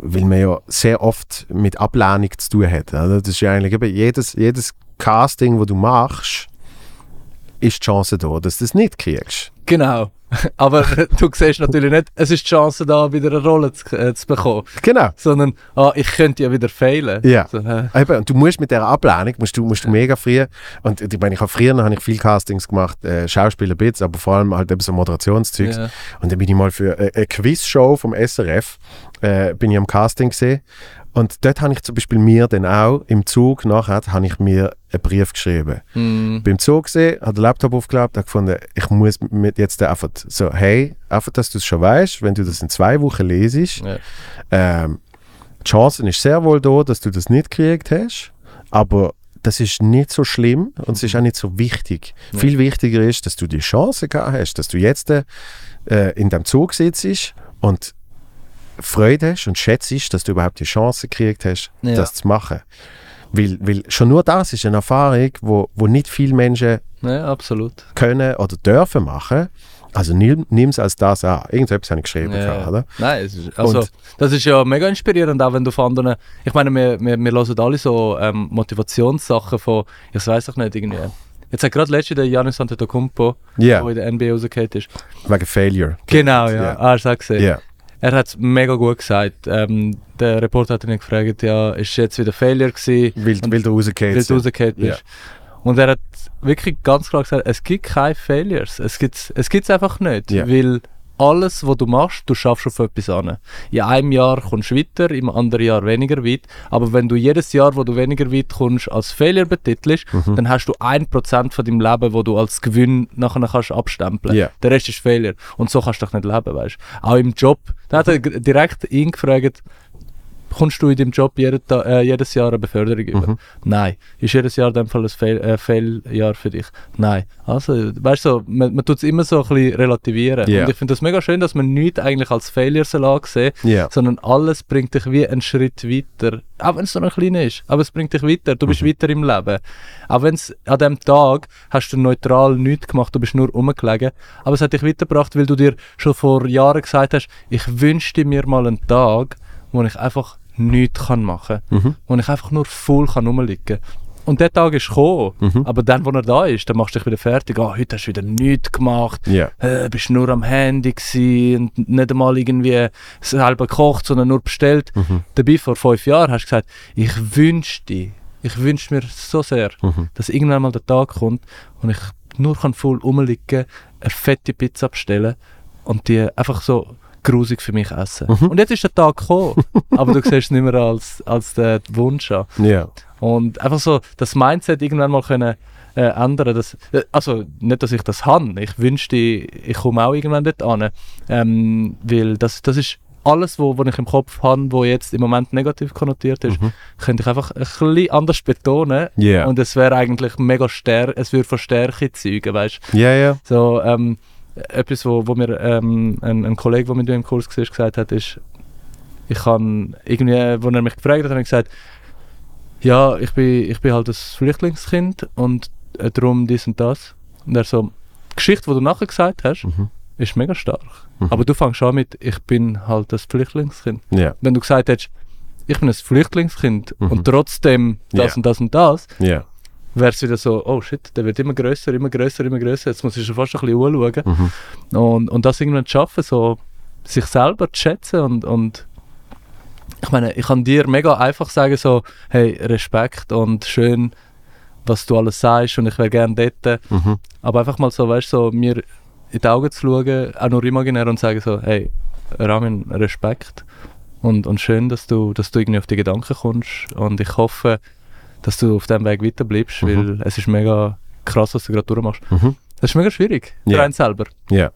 weil man ja sehr oft mit Ablehnung zu tun hat. Oder? Das ist ja eigentlich eben jedes, jedes Casting, wo du machst, ist die Chance da, dass du es nicht kriegst. Genau. [laughs] Aber du siehst natürlich nicht, es ist die Chance da, wieder eine Rolle zu, äh, zu bekommen. Genau. Sondern, ah, ich könnte ja wieder fehlen. Ja. So, äh, Eben, und du musst mit dieser Ablehnung, musst du, musst du mega früh, und ich meine, ich habe früher habe ich viel Castings gemacht, äh, Schauspieler Bits, aber vor allem halt eben so Moderationszeugs. ja. Und dann bin ich mal für äh, eine Quizshow vom SRF, äh, bin ich am Casting gesehen. Und dort habe ich zum Beispiel mir dann auch, im Zug nachher, habe ich mir einen Brief geschrieben. Mm, Beim Zug gesehen, habe den Laptop aufgeklappt, habe gefunden, ich muss mit jetzt einfach so, hey, einfach, dass du es schon weißt, wenn du das in zwei Wochen lesest, ja. ähm, die Chance ist sehr wohl da, dass du das nicht gekriegt hast, aber das ist nicht so schlimm und es ist auch nicht so wichtig. Ja. Viel wichtiger ist, dass du die Chance gehabt hast, dass du jetzt äh, in dem Zug sitzt und Freude hast und schätzt, dass du überhaupt die Chance gekriegt hast, Ja. das zu machen. Weil, weil schon nur das ist eine Erfahrung, wo, wo nicht viele Menschen ja, absolut. können oder dürfen machen. Also nimm es als das an. Irgendetwas habe ich geschrieben, Ja. oder? Nein, es ist, also, Und- das ist ja mega inspirierend, auch wenn du von anderen. Ich meine, wir, wir, wir hören alle so ähm, Motivationssachen von, ich weiß auch nicht, irgendwie. Jetzt hat gerade letztens der Janis Antetokounmpo, Ja, der in der NBA rausgekommen ist. wegen Failure. Genau, ja. Ja. Ah, du auch gesehen. Ja. Er hat es mega gut gesagt. Ähm, der Reporter hat ihn gefragt, ja, ist jetzt wieder Failure gewesen, Weil, Und- weil du rausgehst. weil du Ja. bist. Und er hat wirklich ganz klar gesagt, es gibt keine Failures. Es gibt es gibt's einfach nicht. Ja. Weil alles, was du machst, du schaffst auf etwas an. In einem Jahr kommst du weiter, im anderen Jahr weniger weit. Aber wenn du jedes Jahr, wo du weniger weit kommst, als Failure betitelst, Mhm. dann hast du 1% von deinem Leben, wo du als Gewinn nachher kannst abstempeln. Ja. Der Rest ist Failure. Und so kannst du doch nicht leben, weißt du. Auch im Job. Da hat er direkt ihn gefragt, kommst du in deinem Job jeden äh, jedes Jahr eine Beförderung über? Mhm. Nein. Ist jedes Jahr in dem Fall ein Fail, äh, Failjahr für dich? Nein. Also, weißt du, man, man tut es immer so ein bisschen relativieren. Ja. Und ich finde das mega schön, dass man nichts eigentlich als Failure soll ansehen Ja. sondern alles bringt dich wie einen Schritt weiter. Auch wenn es nur ein kleiner ist. Aber es bringt dich weiter. Du Mhm. bist weiter im Leben. Auch wenn es an dem Tag hast du neutral nichts gemacht, du bist nur rumgelegen. Aber es hat dich weitergebracht, weil du dir schon vor Jahren gesagt hast, ich wünschte mir mal einen Tag, wo ich einfach nichts kann machen kann. Mhm. Wo ich einfach nur voll kann rumliegen Und der Tag ist gekommen. Mhm. Aber dann, wo er da ist, dann machst du dich wieder fertig. Ah, heute hast du wieder nichts gemacht Ja. äh, bist nur am Handy und nicht einmal irgendwie selber gekocht, sondern nur bestellt. Mhm. Dabei vor fünf Jahren hast du gesagt, ich wünschte, ich wünsche mir so sehr, Mhm. dass irgendwann mal der Tag kommt und ich nur kann voll rumliegen, eine fette Pizza bestellen und die einfach so grusig für mich essen. Mhm. Und jetzt ist der Tag gekommen, [laughs] aber du siehst es nicht mehr als, als den Wunsch an. Ja. Und einfach so das Mindset irgendwann mal können äh, ändern. Das, äh, also nicht, dass ich das habe. Ich wünschte, ich komme auch irgendwann dort an. Ähm, weil das, das ist alles, wo, wo ich im Kopf habe, wo jetzt im Moment negativ konnotiert ist, Mhm. könnte ich einfach ein bisschen anders betonen. Ja. Und es wäre eigentlich mega stärker, es würde von Stärke zeugen, weißt Ja, ja. so, ähm, etwas, wo, wo mir ähm, ein, ein Kollege, der mit mir im Kurs war, gesagt hat, ist, ich kann irgendwie, wo er mich gefragt hat, habe ich gesagt, ja, ich bin, ich bin halt ein Flüchtlingskind und äh, darum dies und das. Und er so, die Geschichte, die du nachher gesagt hast, Mhm. ist mega stark. Mhm. Aber du fängst an mit, ich bin halt ein Flüchtlingskind. Ja. Wenn du gesagt hättest, ich bin ein Flüchtlingskind Mhm. und trotzdem das Ja. und das und das, Ja. Wäre es wieder so, oh shit, der wird immer größer, immer größer, immer größer. Jetzt muss ich schon fast ein bisschen anschauen. Mhm. Und, und das irgendwann zu schaffen, so sich selber zu schätzen und, und ich meine, ich kann dir mega einfach sagen, so, hey, Respekt und schön, was du alles sagst und ich wäre gerne dort. Mhm. Aber einfach mal so, weißt du, so, mir in die Augen zu schauen, auch nur imaginär und sagen so, hey, Ramin, Respekt und, und schön, dass du, dass du irgendwie auf die Gedanken kommst und ich hoffe, dass du auf diesem Weg weiterbleibst, Mhm. weil es ist mega krass, was du gerade durchmachst. Mhm. Das ist mega schwierig, für Ja. einen selber. Ja.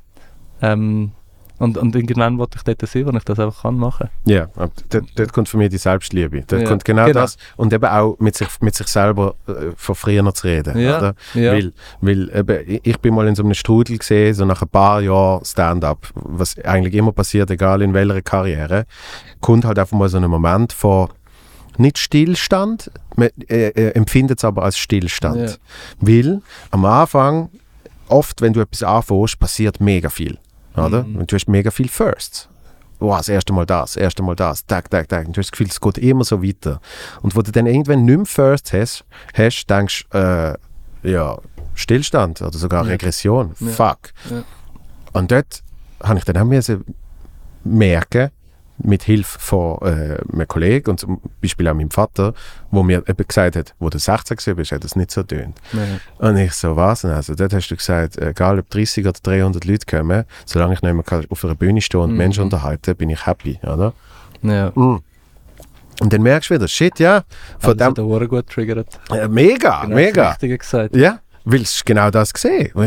Ähm, und, und irgendwann wollte ich dort sein, wo ich das einfach kann machen. Ja, aber dort, dort kommt für mich die Selbstliebe. Dort Ja, kommt genau, genau. das. Und eben auch mit sich, mit sich selber äh, von früher zu reden. Ja, Oder? ja. Weil, weil eben, ich- ich bin mal in so einem Strudel gesehen, so nach ein paar Jahren Stand-up, was eigentlich immer passiert, egal in welcher Karriere, kommt halt einfach mal so ein Moment von nicht Stillstand, man äh, äh, empfindet es aber als Stillstand. Ja. Weil am Anfang, oft, wenn du etwas anfängst, passiert mega viel. Oder? Mhm. Und du hast mega viel Firsts. Wow, das erste Mal das, das erste Mal das, tag, tag, tag. Und du hast das Gefühl, es geht immer so weiter. Und wo du dann irgendwann nicht mehr First hast, hast denkst du, äh, ja, Stillstand oder sogar Ja. Regression. Ja. Fuck. Und dort habe ich dann auch merken, mit Hilfe von äh, einem Kollegen und zum Beispiel auch meinem Vater, wo mir eben gesagt hat, wo du 16 gewesen bist, hat das nicht so tönt. Ja. Und ich so, was? Also dort hast du gesagt, egal ob 30 oder 300 Leute kommen, solange ich nicht mehr auf einer Bühne stehen und Mhm. Menschen unterhalten, bin ich happy, oder? Ja. Und dann merkst du wieder, shit, ja, von das hat dem, der Hure gut triggert. äh, mega, Genau mega. Das Richtige gesagt. Ja, weil es genau das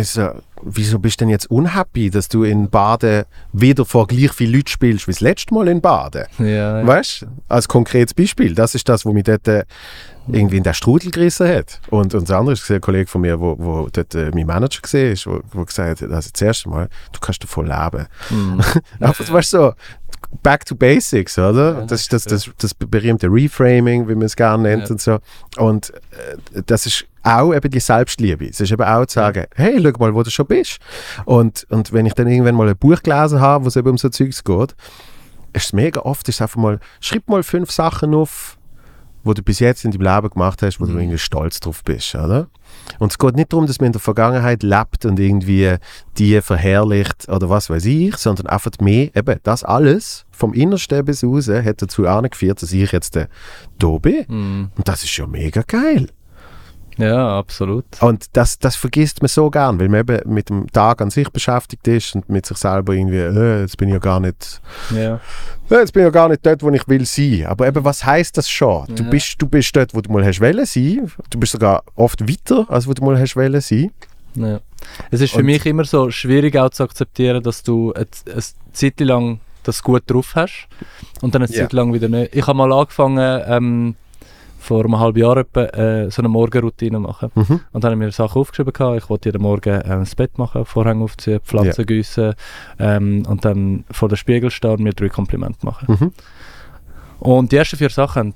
ich so, wieso bist du denn jetzt unhappy, dass du in Baden wieder vor gleich vielen Leuten spielst wie das letzte Mal in Baden? Ja, ja. Weißt du, als konkretes Beispiel. Das ist das, was mich dort äh, irgendwie in den Strudel gerissen hat. Und, und das andere ist ein Kollege von mir, wo, wo dort äh, mein Manager gesehen ist, wo, wo gesagt hat, also das erste Mal, du kannst davon leben. Mhm. [laughs] Aber weißt du, so, back to basics, oder? Ja, das ist das, das, das berühmte Reframing, wie man es gerne nennt Ja. und so. Und äh, das ist auch eben die Selbstliebe. Es ist eben auch zu sagen, hey, schau mal, wo du schon bist. Und, und wenn ich dann irgendwann mal ein Buch gelesen habe, wo es eben um so Zeugs geht, ist es mega oft, ist einfach mal, schreib mal fünf Sachen auf, wo du bis jetzt in deinem Leben gemacht hast, wo du Mhm. irgendwie stolz drauf bist, oder? Und es geht nicht darum, dass man in der Vergangenheit lebt und irgendwie die verherrlicht oder was weiß ich, sondern einfach mehr, eben das alles vom Innersten bis raus hat dazu angeführt, dass ich jetzt äh, da bin. Mhm. Und das ist ja mega geil. Ja, absolut. Und das, das vergisst man so gern, weil man eben mit dem Tag an sich beschäftigt ist und mit sich selber irgendwie, äh, jetzt bin ich ja gar nicht, Ja. äh, jetzt bin ich ja gar nicht dort, wo ich will sein. Aber eben, was heißt das schon? Du, Ja. bist, du bist dort, wo du mal hast wollen sein. Du bist sogar oft weiter, als wo du mal hast wollen sein. Ja. Es ist für Und- mich immer so schwierig auch zu akzeptieren, dass du eine, eine Zeit lang das gut drauf hast und dann eine Ja. Zeit lang wieder nicht. Ich habe mal angefangen, ähm, vor einem halben Jahr etwa, äh, so eine Morgenroutine machen. Mhm. Und dann habe ich mir Sachen aufgeschrieben. Gehabt. Ich wollte jeden Morgen äh, das Bett machen, Vorhänge aufziehen, Pflanzen gießen ähm, und dann vor dem Spiegel stehen und mir drei Komplimente machen. Mhm. Und die ersten vier Sachen haben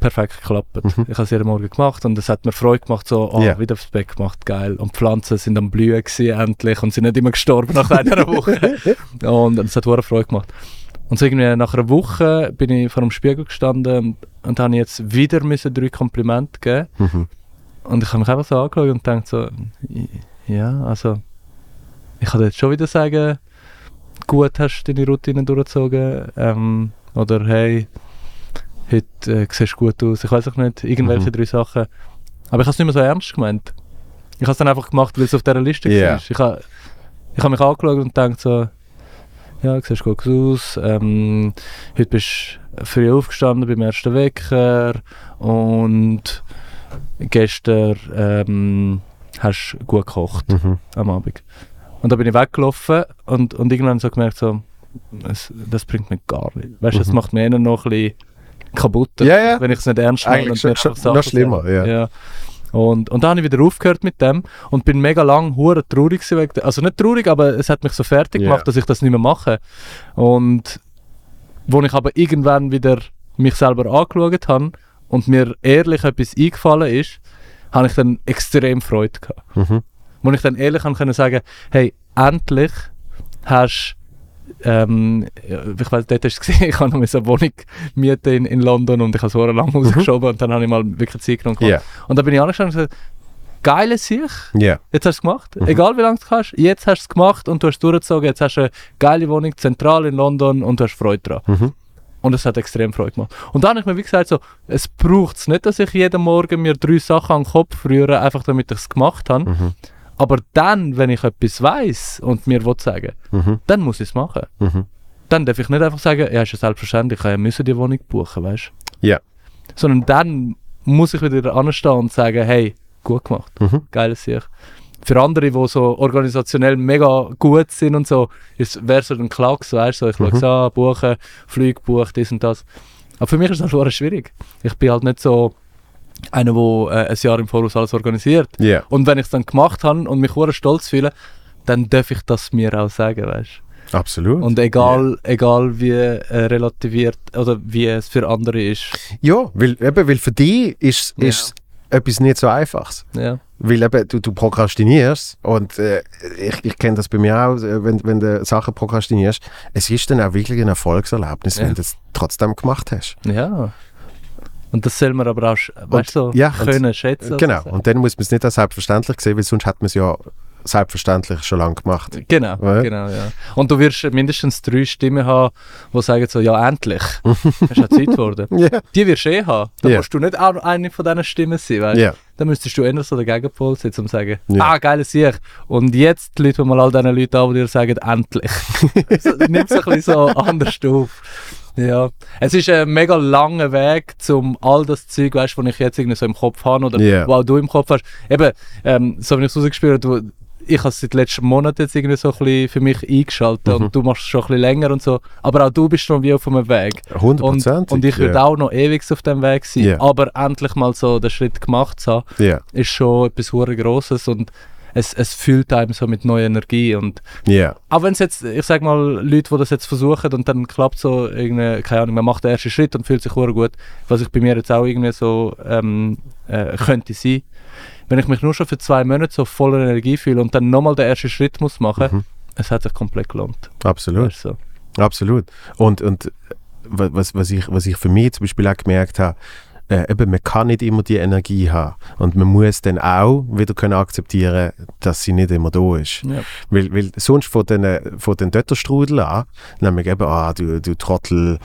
perfekt geklappt. Mhm. Ich habe es jeden Morgen gemacht und es hat mir Freude gemacht, so, oh, Ja. wieder aufs Bett gemacht, geil. Und die Pflanzen sind am Blühen gewesen, endlich und sind nicht immer gestorben nach einer [laughs] Woche. und es hat Freude gemacht. Und so irgendwie nach einer Woche bin ich vor dem Spiegel gestanden und, und habe jetzt wieder müssen drei Komplimente geben. Mhm. Und ich habe mich einfach so angeschaut und gedacht so, ja, also ich kann jetzt schon wieder sagen, gut hast du deine Routine durchgezogen ähm, oder hey, heute äh, siehst du gut aus, ich weiß auch nicht, irgendwelche Mhm. drei Sachen. Aber ich habe es nicht mehr so ernst gemeint. Ich habe es dann einfach gemacht, weil es auf dieser Liste Ja. war. Ich habe ich habe mich angeschaut und gedacht so, ja, du siehst gut aus, ähm, heute bist früh aufgestanden beim ersten Wecker und gestern ähm, hast du gut gekocht Mhm. am Abend. Und dann bin ich weggelaufen und, und irgendwann so gemerkt, so, es, das bringt mich gar nicht. Weißt du, Mhm. macht mich eher noch ein bisschen kaputt, Ja, ja. wenn ich es nicht ernst nehme. Eigentlich und schon- mir schon noch schlimmer, sage. ja. Und, und dann habe ich wieder aufgehört mit dem und bin mega lang hure traurig gewesen Also nicht traurig, aber es hat mich so fertig Ja. gemacht, dass ich das nicht mehr mache. Und wo ich aber irgendwann wieder mich selber angeschaut habe und mir ehrlich etwas eingefallen ist, habe ich dann extrem Freude gehabt Mhm. wo ich dann ehrlich kann können sagen, hey, endlich hast ähm, ja, ich weiß, dort hast du [laughs] gesehen, ich habe noch eine Wohnung mieten in, in London und ich habe so lange rausgeschoben und dann habe ich mal wirklich Zeit genommen. Ja. Und dann bin ich angeschaut und gesagt, geile Sicht, Ja. jetzt hast du es gemacht. Mhm. Egal wie lange du kannst, jetzt hast du es gemacht und du hast es durchgezogen, jetzt hast du eine geile Wohnung zentral in London und du hast Freude daran. Mhm. Und es hat extrem Freude gemacht. Und dann habe ich mir wie gesagt, so, es braucht es nicht, dass ich jeden Morgen mir drei Sachen an den Kopf rühre, einfach damit ich es gemacht habe. Mhm. Aber dann, wenn ich etwas weiß und mir will sagen, Mhm. dann muss ich es machen. Mhm. Dann darf ich nicht einfach sagen, ja, ist ja selbstverständlich, ich müssen die Wohnung buchen, weißt du? Ja. Sondern dann muss ich wieder anstehen und sagen, hey, gut gemacht, Mhm. geiles Sieg. Für andere, die so organisationell mega gut sind und so, wäre so ein Klacks, weißt du, so, ich schaue Mhm. es an, buchen, Flüge buchen, das und das. Aber für mich ist das halt schwierig. Ich bin halt nicht so einer, der äh, ein Jahr im Voraus alles organisiert. Ja. Und wenn ich es dann gemacht habe und mich stolz fühle, dann darf ich das mir auch sagen, weißt Absolut. Und egal, egal wie äh, relativiert oder wie es für andere ist. ja, weil, eben, weil für dich ist, Ja. Etwas nicht so Einfaches. Ja. Weil eben, du, du prokrastinierst und äh, ich, ich kenne das bei mir auch, äh, wenn, wenn du Sachen prokrastinierst, es ist dann auch wirklich ein Erfolgserlebnis, Ja. wenn du es trotzdem gemacht hast. ja. Und das soll man aber auch, weißt du, so ja, und- können schätzen. genau, sozusagen. und dann muss man es nicht als selbstverständlich sehen, weil sonst hat man es ja selbstverständlich schon lange gemacht. Genau, Ja. genau, ja. Und du wirst mindestens drei Stimmen haben, die sagen so, ja, endlich. [laughs] ist ja Zeit geworden. Ja, Die wirst du eh haben. Da Ja. musst du nicht auch eine von diesen Stimmen sein, weißt ja, Dann müsstest du eher so der Gegenpol sitzen und sagen, Ja. ah, geiles Sieg. Und jetzt Leute wir mal all diesen Leuten an, die dir sagen, endlich. [laughs] so, Nimm es ein bisschen so anders auf. Ja. Es ist ein mega langer Weg, um all das Zeug, weißt, was ich jetzt irgendwie so im Kopf habe oder Ja. was auch du im Kopf hast. Eben, ähm, so wie ich es rausgespielt habe, ich habe es seit letzten Monat jetzt irgendwie so ein bisschen für mich eingeschaltet Mhm. und du machst es schon ein bisschen länger und so. Aber auch du bist schon wie auf einem Weg. 100 Und, Prozent. und ich würde auch noch ewig auf dem Weg sein. Ja. Aber endlich mal so den Schritt gemacht zu haben, Ja, ist schon etwas hure Grosses und es, es füllt einem so mit neuer Energie. Und ja, auch wenn es jetzt, ich sag mal, Leute, die das jetzt versuchen und dann klappt so irgendwie, keine Ahnung, man macht den ersten Schritt und fühlt sich hure gut, was ich bei mir jetzt auch irgendwie so ähm, äh, könnte sein. Wenn ich mich nur schon für zwei Monate so voller Energie fühle und dann nochmal den ersten Schritt muss machen, Mhm. es hat sich komplett gelohnt. absolut. Weißt du, so. Absolut. Und, und wa- was, was, ich, was ich für mich zum Beispiel auch gemerkt habe, äh, eben, man kann nicht immer die Energie haben. Und man muss dann auch wieder können akzeptieren, dass sie nicht immer da ist. Ja. Weil, weil sonst von den, von den Dötterstrudel an, nämlich eben, ah, du, du Trottel,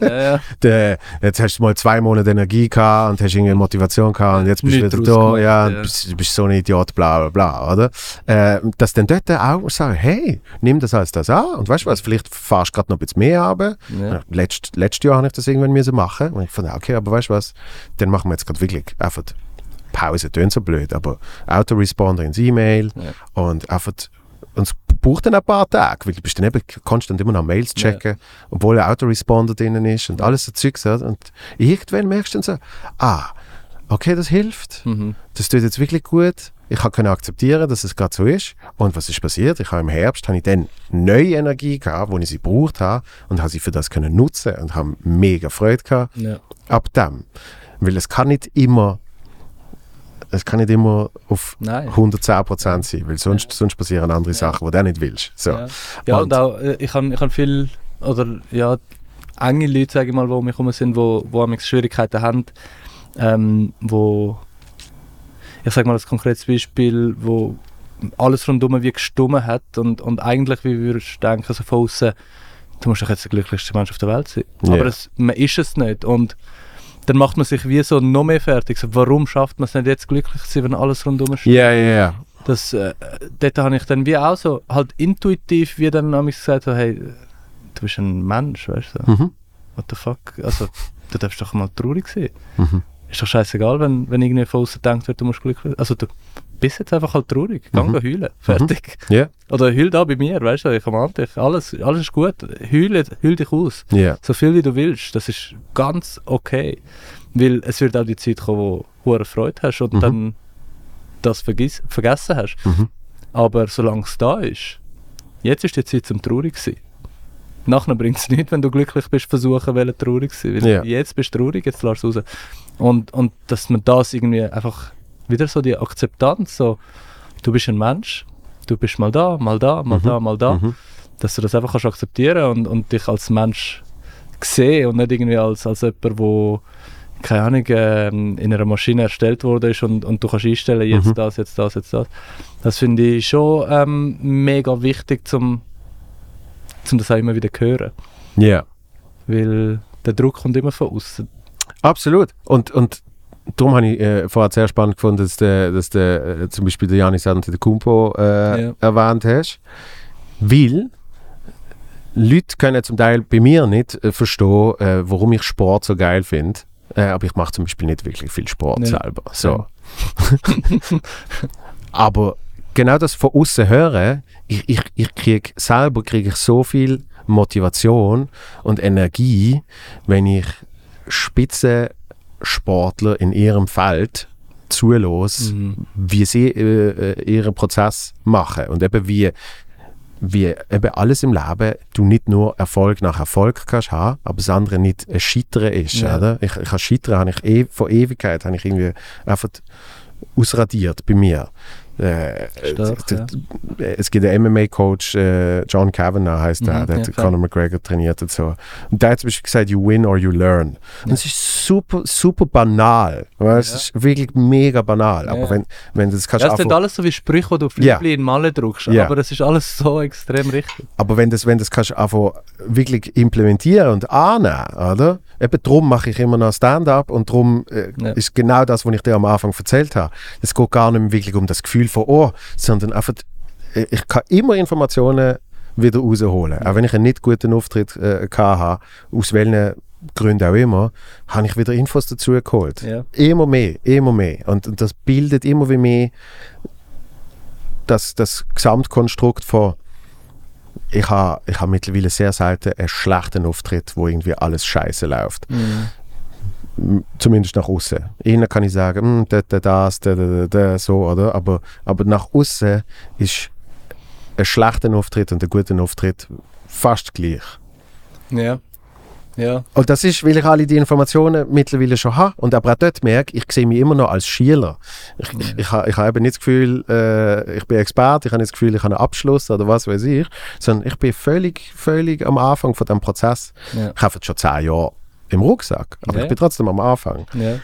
ja, ja. [laughs] der, jetzt hast du mal zwei Monate Energie gehabt und hast irgendwie Motivation gehabt und jetzt bist du wieder da, ja, ja. bist, bist so ein Idiot, bla bla bla, oder? Äh, dass dann dort auch sagen, hey, nimm das als das an und weißt du was, vielleicht fahrst du gerade noch ein bisschen mehr runter. Ja. Letzt, letztes Jahr habe ich das irgendwann müssen machen und ich fand, okay, aber weißt du was, dann machen wir jetzt gerade wirklich einfach Pause, tönt so blöd, aber Autoresponder ins E-Mail Ja. und einfach und es braucht dann ein paar Tage, weil du bist dann eben konstant immer noch Mails Ja. checken, obwohl ein Autoresponder drin ist und alles so Zeugs. Und irgendwann merkst du dann so, ah, okay, das hilft, Mhm. das tut jetzt wirklich gut. Ich können akzeptieren, dass es gerade so ist. Und was ist passiert? Ich habe im Herbst habe ich dann neue Energie gehabt, wo ich sie gebraucht habe und habe sie für das können nutzen und habe mega Freude gehabt Ja. ab dem. Weil es kann nicht immer es kann nicht immer auf Nein. 110% sein, weil sonst, sonst passieren andere Sachen, die du auch nicht willst. So. Ja, ja und, Und- auch, äh, ich habe ich hab viel, oder ja, enge Leute, sage ich mal, die um mich herum sind, wo, wo amigs Schwierigkeiten haben, ähm, wo, ich sage mal als konkretes Beispiel, wo alles rundum wie gestummen hat und, und eigentlich, wie würdest du denken, so von außen, du musst doch jetzt der glücklichste Mensch auf der Welt sein. Ja. Aber es, man ist es nicht und dann macht man sich wie so noch mehr fertig. So, warum schafft man es nicht jetzt glücklich zu sein, wenn alles rundum steht? Ja, ja, ja. das, äh, dort habe ich dann wie auch so halt intuitiv wie dann amigs gesagt so, hey, du bist ein Mensch, weißt du, Mhm. what the fuck, also du darfst doch mal traurig sein. Mhm. Ist doch scheißegal, wenn, wenn irgendwie von außen denkt wird, du musst glücklich also du bist jetzt einfach halt traurig, geh Mhm. mhm. heulen, fertig. Ja, Oder heul da bei mir, weißt du, ich ermahne dich, alles, alles ist gut, heul, heul dich aus. ja. So viel wie du willst, das ist ganz okay. Weil es wird auch die Zeit kommen, wo du hohe Freude hast und Mhm. dann das vergiss, vergessen hast. Mhm. Aber solange es da ist, jetzt ist die Zeit zum traurig sein. Nachher bringt es nichts, wenn du glücklich bist, versuchen, wollen, traurig zu sein. Weil Ja. jetzt bist du traurig, jetzt lass es raus. Und, und dass man das irgendwie einfach wieder so die Akzeptanz, so du bist ein Mensch, du bist mal da, mal da, mal Mhm. da, mal da, Mhm. dass du das einfach kannst akzeptieren und, und dich als Mensch sehen und nicht irgendwie als, als jemand, wo keine Ahnung, ähm, in einer Maschine erstellt wurde ist und, und du kannst einstellen, jetzt Mhm. das, jetzt das, jetzt das. Das finde ich schon ähm, mega wichtig, zum, zum das auch immer wieder zu hören. Ja. Weil der Druck kommt immer von außen. Absolut. Und, und darum habe ich äh, vorher sehr spannend gefunden, dass du dass der, äh, zum Beispiel der Janis Antetokounmpo äh, Ja. erwähnt hast. Weil Leute können zum Teil bei mir nicht äh, verstehen, äh, warum ich Sport so geil finde. Äh, aber ich mache zum Beispiel nicht wirklich viel Sport Ja. selber. So. [laughs] aber genau das von außen hören, ich, ich, ich kriege selber kriege ich so viel Motivation und Energie, wenn ich Spitzensportler in ihrem Feld zulos, Mhm. wie sie äh, äh, ihren Prozess machen und eben wie wie eben alles im Leben du nicht nur Erfolg nach Erfolg kannst haben, aber das andere nicht ein Scheitern ist, Ja. oder? Ich, ich habe Scheitern, habe ich eh, vor Ewigkeit habe ich irgendwie einfach ausradiert bei mir. Äh, Stark, d- d- Es gibt einen MMA-Coach, äh, John Kavanagh heißt der, Mhm, der ja, hat. Conor McGregor trainiert und so. Und der hat zum Beispiel gesagt, you win or you learn. Und Ja. es ist super, super banal. Es Ja. ist wirklich mega banal. Aber Ja. wenn, wenn du das kannst Ja, es sind alles so wie Sprüche, die du auf Ja. Liebli in Malle druckst, Ja. aber es ist alles so extrem richtig. Aber wenn das, wenn das kannst du einfach wirklich implementieren und annehmen, oder? Eben darum mache ich immer noch Stand-up und darum äh, Ja. ist genau das, was ich dir am Anfang erzählt habe. Es geht gar nicht mehr wirklich um das Gefühl von «Oh», sondern einfach, äh, ich kann immer Informationen wieder rausholen. Auch wenn ich einen nicht guten Auftritt äh, habe, aus welchen Gründen auch immer, habe ich wieder Infos dazu geholt. Ja. Immer mehr, immer mehr. Und, und das bildet immer wie mehr das, das Gesamtkonstrukt von ich habe ich ha mittlerweile sehr selten einen schlechten Auftritt, wo irgendwie alles scheiße läuft. Mhm. Zumindest nach außen. Innen kann ich sagen, hm, da, da, das, da, da, da, da, so, oder? Aber, aber nach außen ist ein schlechter Auftritt und ein guter Auftritt fast gleich. Ja. Ja. Und das ist, weil ich alle die Informationen mittlerweile schon habe und aber auch dort merke, ich sehe mich immer noch als Schüler. Ich, ich, ich, habe, ich habe eben nicht das Gefühl, äh, ich bin Experte, ich habe nicht das Gefühl, ich habe einen Abschluss oder was weiß ich, sondern ich bin völlig, völlig am Anfang von dem Prozess. Ja. Ich habe jetzt schon zehn Jahre im Rucksack, aber Ja. ich bin trotzdem am Anfang. Ja.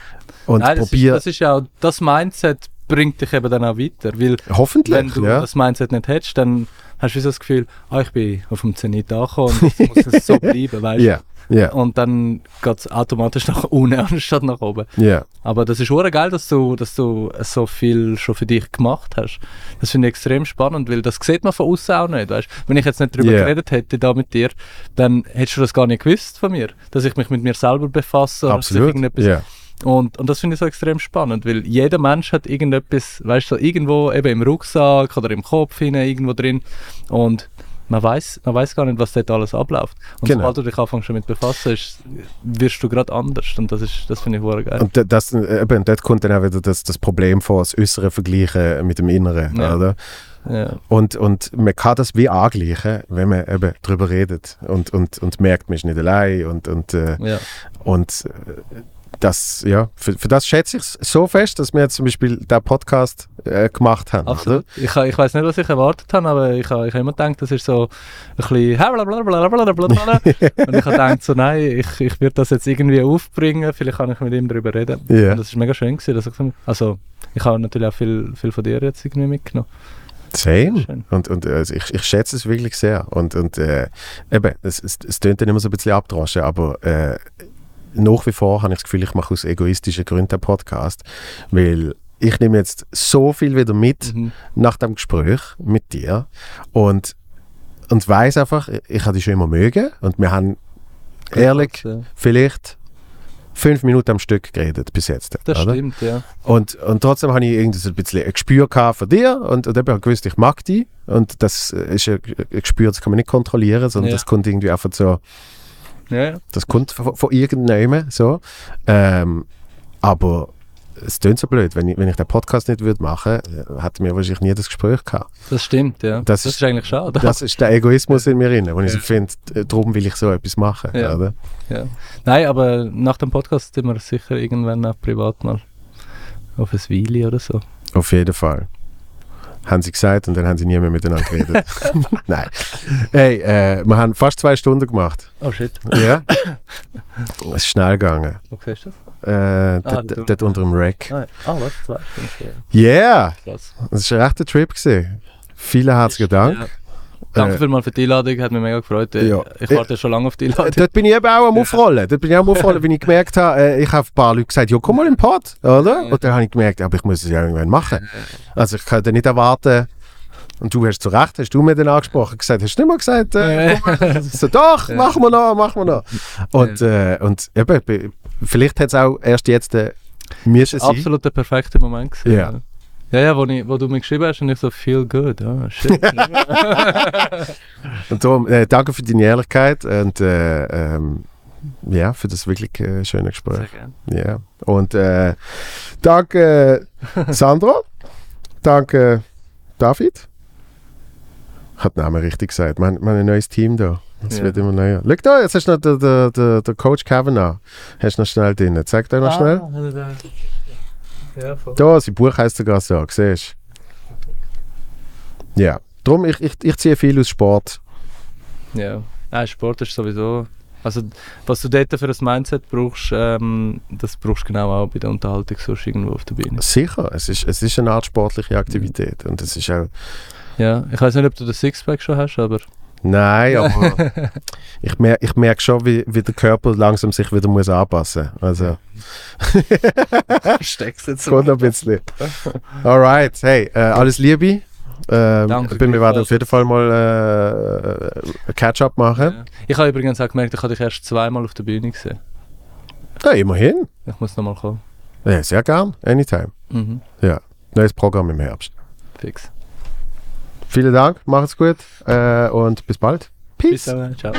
Und Nein, das, ist, das ist ja auch, das Mindset bringt dich eben dann auch weiter, weil wenn hoffentlich, du ja. das Mindset nicht hättest, dann hast du so das Gefühl, ah, ich bin auf dem Zenit angekommen und jetzt muss es so [laughs] bleiben, weißt du? Ja, ja, Und dann geht es automatisch [laughs] nach unten anstatt nach oben. ja. Aber das ist hure geil, dass du, dass du so viel schon für dich gemacht hast. Das finde ich extrem spannend, weil das sieht man von außen auch nicht. Weißt? Wenn ich jetzt nicht darüber Yeah. geredet hätte da mit dir, dann hättest du das gar nicht gewusst von mir, dass ich mich mit mir selber befasse. Absolut. Und, und das finde ich so extrem spannend, weil jeder Mensch hat irgendetwas, weißt du, so irgendwo eben im Rucksack oder im Kopf hinein, irgendwo drin. Und man weiß man weiß gar nicht, was dort alles abläuft. Und Genau. sobald du dich anfängst damit befassen, wirst du gerade anders. Und das ist, das finde ich hure geil. Und da- das, äh, eben, dort kommt dann auch wieder das, das Problem vor, das Äußere vergleichen mit dem Inneren. Ja. Oder? Ja. Und, und man kann das wie angleichen, wenn man eben darüber redet und, und, und merkt, man ist nicht allein. Und, und, äh, Ja. und äh, das, ja, für, für das schätze ich es so fest, dass wir jetzt zum Beispiel den Podcast äh, gemacht haben. Absolut. Ich, ich weiß nicht, was ich erwartet habe, aber ich habe ich ha immer gedacht, das ist so ein bisschen blablabla. [laughs] Und ich habe gedacht, so, nein, ich, ich werde das jetzt irgendwie aufbringen, vielleicht kann ich mit ihm darüber reden. Ja. Und das ist mega schön gewesen, dass ich, so- also ich habe natürlich auch viel, viel von dir jetzt irgendwie mitgenommen. Same. Schön. Und, und also ich, ich schätze es wirklich sehr. Und, und äh, eben, es, es, es tönt dann immer so ein bisschen abdroschen, aber äh, nach wie vor habe ich das Gefühl, ich mache aus egoistischen Gründen einen Podcast, weil ich nehme jetzt so viel wieder mit Mhm. nach dem Gespräch mit dir und, und weiß einfach, ich habe dich schon immer mögen und wir haben ehrlich Ja, vielleicht fünf Minuten am Stück geredet bis jetzt. Das oder? stimmt, ja. Und, und trotzdem habe ich irgendwie so ein bisschen ein Gespür von dir und, und eben habe gewusst, ich mag dich. Und das ist ein, ein Gespür, das kann man nicht kontrollieren, sondern Ja. das kommt irgendwie einfach so, ja, ja. das kommt von, von irgendjemandem so. Ähm, aber es tönt so blöd, wenn ich, wenn ich den Podcast nicht würde machen würde, hätten wir wahrscheinlich nie das Gespräch gehabt. Das stimmt, ja. Das Das, ist- ist eigentlich schade. Das ist der Egoismus in mir drin, wo ich so finde, äh, darum will ich so etwas machen. Ja. Oder? Ja. Nein, aber nach dem Podcast sind wir sicher irgendwann auch privat mal auf ein Weile oder so. Auf jeden Fall. Haben sie gesagt und dann haben sie nie mehr miteinander geredet. [laughs] [laughs] Nein. Hey, äh, wir haben fast zwei Stunden gemacht. Oh shit. Ja. [laughs] es ist schnell gegangen. Wo siehst du das? Äh, Ah, dort, unter dem Rack. Ah, ah was? Zwei Stunden. Yeah! Krass. Das war ein rechter Trip. Gewesen. Vielen herzlichen Dank. Ja. Danke Äh, vielmals für die Einladung, hat mich mega gefreut. Ja. Ich warte schon lange auf die Äh, Einladung. Dort bin ich eben auch am Aufrollen. Dort bin ich auch am Aufrollen, wenn ich gemerkt habe, äh, ich habe ein paar Leute gesagt, ja, komm mal im Pod, oder? Und dann habe ich gemerkt, aber ich muss es ja irgendwann machen. Also ich dann nicht erwarten, und du hast zu Recht, hast du mir dann angesprochen, gesagt, hast du nicht mal gesagt, äh, so, doch, machen wir noch, machen wir noch. Und, äh, und eben, be- vielleicht hat es auch erst jetzt äh, müssen sein. Absolut der perfekte Moment gewesen. Ja. Ja, ja, wo, ich, wo du mir geschrieben hast und ich so, feel good. Ah, shit. [laughs] Und darum, äh, danke für deine Ehrlichkeit und äh, ähm, ja, für das wirklich äh, schöne Gespräch. Sehr gerne. Ja. Und äh, danke Sandra, danke David. Hat den Namen richtig gesagt. Wir haben, wir haben ein neues Team da. Es Ja. wird immer neuer. Schau da, jetzt hast du noch den, den, den, Coach Kavanagh. Hast du noch schnell drin. Zeig dir noch Ah. Ja, voll. Da, sein Buch heisst sogar so, siehst du? Ja. Darum, ich, ich, ich ziehe viel aus Sport. Ja. Nein, Sport ist sowieso. Also, was du dort für ein Mindset brauchst, ähm, das brauchst du genau auch bei der Unterhaltung sonst irgendwo auf der Bühne. Sicher, es ist, es ist eine Art sportliche Aktivität. Und es ist auch Ja, ich weiß nicht, ob du das Sixpack schon hast, aber Nein, [laughs] aber ich, mer ich merke schon, wie, wie der Körper langsam sich wieder muss anpassen muss. Also, [laughs] steckst jetzt noch ein bisschen. Alright, hey, äh, alles Liebe. Ähm, Danke, ich bin, wir werden auf jeden Fall mal äh, ein Catch-up machen. Ja. Ich habe übrigens auch gemerkt, ich habe dich erst zweimal auf der Bühne gesehen. Ja. immerhin. Ich muss nochmal kommen. Ja, sehr gern, anytime. Mhm. Neues Programm im Herbst. Fix. Vielen Dank, macht's gut äh, und bis bald. Peace. Bis dann, ciao.